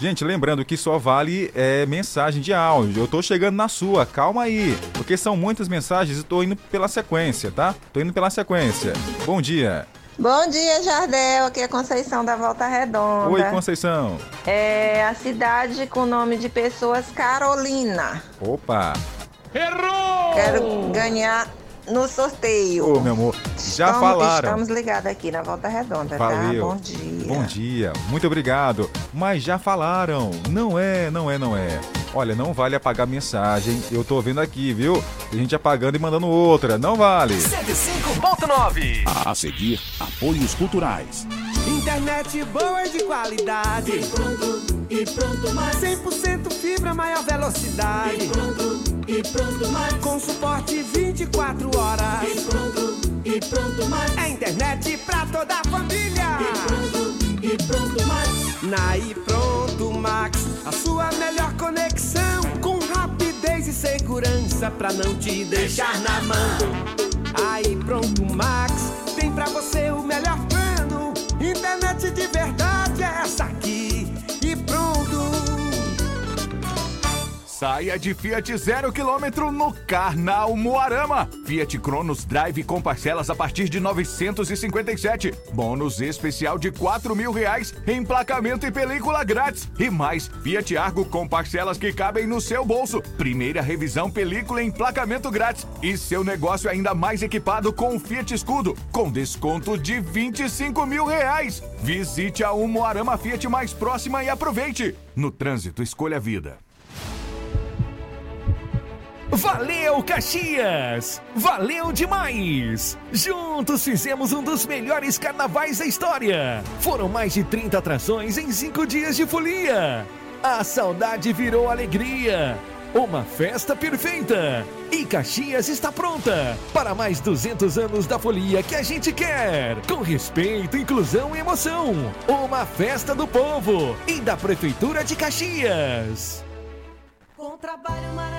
Gente, lembrando que só vale é, mensagem de áudio. Eu tô chegando na sua, calma aí. Porque são muitas mensagens e tô indo pela sequência, tá? Tô indo pela sequência. Bom dia. Bom dia, Jardel. Aqui é Conceição da Volta Redonda. Oi, Conceição. É a cidade com o nome de pessoas Carolina. Opa. Errou! Quero ganhar no sorteio. Ô, meu amor, já estamos, falaram. Estamos ligados aqui na Volta Redonda, Valeu. tá? Bom dia. Bom dia, muito obrigado. Mas já falaram. Não é, não é, não é. Olha, não vale apagar mensagem. Eu tô vendo aqui, viu? Tem gente apagando e mandando outra. Não vale. 105.9. A seguir, apoios culturais. Internet boa e de qualidade. E pronto, e pronto mais. 100% fibra, maior velocidade. E pronto, e pronto mais. Com suporte 24 horas. E pronto, e pronto mais. É internet pra toda a família. E pronto, e pronto mais. Na e pronto Max, a sua melhor conexão. Com rapidez e segurança pra não te deixar na mão. Aí pronto Max, tem pra você o melhor plano. Internet de verdade é essa aqui. Saia de Fiat zero quilômetro no Carnal Moarama. Fiat Cronos Drive com parcelas a partir de 957. Bônus especial de 4 mil reais, emplacamento e película grátis. E mais, Fiat Argo com parcelas que cabem no seu bolso. Primeira revisão, película e emplacamento grátis. E seu negócio ainda mais equipado com o Fiat Escudo, com desconto de 25 mil reais. Visite a Moarama Fiat mais próxima e aproveite. No trânsito, escolha a vida. Valeu, Caxias! Valeu demais! Juntos fizemos um dos melhores carnavais da história. Foram mais de 30 atrações em 5 dias de folia. A saudade virou alegria. Uma festa perfeita. E Caxias está pronta para mais 200 anos da folia que a gente quer. Com respeito, inclusão e emoção. Uma festa do povo e da Prefeitura de Caxias. Com trabalho, avança.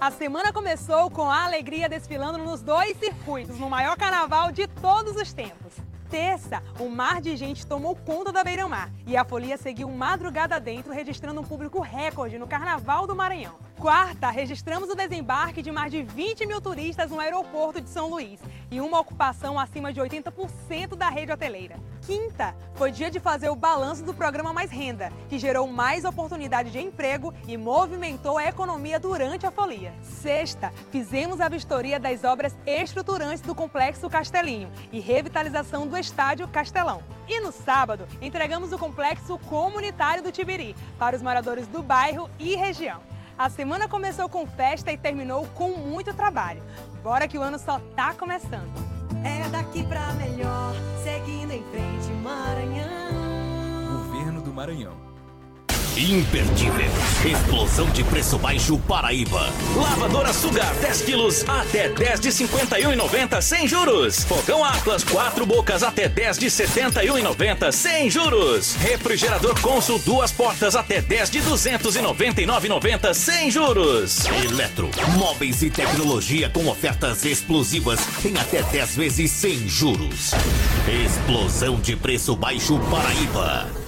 A semana começou com a alegria desfilando nos dois circuitos, no maior carnaval de todos os tempos. Terça, um mar de gente tomou conta da Beira-Mar e a folia seguiu madrugada dentro, registrando um público recorde no Carnaval do Maranhão. Quarta, registramos o desembarque de mais de 20 mil turistas no aeroporto de São Luís e uma ocupação acima de 80% da rede hoteleira. Quinta, foi dia de fazer o balanço do programa Mais Renda, que gerou mais oportunidade de emprego e movimentou a economia durante a folia. Sexta, fizemos a vistoria das obras estruturantes do Complexo Castelinho e revitalização do Estádio Castelão. E no sábado, entregamos o Complexo Comunitário do Tibiri para os moradores do bairro e região. A semana começou com festa e terminou com muito trabalho. Bora que o ano só tá começando. É daqui pra melhor, seguindo em frente, Maranhão. Governo do Maranhão. Imperdível. Explosão de preço baixo Paraíba. Lavadora Sugar 10 quilos até 10 de 51,90 sem juros. Fogão Atlas 4 bocas até 10 de 71,90 sem juros. Refrigerador Consul duas portas até 10 de 299,90 sem juros. Eletro, móveis e tecnologia com ofertas explosivas em até 10 vezes sem juros. Explosão de preço baixo Paraíba.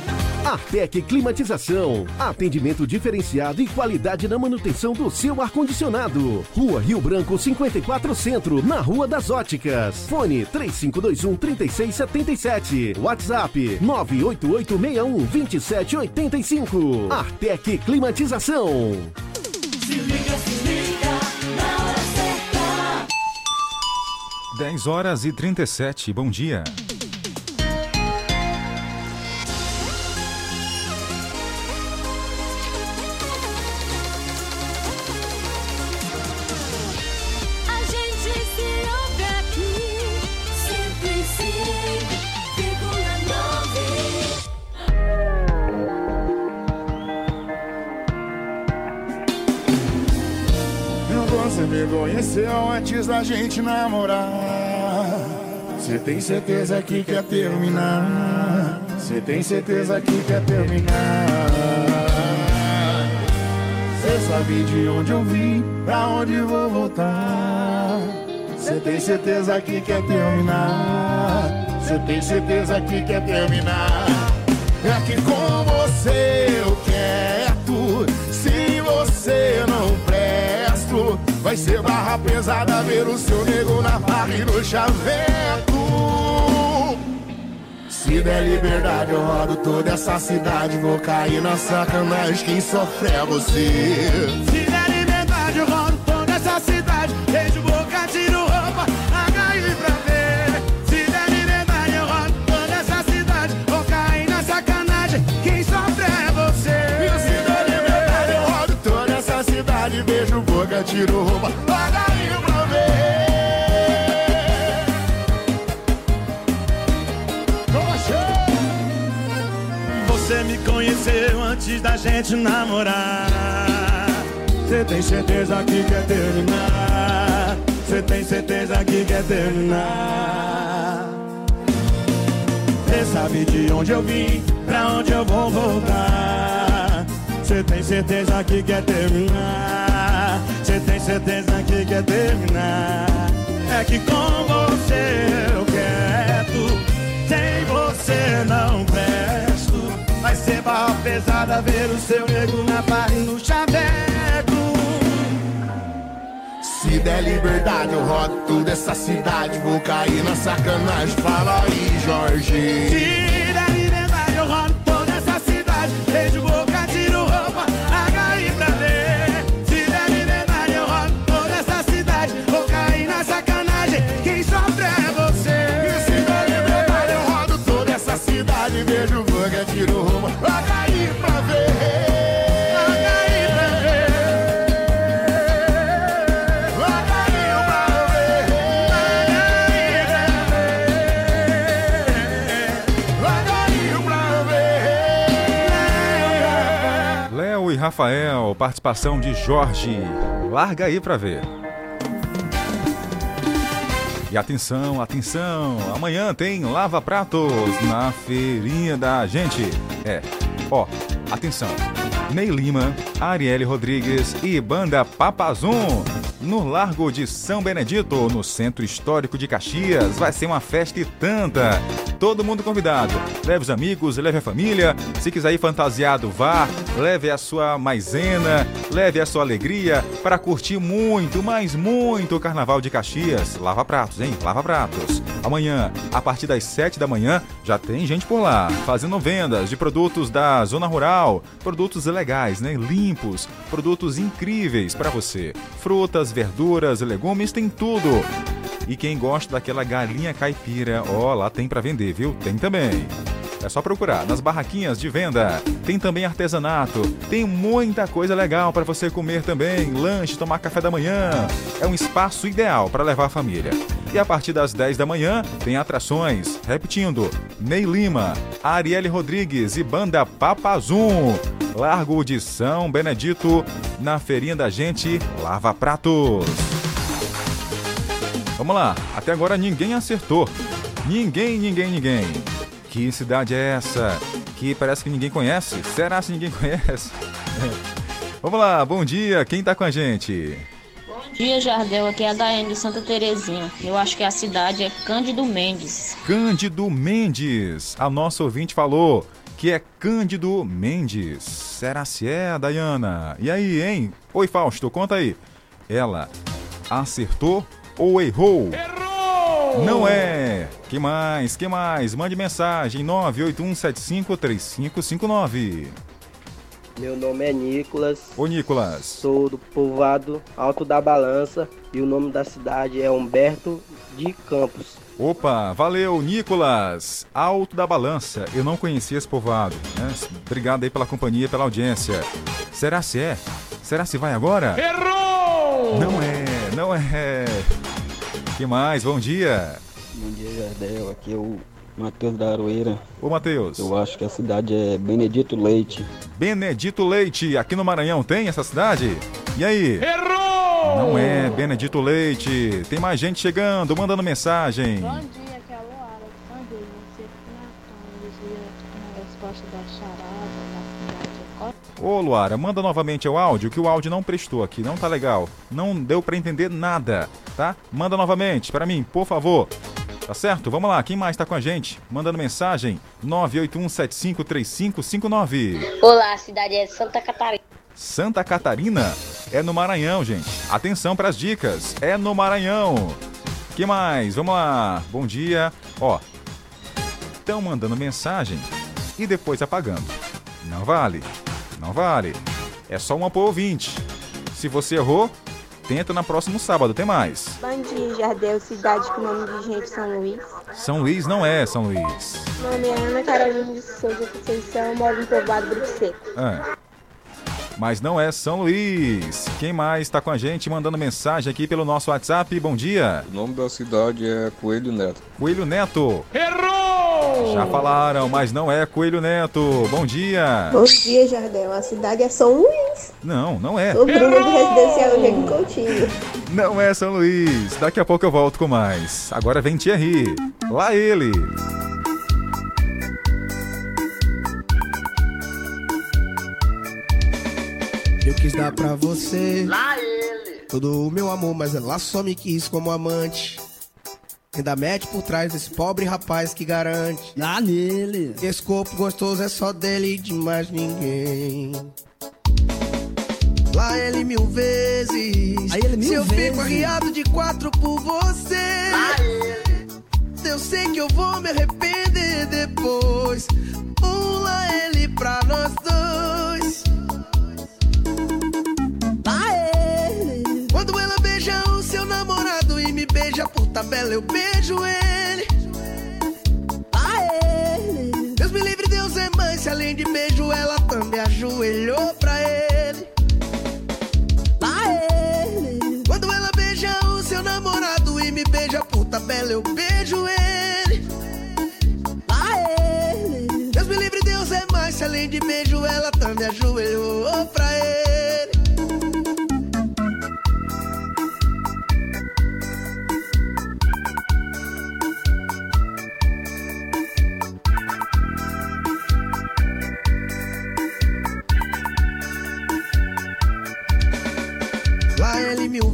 Artec Climatização. Atendimento diferenciado e qualidade na manutenção do seu ar-condicionado. Rua Rio Branco 54 Centro, na Rua das Óticas. Fone 3521 3677. WhatsApp 98861 2785. Artec Climatização. Se liga, se liga, na hora certa. 10 horas e 37, bom dia. Me conheceu antes da gente namorar. Você tem certeza que quer terminar? Você tem certeza que quer terminar? Você sabe de onde eu vim, pra onde vou voltar? Você tem certeza que quer terminar? Você tem certeza que quer terminar? É que com você eu quero. Se você não vai ser barra pesada ver o seu nego na barra e no chaveco. Se der liberdade, eu rodo toda essa cidade. Vou cair na sacanagem, quem sofre é você. Boca, tiro roupa, agarre pra ver. Você me conheceu antes da gente namorar. Você tem certeza que quer terminar? Você tem certeza que quer terminar? Você sabe de onde eu vim, pra onde eu vou voltar? Você tem certeza que quer terminar? Você tem certeza que quer terminar? É que com você eu quero, sem você não presto. Vai ser barra pesada ver o seu nego na barra e no chaveco. Se der liberdade, eu rodo toda essa cidade. Vou cair na sacanagem. Fala aí, Jorge. Se der liberdade, eu rodo toda essa cidade. Beijo, Rafael, participação de Jorge. Larga aí pra ver. E atenção, atenção, amanhã tem Lava Pratos na feirinha da gente. É, ó, atenção. Ney Lima, Arielle Rodrigues e Banda Papazum. No Largo de São Benedito, no Centro Histórico de Caxias. Vai ser uma festa e tanta. Todo mundo convidado. Leve os amigos, leve a família. Se quiser ir fantasiado, vá. Leve a sua maisena, leve a sua alegria para curtir muito, mas muito o Carnaval de Caxias. Lava pratos, hein? Lava pratos. Amanhã, a partir das 7 da manhã, já tem gente por lá, fazendo vendas de produtos da zona rural, produtos legais, né? Limpos, produtos incríveis para você. Frutas, verduras, legumes, tem tudo. E quem gosta daquela galinha caipira, ó, lá tem para vender, viu? Tem também. É só procurar nas barraquinhas de venda. Tem também artesanato. Tem muita coisa legal para você comer também. Lanche, tomar café da manhã. É um espaço ideal para levar a família. E a partir das 10 da manhã tem atrações. Repetindo: Ney Lima, Arielle Rodrigues e Banda Papazum. Largo de São Benedito, na feirinha da gente, Lava Pratos. Vamos lá, até agora ninguém acertou. Ninguém, ninguém, ninguém. Que cidade é essa? Que parece que ninguém conhece. Será se ninguém conhece? Vamos lá, bom dia. Quem tá com a gente? Bom dia, Jardel. Aqui é a Daiane de Santa Terezinha. Eu acho que a cidade é Cândido Mendes. Cândido Mendes. A nossa ouvinte falou que é Cândido Mendes. Será se é, Dayana? E aí, hein? Oi, Fausto, conta aí. Ela acertou ou errou? Errou! Não é. Que mais? Que mais? Mande mensagem 981753559. Meu nome é Nicolas. Ô, Nicolas. Sou do povoado Alto da Balança e o nome da cidade é Humberto de Campos. Opa, valeu, Nicolas. Alto da Balança. Eu não conhecia esse povoado. Né? Obrigado aí pela companhia, pela audiência. Será se é? Será se vai agora? Errou! Não é, não é. Que mais? Bom dia. Bom dia, Jardel. Aqui é o Matheus da Aroeira. Ô, Matheus. Eu acho que a cidade é Benedito Leite. Benedito Leite. Aqui no Maranhão tem essa cidade? E aí? Errou! Não é Benedito Leite. Tem mais gente chegando, mandando mensagem. Bom dia, aqui é a Luara. Não sei se na resposta da charada da cidade? Ô, Luara, manda novamente o áudio, que o áudio não prestou aqui, não tá legal. Não deu pra entender nada, tá? Manda novamente para mim, por favor. Tá certo? Vamos lá, quem mais tá com a gente? Mandando mensagem 981753559. Olá, a cidade é Santa Catarina. Santa Catarina é no Maranhão, gente. Atenção para as dicas. É no Maranhão. Que mais? Vamos lá. Bom dia. Ó, estão mandando mensagem e depois apagando. Não vale. Não vale. É só uma por ouvinte. Se você errou, tenta na próximo sábado. Tem mais. Bom dia, Jardel. Cidade com nome de gente São Luís. São Luís não é São Luís. Meu nome é Ana Carolina de Souza Conceição. Moro no povoado Grupo Seco. É. Mas não é São Luís. Quem mais está com a gente mandando mensagem aqui pelo nosso WhatsApp? Bom dia. O nome da cidade é Coelho Neto. Coelho Neto. Errou! Já falaram, mas não é Coelho Neto. Bom dia. Bom dia, Jardel. A cidade é São Luís. Não, não é. O Bruno do Residencial Diego Coutinho. Não é São Luís. Daqui a pouco eu volto com mais. Agora vem Thierry. Lá ele. Eu quis dar pra você Lá ele! todo o meu amor, mas ela só me quis como amante. Ainda mete por trás desse pobre rapaz que garante. Lá nele. Esse corpo gostoso é só dele e de mais ninguém. Lá ele mil vezes. Aí ele mil Se eu vezes. fico arriado de quatro por você. Eu sei que eu vou me arrepender depois. Lá ele pra nós dois. Quando ela beija o seu namorado e me beija por tabela, eu beijo ele. Deus me livre, Deus é mãe. Se além de beijo, ela também ajoelhou pra ele. Quando ela beija o seu namorado e me beija por tabela, eu beijo ele. Deus me livre, Deus é mais. Se além de beijo, ela também ajoelhou pra ele.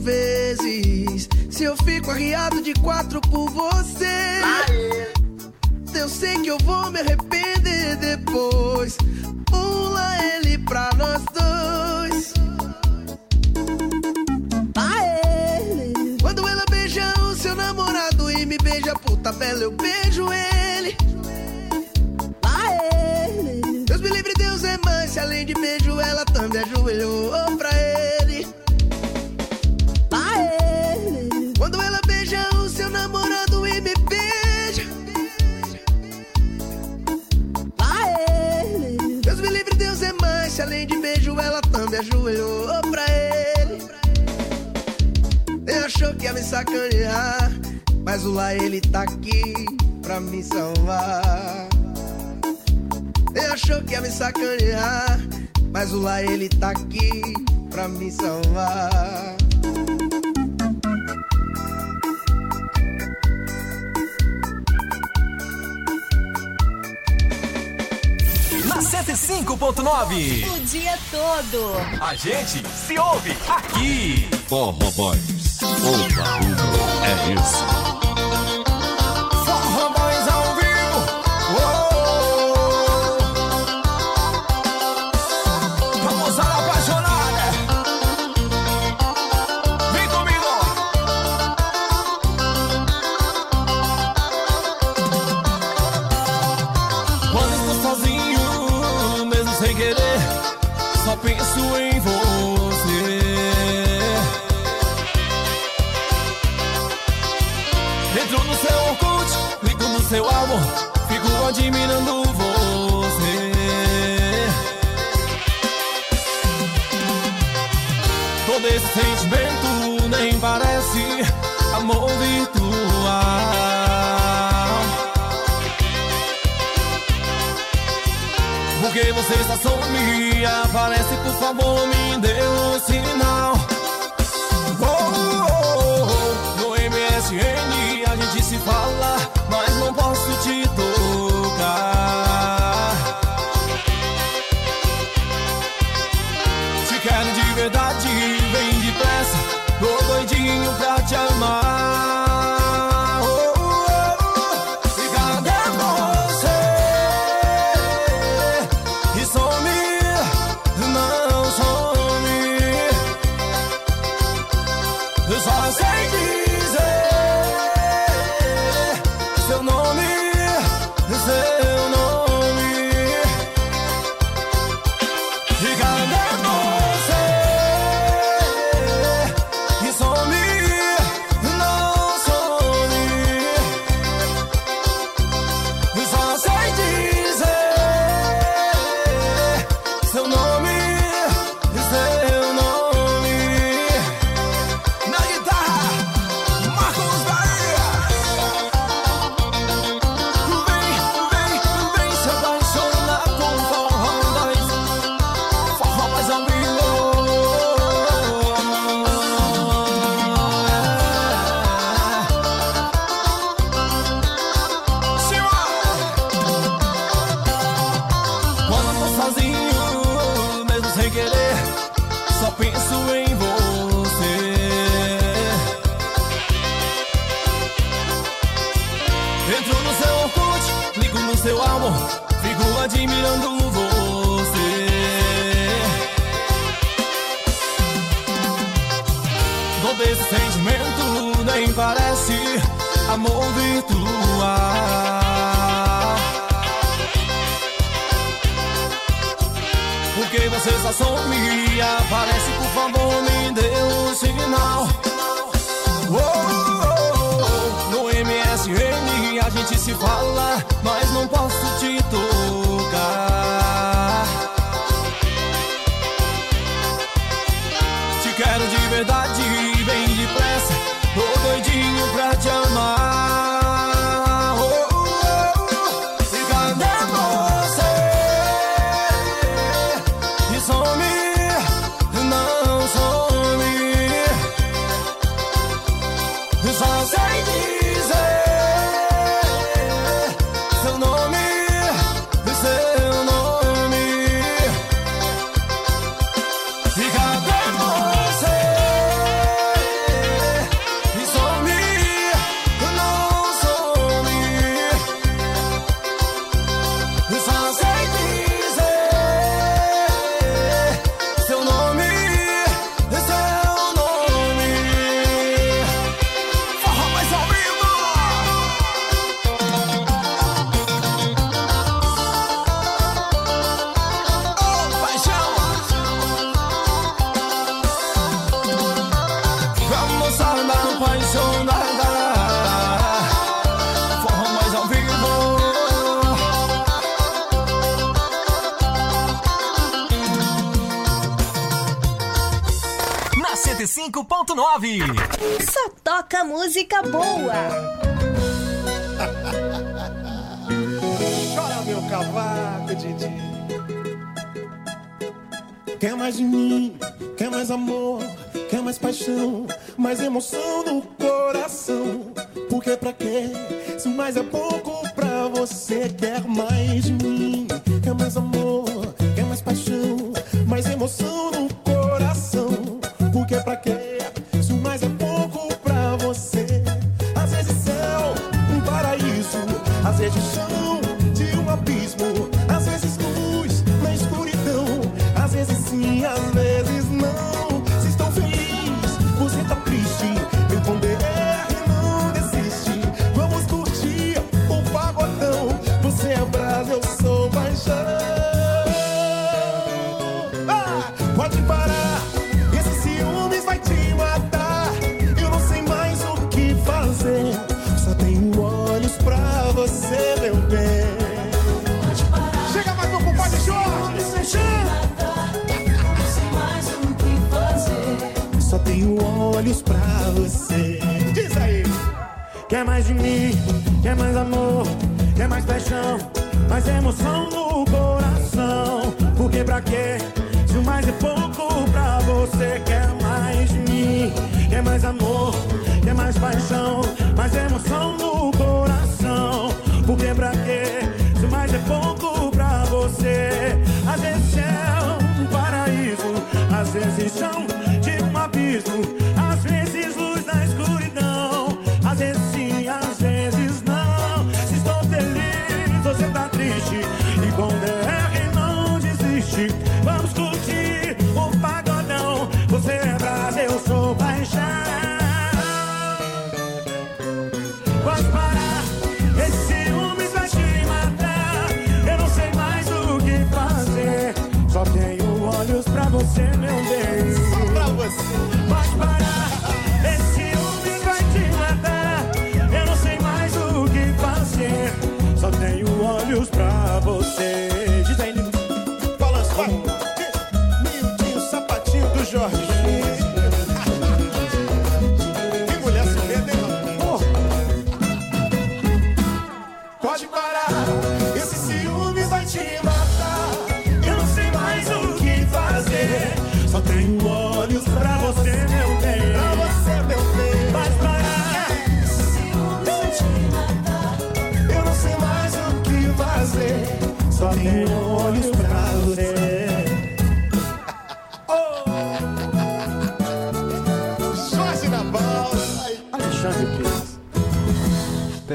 Vezes. Se eu fico arriado de quatro por você, eu sei que eu vou me arrepender depois. Pula ele pra nós dois. Aê. Quando ela beija o seu namorado e me beija por tabela, eu beijo ele. Aê. Deus me livre, Deus é mãe. Se além de beijo, ela também ajoelhou pra ele. É mãe. Se além de beijo, ela também ajoelhou pra ele. Nem achou que ia me sacanear. Mas o lá ele tá aqui pra me salvar. Nem achou que ia me sacanear. Mas o lá ele tá aqui pra me salvar. 105.9. O dia todo. A gente se ouve aqui. Forró Boys. O barulho é esse. Você está some, aparece, por favor, me dê um sinal.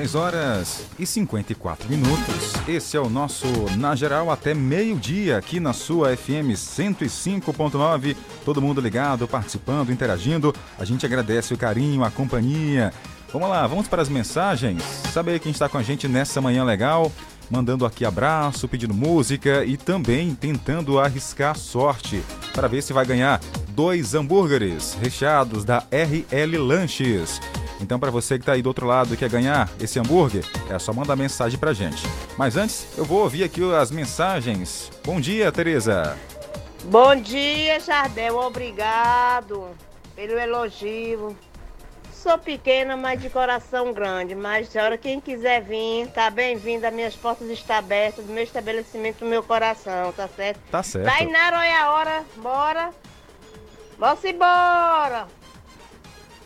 10 horas e 54 minutos. Esse é o nosso Na Geral até meio-dia aqui na sua FM 105.9. Todo mundo ligado, participando, interagindo. A gente agradece o carinho, a companhia. Vamos lá, vamos para as mensagens. Saber quem está com a gente nessa manhã legal. Mandando aqui abraço, pedindo música e também tentando arriscar sorte para ver se vai ganhar dois hambúrgueres recheados da RL Lanches. Então, para você que está aí do outro lado e quer ganhar esse hambúrguer, é só mandar mensagem pra gente. Mas antes, eu vou ouvir aqui as mensagens. Bom dia, Tereza. Bom dia, Jardel. Obrigado pelo elogio. Sou pequena, mas de coração grande. Mas a hora quem quiser vir, tá bem-vindo. As minhas portas estão abertas do meu estabelecimento, do meu coração, tá certo? Tá certo. Tainara, olha a hora. Bora. Vamos embora.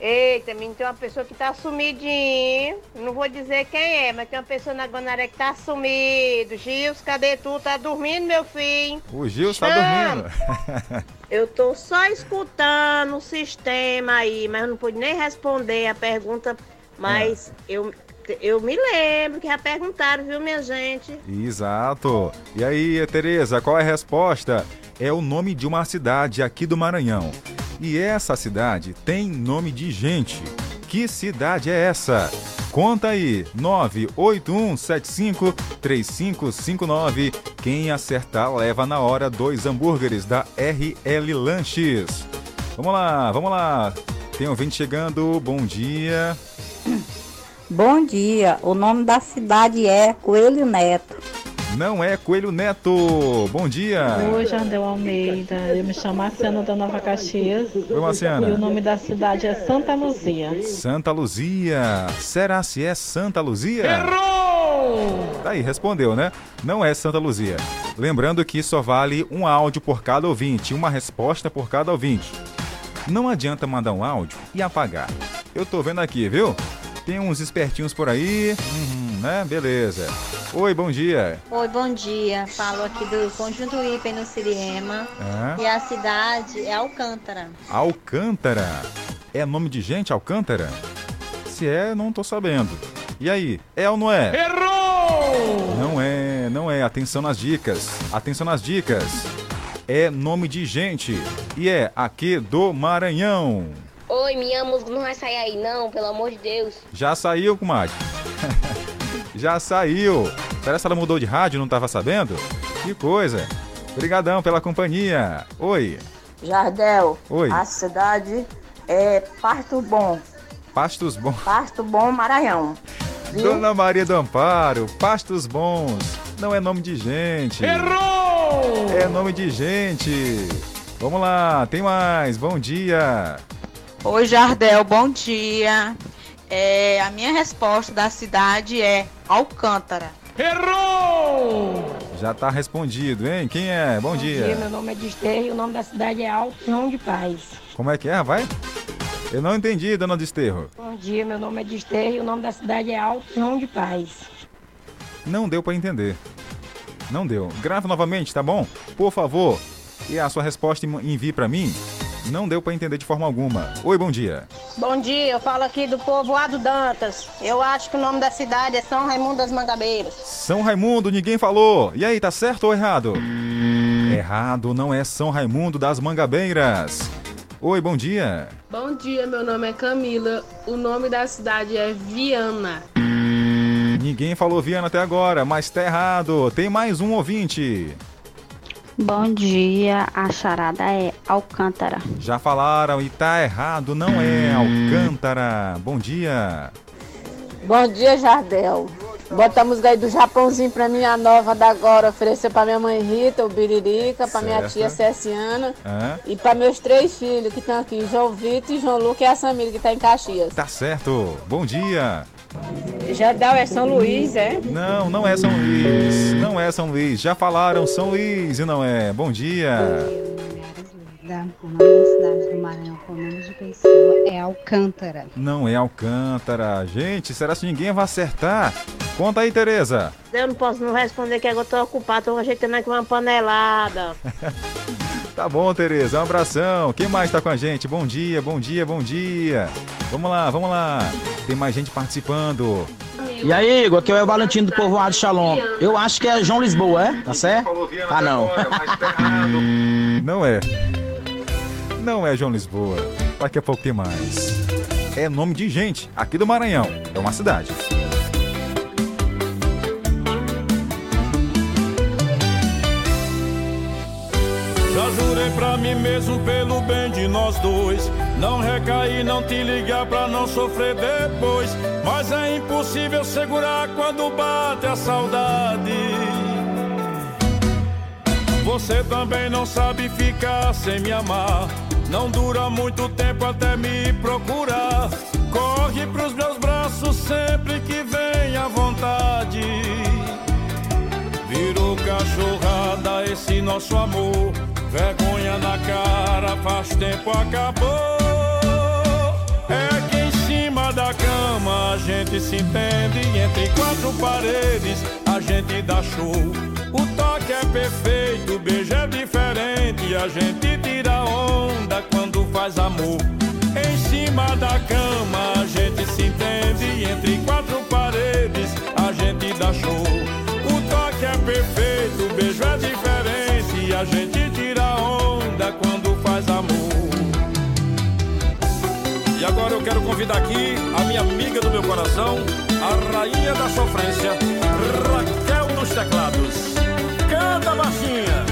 Eita, menino, tem uma pessoa que tá sumidinho. Não vou dizer quem é, mas tem uma pessoa na Guanaré que tá sumido. Gils, cadê tu? Tá dormindo, meu filho? O Gil está Chama. dormindo. Eu tô só escutando o sistema aí, mas eu não pude nem responder a pergunta, mas eu, eu me lembro que já perguntaram, viu, minha gente? Exato. E aí, Tereza, qual é a resposta? É o nome de uma cidade aqui do Maranhão. E essa cidade tem nome de gente. Que cidade é essa? Conta aí, 981753559. Quem acertar leva na hora dois hambúrgueres da RL Lanches. Vamos lá, vamos lá. Tem ouvinte chegando, bom dia. Bom dia, o nome da cidade é Coelho Neto. Não é Coelho Neto. Bom dia. Oi, Jardel Almeida. Eu me chamo Marciana da Nova Caxias. Oi, Marciana. E o nome da cidade é Santa Luzia. Santa Luzia. Será se é Santa Luzia? Errou! Tá aí, respondeu, né? Não é Santa Luzia. Lembrando que só vale um áudio por cada ouvinte, uma resposta por cada ouvinte. Não adianta mandar um áudio e apagar. Eu tô vendo aqui, viu? Tem uns espertinhos por aí, uhum, né? Beleza. Oi, bom dia. Oi, bom dia. Falo aqui do Conjunto Ipen no Siriema. É. E a cidade é Alcântara. Alcântara. É nome de gente, Alcântara? Se é, não tô sabendo. E aí, é ou não é? Errou! Não é, não é. Atenção nas dicas. Atenção nas dicas. É nome de gente. E é aqui do Maranhão. Oi, minha música não vai sair aí não, pelo amor de Deus. Já saiu, comadre? Já saiu. Parece que ela mudou de rádio, não tava sabendo? Que coisa. Obrigadão pela companhia. Oi. Jardel. Oi. A cidade é Parto Bom. Pastos Bons. Parto Bom, Maranhão. Viu? Dona Maria do Amparo, Pastos Bons. Não é nome de gente. Errou! É nome de gente. Vamos lá, tem mais. Bom dia. Oi, Jardel, bom dia. É, a minha resposta da cidade é Alcântara. Errou! Já tá respondido, hein? Quem é? Bom, dia. meu nome é Desterro e o nome da cidade é Alto João de Paz. Como é que é, vai? Eu não entendi, dona Desterro. Bom dia, meu nome é Desterro e o nome da cidade é Alto João de Paz. Não deu pra entender. Não deu. Grava novamente, tá bom? Por favor. E a sua resposta envie pra mim. Não deu pra entender de forma alguma. Oi, bom dia. Bom dia, eu falo aqui do povoado Dantas. Eu acho que o nome da cidade é São Raimundo das Mangabeiras. São Raimundo, ninguém falou. E aí, tá certo ou errado? Errado, não é São Raimundo das Mangabeiras. Oi, bom dia. Bom dia, meu nome é Camila. O nome da cidade é Viana. Ninguém falou Viana até agora, mas tá errado. Tem mais um ouvinte. Bom dia, a charada é Alcântara. Já falaram e tá errado, não é Alcântara. Bom dia. Bom dia, Jardel. Bota a música aí do Japãozinho pra minha nova da agora. Oferecer pra minha mãe Rita, o Biririca, pra minha Certo. tia Cessiana. E pra meus três filhos que estão aqui, João Vitor, João Luca e a Samira, que tá em Caxias. Tá certo. Bom dia. Jardel é São Luís, é? Não, não é São Luís. Não é São Luís. Já falaram São Luís e não é. Bom dia. O nome da cidade do Maranhão com o nome de pessoa é Alcântara. Não é Alcântara. Gente, será que ninguém vai acertar? Conta aí, Tereza. Eu não posso não responder que agora eu tô ocupado, tô ajeitando aqui uma panelada. Tá bom, Tereza. Um abração. Quem mais tá com a gente? Bom dia, bom dia, bom dia. Vamos lá, vamos lá. Tem mais gente participando. E aí, Igor, aqui é o Valentino do Povoado Shalom. Eu acho que é João Lisboa, é? Tá certo? Ah, não. Não é. Não é João Lisboa. Daqui a pouco tem mais. É nome de gente aqui do Maranhão. É uma cidade. Já jurei pra mim mesmo pelo bem de nós dois. Não recair, não te ligar pra não sofrer depois. Mas é impossível segurar quando bate a saudade. Você também não sabe ficar sem me amar. Não dura muito tempo até me procurar. Corre pros meus braços sempre que vem à vontade. Virou cachorrada esse nosso amor. Vergonha na cara, faz tempo acabou. É que em cima da cama a gente se entende. Entre quatro paredes a gente dá show. O toque é perfeito, o beijo é diferente. A gente tira onda quando faz amor. Em cima da cama a gente se entende. Entre quatro paredes a gente dá show. O toque é perfeito, o beijo é diferente. A gente quando faz amor. E agora eu quero convidar aqui a minha amiga do meu coração, a rainha da sofrência, Raquel dos teclados. Canta baixinha.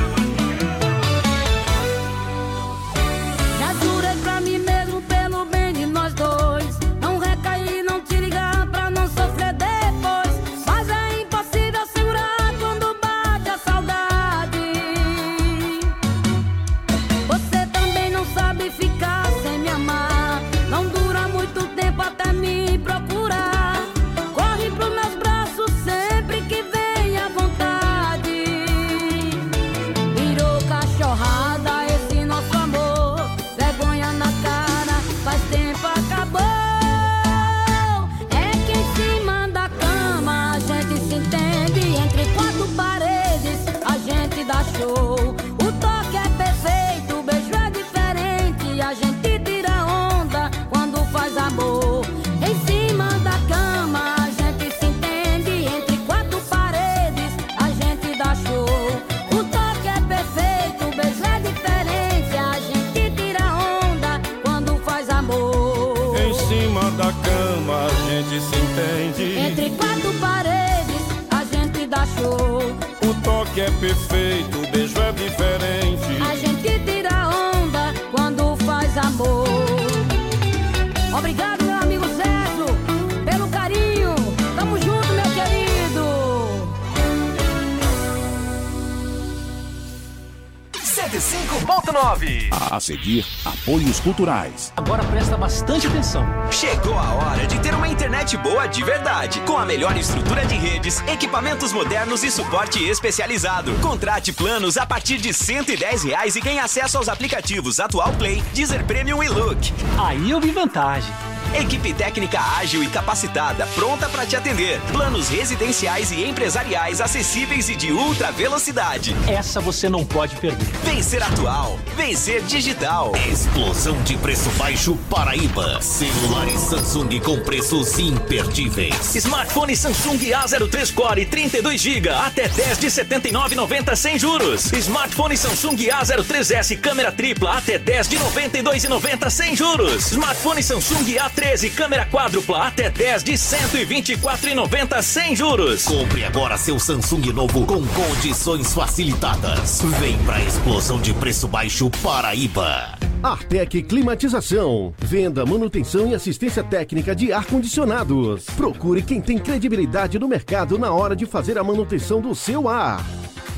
105.9. A seguir, apoios culturais. Agora presta bastante atenção. Chegou a hora de ter uma internet boa de verdade, com a melhor estrutura de redes, equipamentos modernos e suporte especializado. Contrate planos a partir de 110 reais e ganhe acesso aos aplicativos Atual Play, Deezer Premium e Look. Aí eu vi vantagem. Equipe técnica ágil e capacitada, pronta para te atender. Planos residenciais e empresariais acessíveis e de ultra velocidade. Essa você não pode perder. Vencer atual, vencer digital. Explosão de preço baixo Paraíba. Celulares Samsung com preços imperdíveis. Smartphone Samsung A03 Core 32 GB até 10 de 79,90 sem juros. Smartphone Samsung A03S câmera tripla até 10 de 92,90 sem juros. Smartphone Samsung A13 câmera quádrupla até 10 de 124,90 sem juros. Compre agora seu Samsung novo com condições facilitadas. Vem pra explosão de preço baixo Paraíba. Artec Climatização. Venda, manutenção e assistência técnica de ar-condicionados. Procure quem tem credibilidade no mercado na hora de fazer a manutenção do seu ar.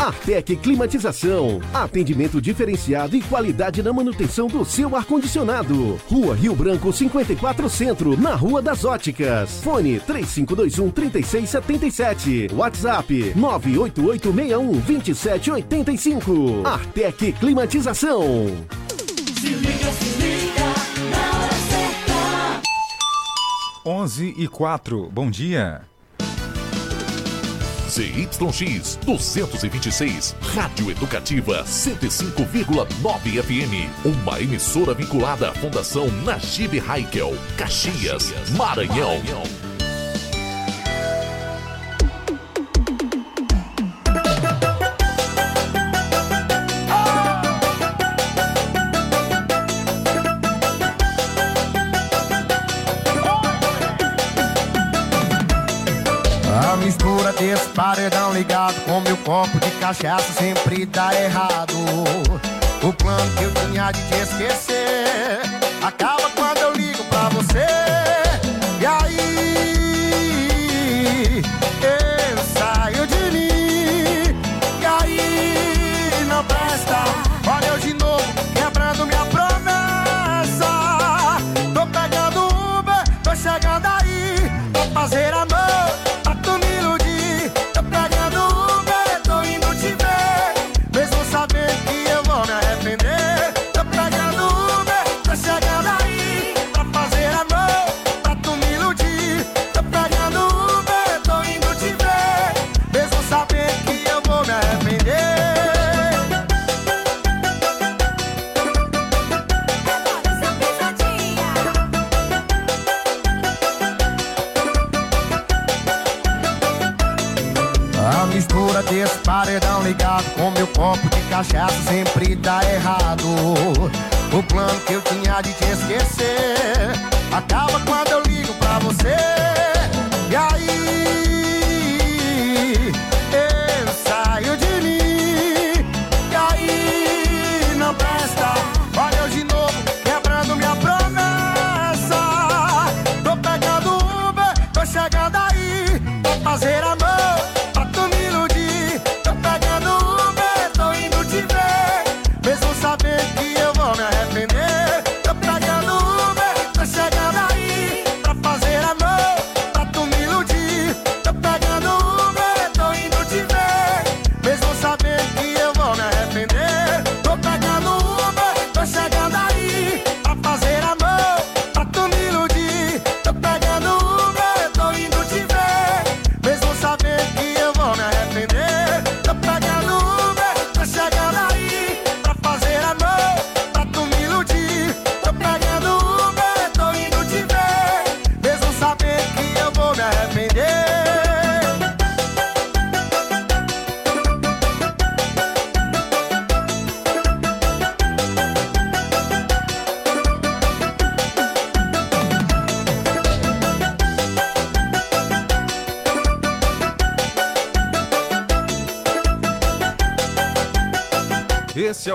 Artec Climatização. Atendimento diferenciado e qualidade na manutenção do seu ar-condicionado. Rua Rio Branco 54 Centro, na Rua das Óticas. Fone 3521 3677. WhatsApp 98861 2785. Artec Climatização. Se liga, se liga, na hora certa. 11 e 4, bom dia. ZYX 226, Rádio Educativa 105,9 FM. Uma emissora vinculada à Fundação Najib Haikel, Caxias, Maranhão. A paredão ligado com meu copo de cachaça sempre dá errado. O plano que eu tinha de te esquecer acaba quando eu ligo pra você. E aí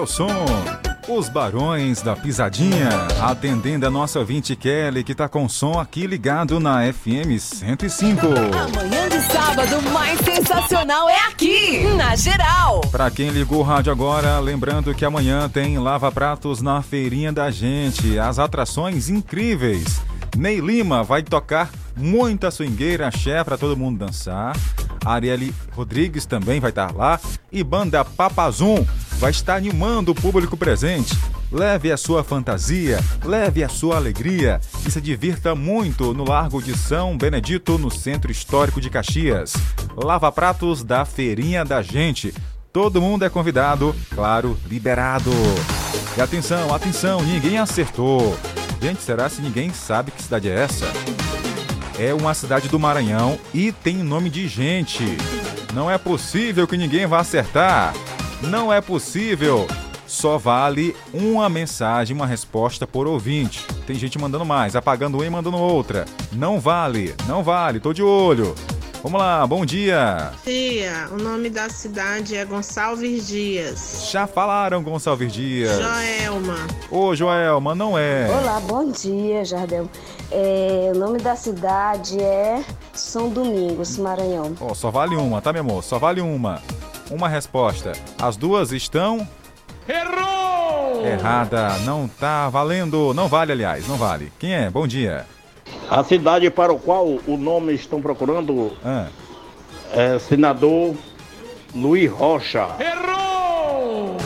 o som. Os Barões da Pisadinha, atendendo a nossa ouvinte Kelly, que tá com o som aqui ligado na FM 105. Amanhã de sábado mais sensacional é aqui, na geral. Pra quem ligou o rádio agora, lembrando que amanhã tem Lava Pratos na Feirinha da Gente. As atrações incríveis. Ney Lima vai tocar muita swingueira, axé pra todo mundo dançar. Arielle Rodrigues também vai estar lá. E banda Papazum vai estar animando o público presente. Leve a sua fantasia, leve a sua alegria e se divirta muito no Largo de São Benedito, no Centro Histórico de Caxias. Lava Pratos da Feirinha da Gente. Todo mundo é convidado, claro, liberado. E atenção, atenção, ninguém acertou. Gente, será se ninguém sabe que cidade é essa? É uma cidade do Maranhão e tem nome de gente. Não é possível que ninguém vá acertar. Não é possível. Só vale uma mensagem, uma resposta por ouvinte. Tem gente mandando mais, apagando uma e mandando outra. Não vale, não vale, tô de olho. Vamos lá, bom dia. Tia, o nome da cidade é Gonçalves Dias. Já falaram, Gonçalves Dias. Joelma. Ô, Joelma, não é. Olá, bom dia, Jardel. É, o nome da cidade é São Domingos, Maranhão. Ó, só vale uma, tá, meu amor? Só vale uma. Uma resposta. As duas estão Errou! errada. Não tá valendo. Não vale, aliás, não vale. Quem é? Bom dia. A cidade para o qual o nome estão procurando Ah, é senador Luiz Rocha. Errou!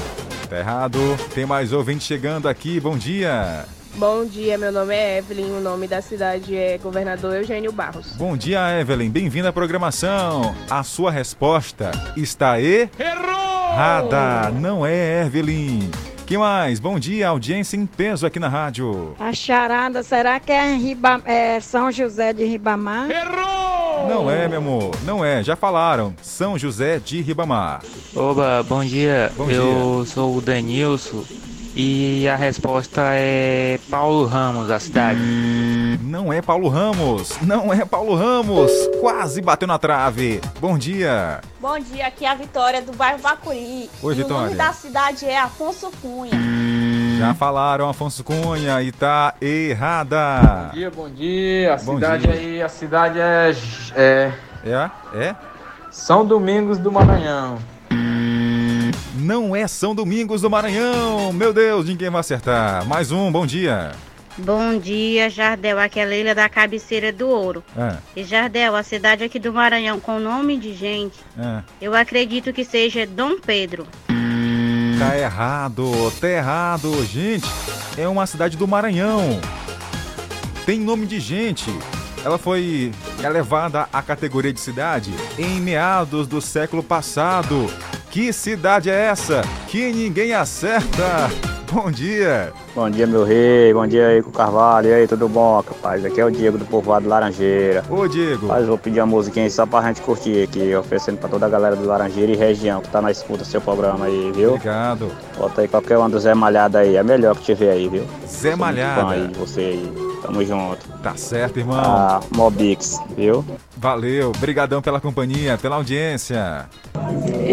tá errado. Tem mais ouvinte chegando aqui. Bom dia. Bom dia, meu nome é Evelyn, o nome da cidade é Governador Eugênio Barros. Bom dia, Evelyn. Bem-vinda à programação. A sua resposta está errada. Não é, Evelyn. Que mais? Bom dia, audiência em peso aqui na rádio. A charada, será que é, Riba- é São José de Ribamar? Não é, meu amor. Não é. Já falaram. São José de Ribamar. Oba, bom dia. Bom Eu sou o Denilson e a resposta é Paulo Ramos, da cidade. Não é Paulo Ramos. Não é Paulo Ramos. Quase bateu na trave. Bom dia. Bom dia, aqui é a Vitória do bairro Bacuri. Oi, e Vitória. o nome da cidade é Afonso Cunha. Já falaram Afonso Cunha e tá errada. Bom dia, bom dia. A Bom cidade dia. aí, a cidade é, é É? É? São Domingos do Maranhão. Não é São Domingos do Maranhão. Meu Deus, ninguém vai acertar. Mais um, bom dia. Bom dia, Jardel. Aqui é a Leila da Cabeceira do Ouro. É, E Jardel, a cidade aqui do Maranhão com nome de gente, é. eu acredito que seja Dom Pedro. Tá errado, tá errado. Gente, é uma cidade do Maranhão. Tem nome de gente. Ela foi elevada à categoria de cidade em meados do século passado. Que cidade é essa? Que ninguém acerta. Bom dia. Bom dia, meu rei. Bom dia aí com o Carvalho. E aí, tudo bom, rapaz? Aqui é o Diego do Povoado Laranjeira. Ô, Diego. Mas vou pedir uma musiquinha aí só pra gente curtir aqui, oferecendo pra toda a galera do Laranjeira e região que tá na escuta do seu programa aí, viu? Obrigado. Bota aí qualquer uma do Zé Malhado aí, é melhor que tiver aí, viu? Zé Malhada. aí você aí. Tamo junto. Tá certo, irmão. Ah, Mobix, viu? Valeu, brigadão pela companhia, pela audiência.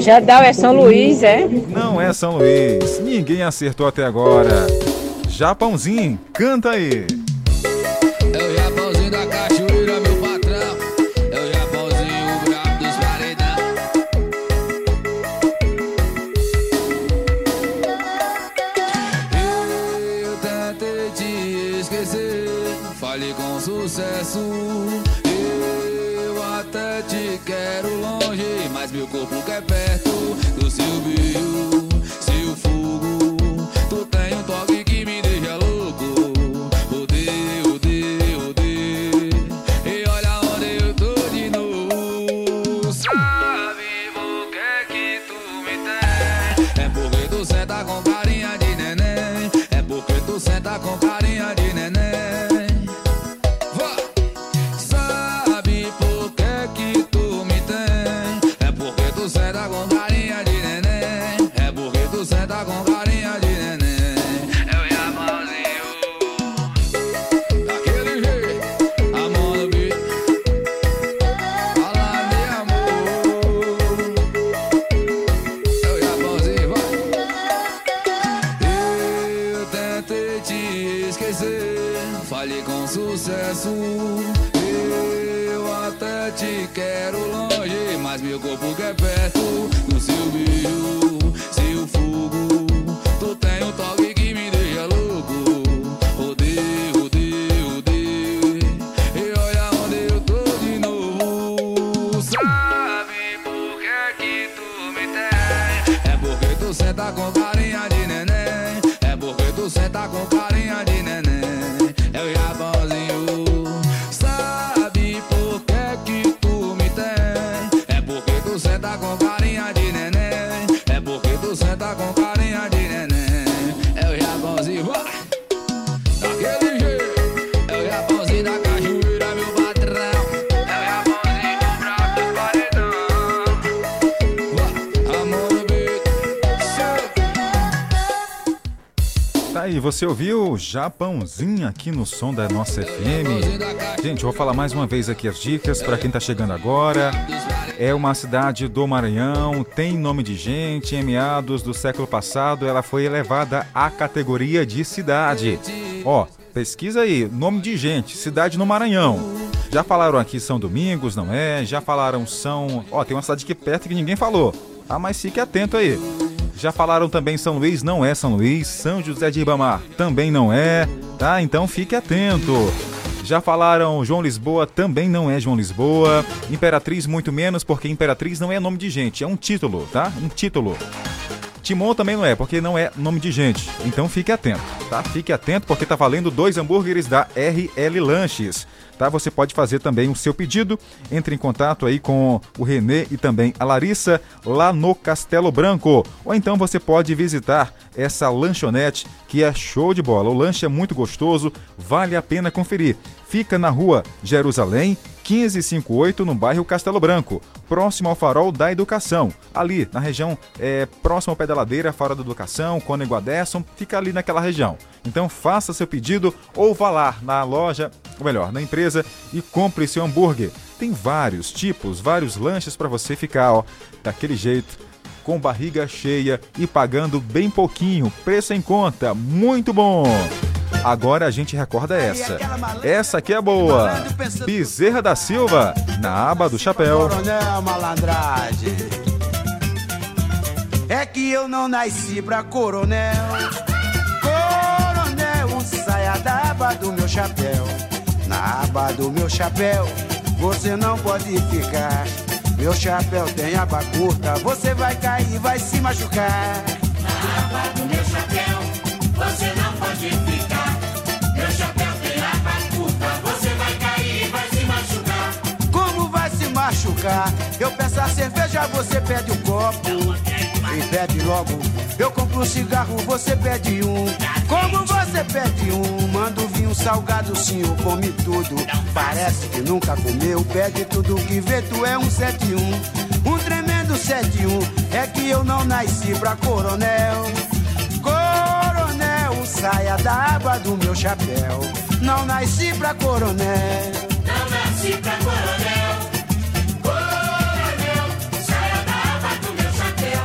Jardel é São Luís, é? Não é São Luís, ninguém acertou até agora. Japãozinho, canta aí. Senta com carinha você ouviu Japãozinho aqui no som da nossa FM. Gente, vou falar mais uma vez aqui as dicas para quem tá chegando agora. É uma cidade do Maranhão, tem nome de gente. Em meados do século passado, ela foi elevada à categoria de cidade. Ó, pesquisa aí, nome de gente, cidade no Maranhão. Já falaram aqui São Domingos, não é? Já falaram São. Ó, tem uma cidade aqui perto que ninguém falou. Ah, mas fique atento aí. Já falaram também São Luís, não é São Luís. São José de Ribamar, também não é. Tá? Então fique atento. Já falaram João Lisboa, também não é João Lisboa. Imperatriz, muito menos, porque Imperatriz não é nome de gente, é um título, tá? Um título. Timon também não é, porque não é nome de gente. Então fique atento, tá? Fique atento, porque tá valendo dois hambúrgueres da RL Lanches. Tá? Você pode fazer também o seu pedido. Entre em contato aí com o Renê e também a Larissa lá no Castelo Branco. Ou então você pode visitar essa lanchonete que é show de bola. O lanche é muito gostoso, vale a pena conferir. Fica na rua Jerusalém, 1558, no bairro Castelo Branco, próximo ao Farol da Educação. Ali, na região é, próximo ao pé da Farol da Educação, Cônego Aderson, fica ali naquela região. Então faça seu pedido ou vá lá na loja, ou melhor, na empresa e compre seu hambúrguer. Tem vários tipos, vários lanches para você ficar, ó, daquele jeito, com barriga cheia e pagando bem pouquinho, preço em conta, muito bom. Agora a gente recorda essa. Essa aqui é boa. Bezerra da Silva, na aba do chapéu. Coronel Malandragem. É que eu não nasci pra coronel. Coronel, saia da aba do meu chapéu. Na aba do meu chapéu, você não pode ficar. Meu chapéu tem aba curta, você vai cair, vai se machucar. Na aba do meu chapéu, você não pode ficar. Meu chapéu tem aba curta, você vai cair vai se machucar. Como vai se machucar? Eu peço a cerveja, você pede um copo. E bebe logo. Eu compro um cigarro, você pede um. Como você pede um? Manda um vinho salgado, o senhor come tudo. Parece que nunca comeu, pede tudo que vê, tu é um 71. Um tremendo 71. É que eu não nasci pra coronel. Coronel, saia da água do meu chapéu. Não nasci pra coronel. Não nasci pra. Coronel,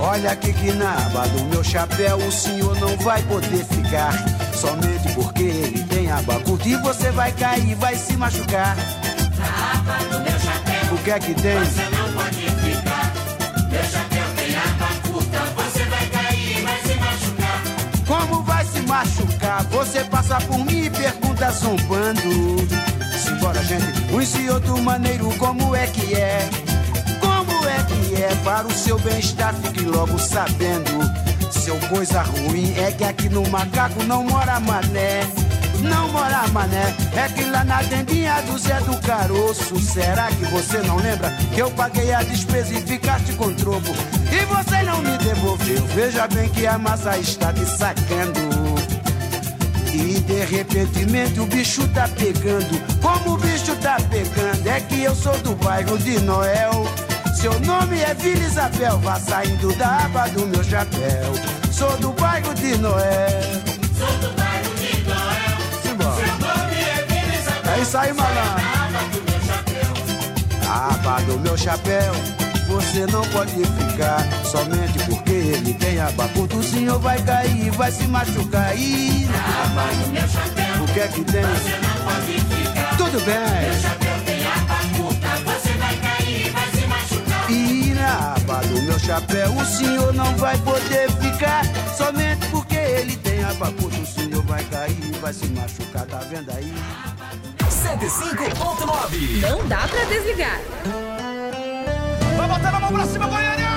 Olha aqui que na aba do meu chapéu o senhor não vai poder ficar. Somente porque ele tem aba curta e você vai cair, vai se machucar. Na aba do meu chapéu, O que é que tem? você não pode ficar. Meu chapéu tem aba curta, você vai cair e vai se machucar. Como vai se machucar? Você passa por mim e pergunta zombando. Simbora, gente, um e outro maneiro, como é que é? É? Para o seu bem-estar, fique logo sabendo. Seu coisa ruim é que aqui no macaco não mora mané. Não mora mané, é que lá na tendinha do Zé do Caroço. Será que você não lembra que eu paguei a despesa e ficaste com troco? E você não me devolveu. Veja bem que a massa está te sacando. E de repentemente o bicho tá pegando. Como o bicho tá pegando, é que eu sou do bairro de Noel. Seu nome é Vila Isabel, vá saindo da aba do meu chapéu. Sou do bairro de Noel. Sou do bairro de. Simbora. Seu nome é Vila Isabel. É isso aí, malandro. Saia da aba do meu chapéu. A aba do meu chapéu, você não pode ficar. Somente porque ele tem aba o senhor vai cair, vai se machucar. E Na aba do meu chapéu, o que é que tem? você não pode ficar. Tudo bem. Aba do meu chapéu o senhor não vai poder ficar. Somente porque ele tem aba curta, o senhor vai cair, vai se machucar, tá vendo aí? 105.9. Não dá pra desligar. Vai botar a mão pra cima, Goiânia!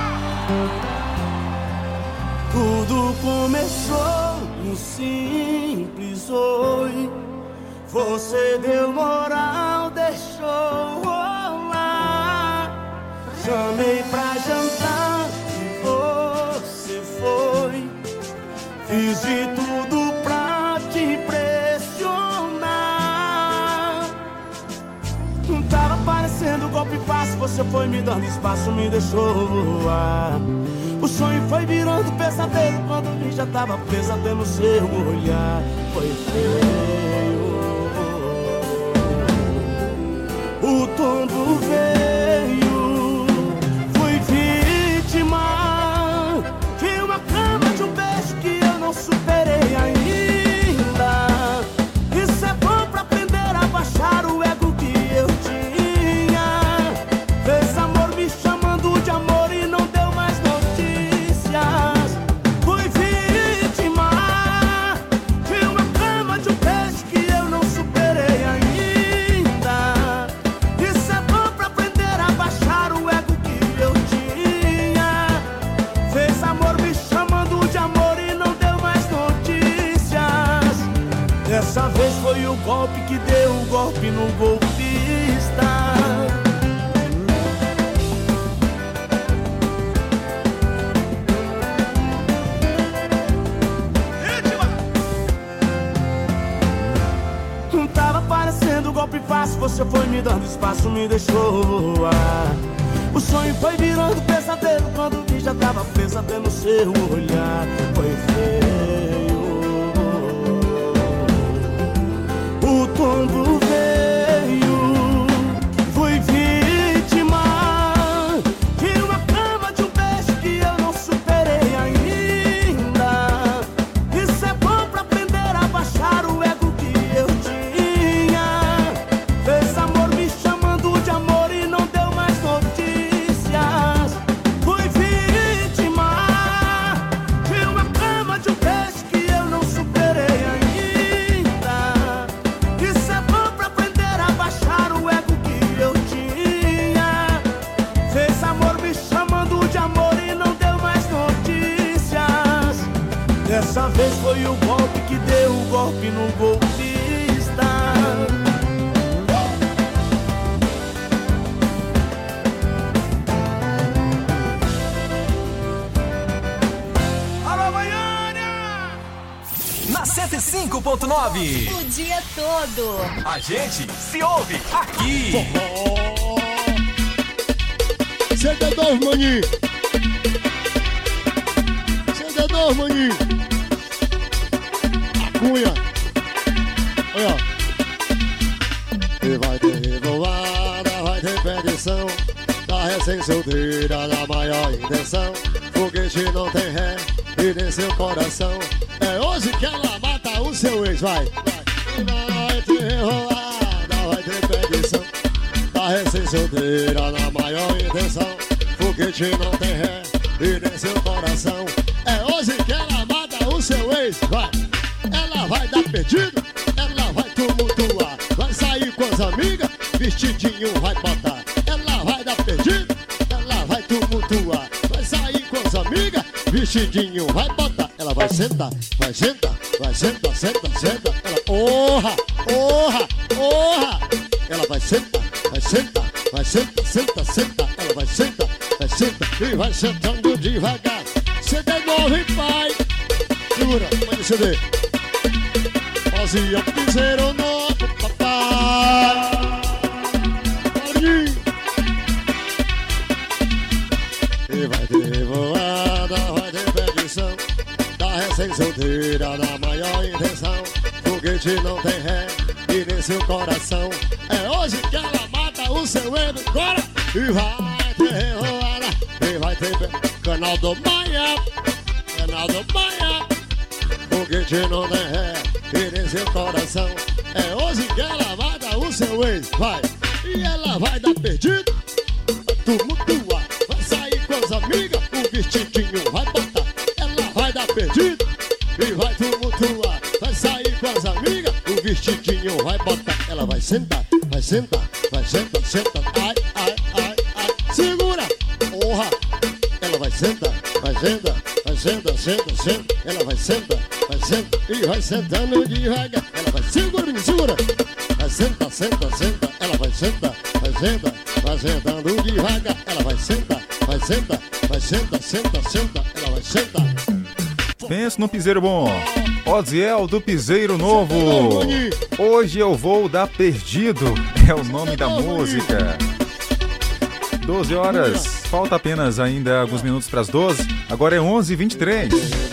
Tudo começou no simples oi. Você deu moral, deixou. Chamei pra jantar e você foi. Fiz de tudo pra te impressionar. Não tava parecendo golpe fácil, você foi me dando espaço, me deixou voar. O sonho foi virando pesadelo quando vi já tava pesadelo seu olhar. Foi feio. O tombo veio, golpe no golpista. Não tava parecendo golpe fácil, você foi me dando espaço, me deixou voar. O sonho foi virando pesadelo quando vi já tava no seu olhar. Foi feio. O tombo veio, 105.9. O dia todo. A gente se ouve aqui. CD2, maninho. CD2, maninho. A cunha. Olha. E vai ter revoada, vai ter perdição. Da recém-solteira, da maior intenção. Foguete não tem ré e nem seu coração. Ex, vai. Vai ter revoada, vai ter perdição. Da recém-solteira, na maior intenção. Foguete não tem ré e nem seu coração. É hoje que ela mata o seu ex, vai. Ela vai dar pedido, ela vai tumultuar. Vai sair com as amigas, vestidinho vai botar. Ela vai dar pedido, ela vai tumultuar. Vai sair com as amigas, vestidinho vai botar. Ela vai sentar, vai sentar, sentando devagar. Ela vai segura, menino, segura. Vai sentar, senta, senta. Ela vai sentar, vai sentar, vai sentando devagar. Ela vai sentar, vai sentar, vai sentar, senta, senta. Ela vai sentar. Pense no piseiro bom. Odiel do Piseiro Novo. Hoje eu vou dar perdido. É o nome da música. 12 horas. Falta apenas ainda alguns minutos para as 12. Agora é 11h23.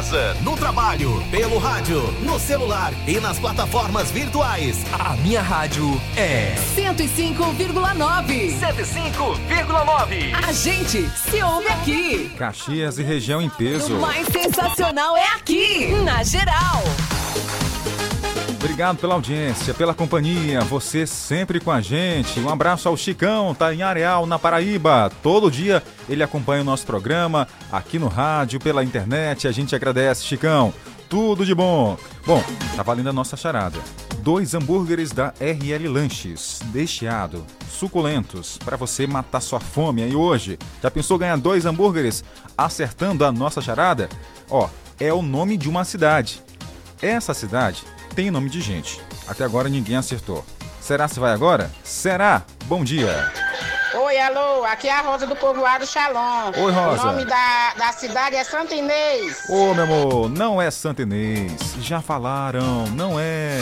Casa, no trabalho, pelo rádio, no celular e nas plataformas virtuais. A minha rádio é 105,9. 105,9. A gente se ouve aqui. Caxias e região em peso. O mais sensacional é aqui, na geral. Obrigado pela audiência, pela companhia, você sempre com a gente. Um abraço ao Chicão, tá em Areal, na Paraíba. Todo dia ele acompanha o nosso programa aqui no rádio, pela internet. A gente agradece, Chicão. Tudo de bom. Bom, tá valendo a nossa charada. Dois hambúrgueres da RL Lanches, desfiado, suculentos, para você matar sua fome aí hoje. Já pensou ganhar dois hambúrgueres acertando a nossa charada? Ó, é o nome de uma cidade. Essa cidade tem nome de gente. Até agora ninguém acertou. Será se vai agora? Será? Bom dia. Oi, alô, aqui é a Rosa do Povoado Shalom. Oi, Rosa. O nome da, da cidade é Santa Inês. Ô, meu amor, não é Santa Inês. Já falaram, não é.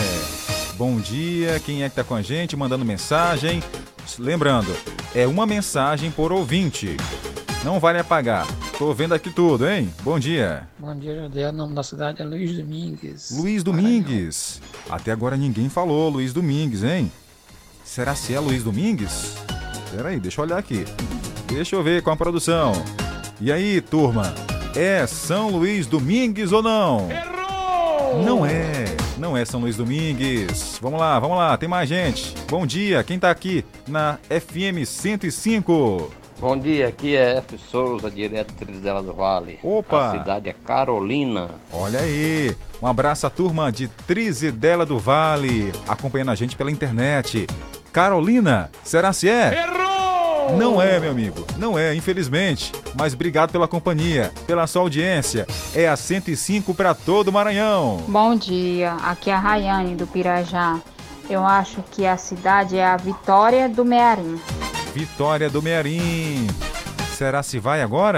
Bom dia, quem é que tá com a gente mandando mensagem? Lembrando, é uma mensagem por ouvinte. Não vale apagar. Tô vendo aqui tudo, hein? Bom dia. Bom dia, Jardel. O nome da cidade é Luiz Domingues. Luiz Domingues. Até agora ninguém falou Luiz Domingues, hein? Será se é Luiz Domingues? Peraí, deixa eu olhar aqui. Deixa eu ver com a produção. E aí, turma? É São Luís Domingues ou não? Errou! Não é. Não é São Luís Domingues. Vamos lá, vamos lá. Tem mais gente. Bom dia. Quem tá aqui na FM 105? Bom dia, aqui é F. Souza, direto de Trizela do Vale. Opa! A cidade é Carolina. Olha aí, um abraço à turma de Trizidela do Vale, acompanhando a gente pela internet. Carolina, será se é? Errou! Não é, meu amigo, não é, infelizmente. Mas obrigado pela companhia, pela sua audiência. É a 105 para todo o Maranhão. Bom dia, aqui é a Rayane do Pirajá. Eu acho que a cidade é a Vitória do Mearim. Vitória do Mearim. Será se vai agora?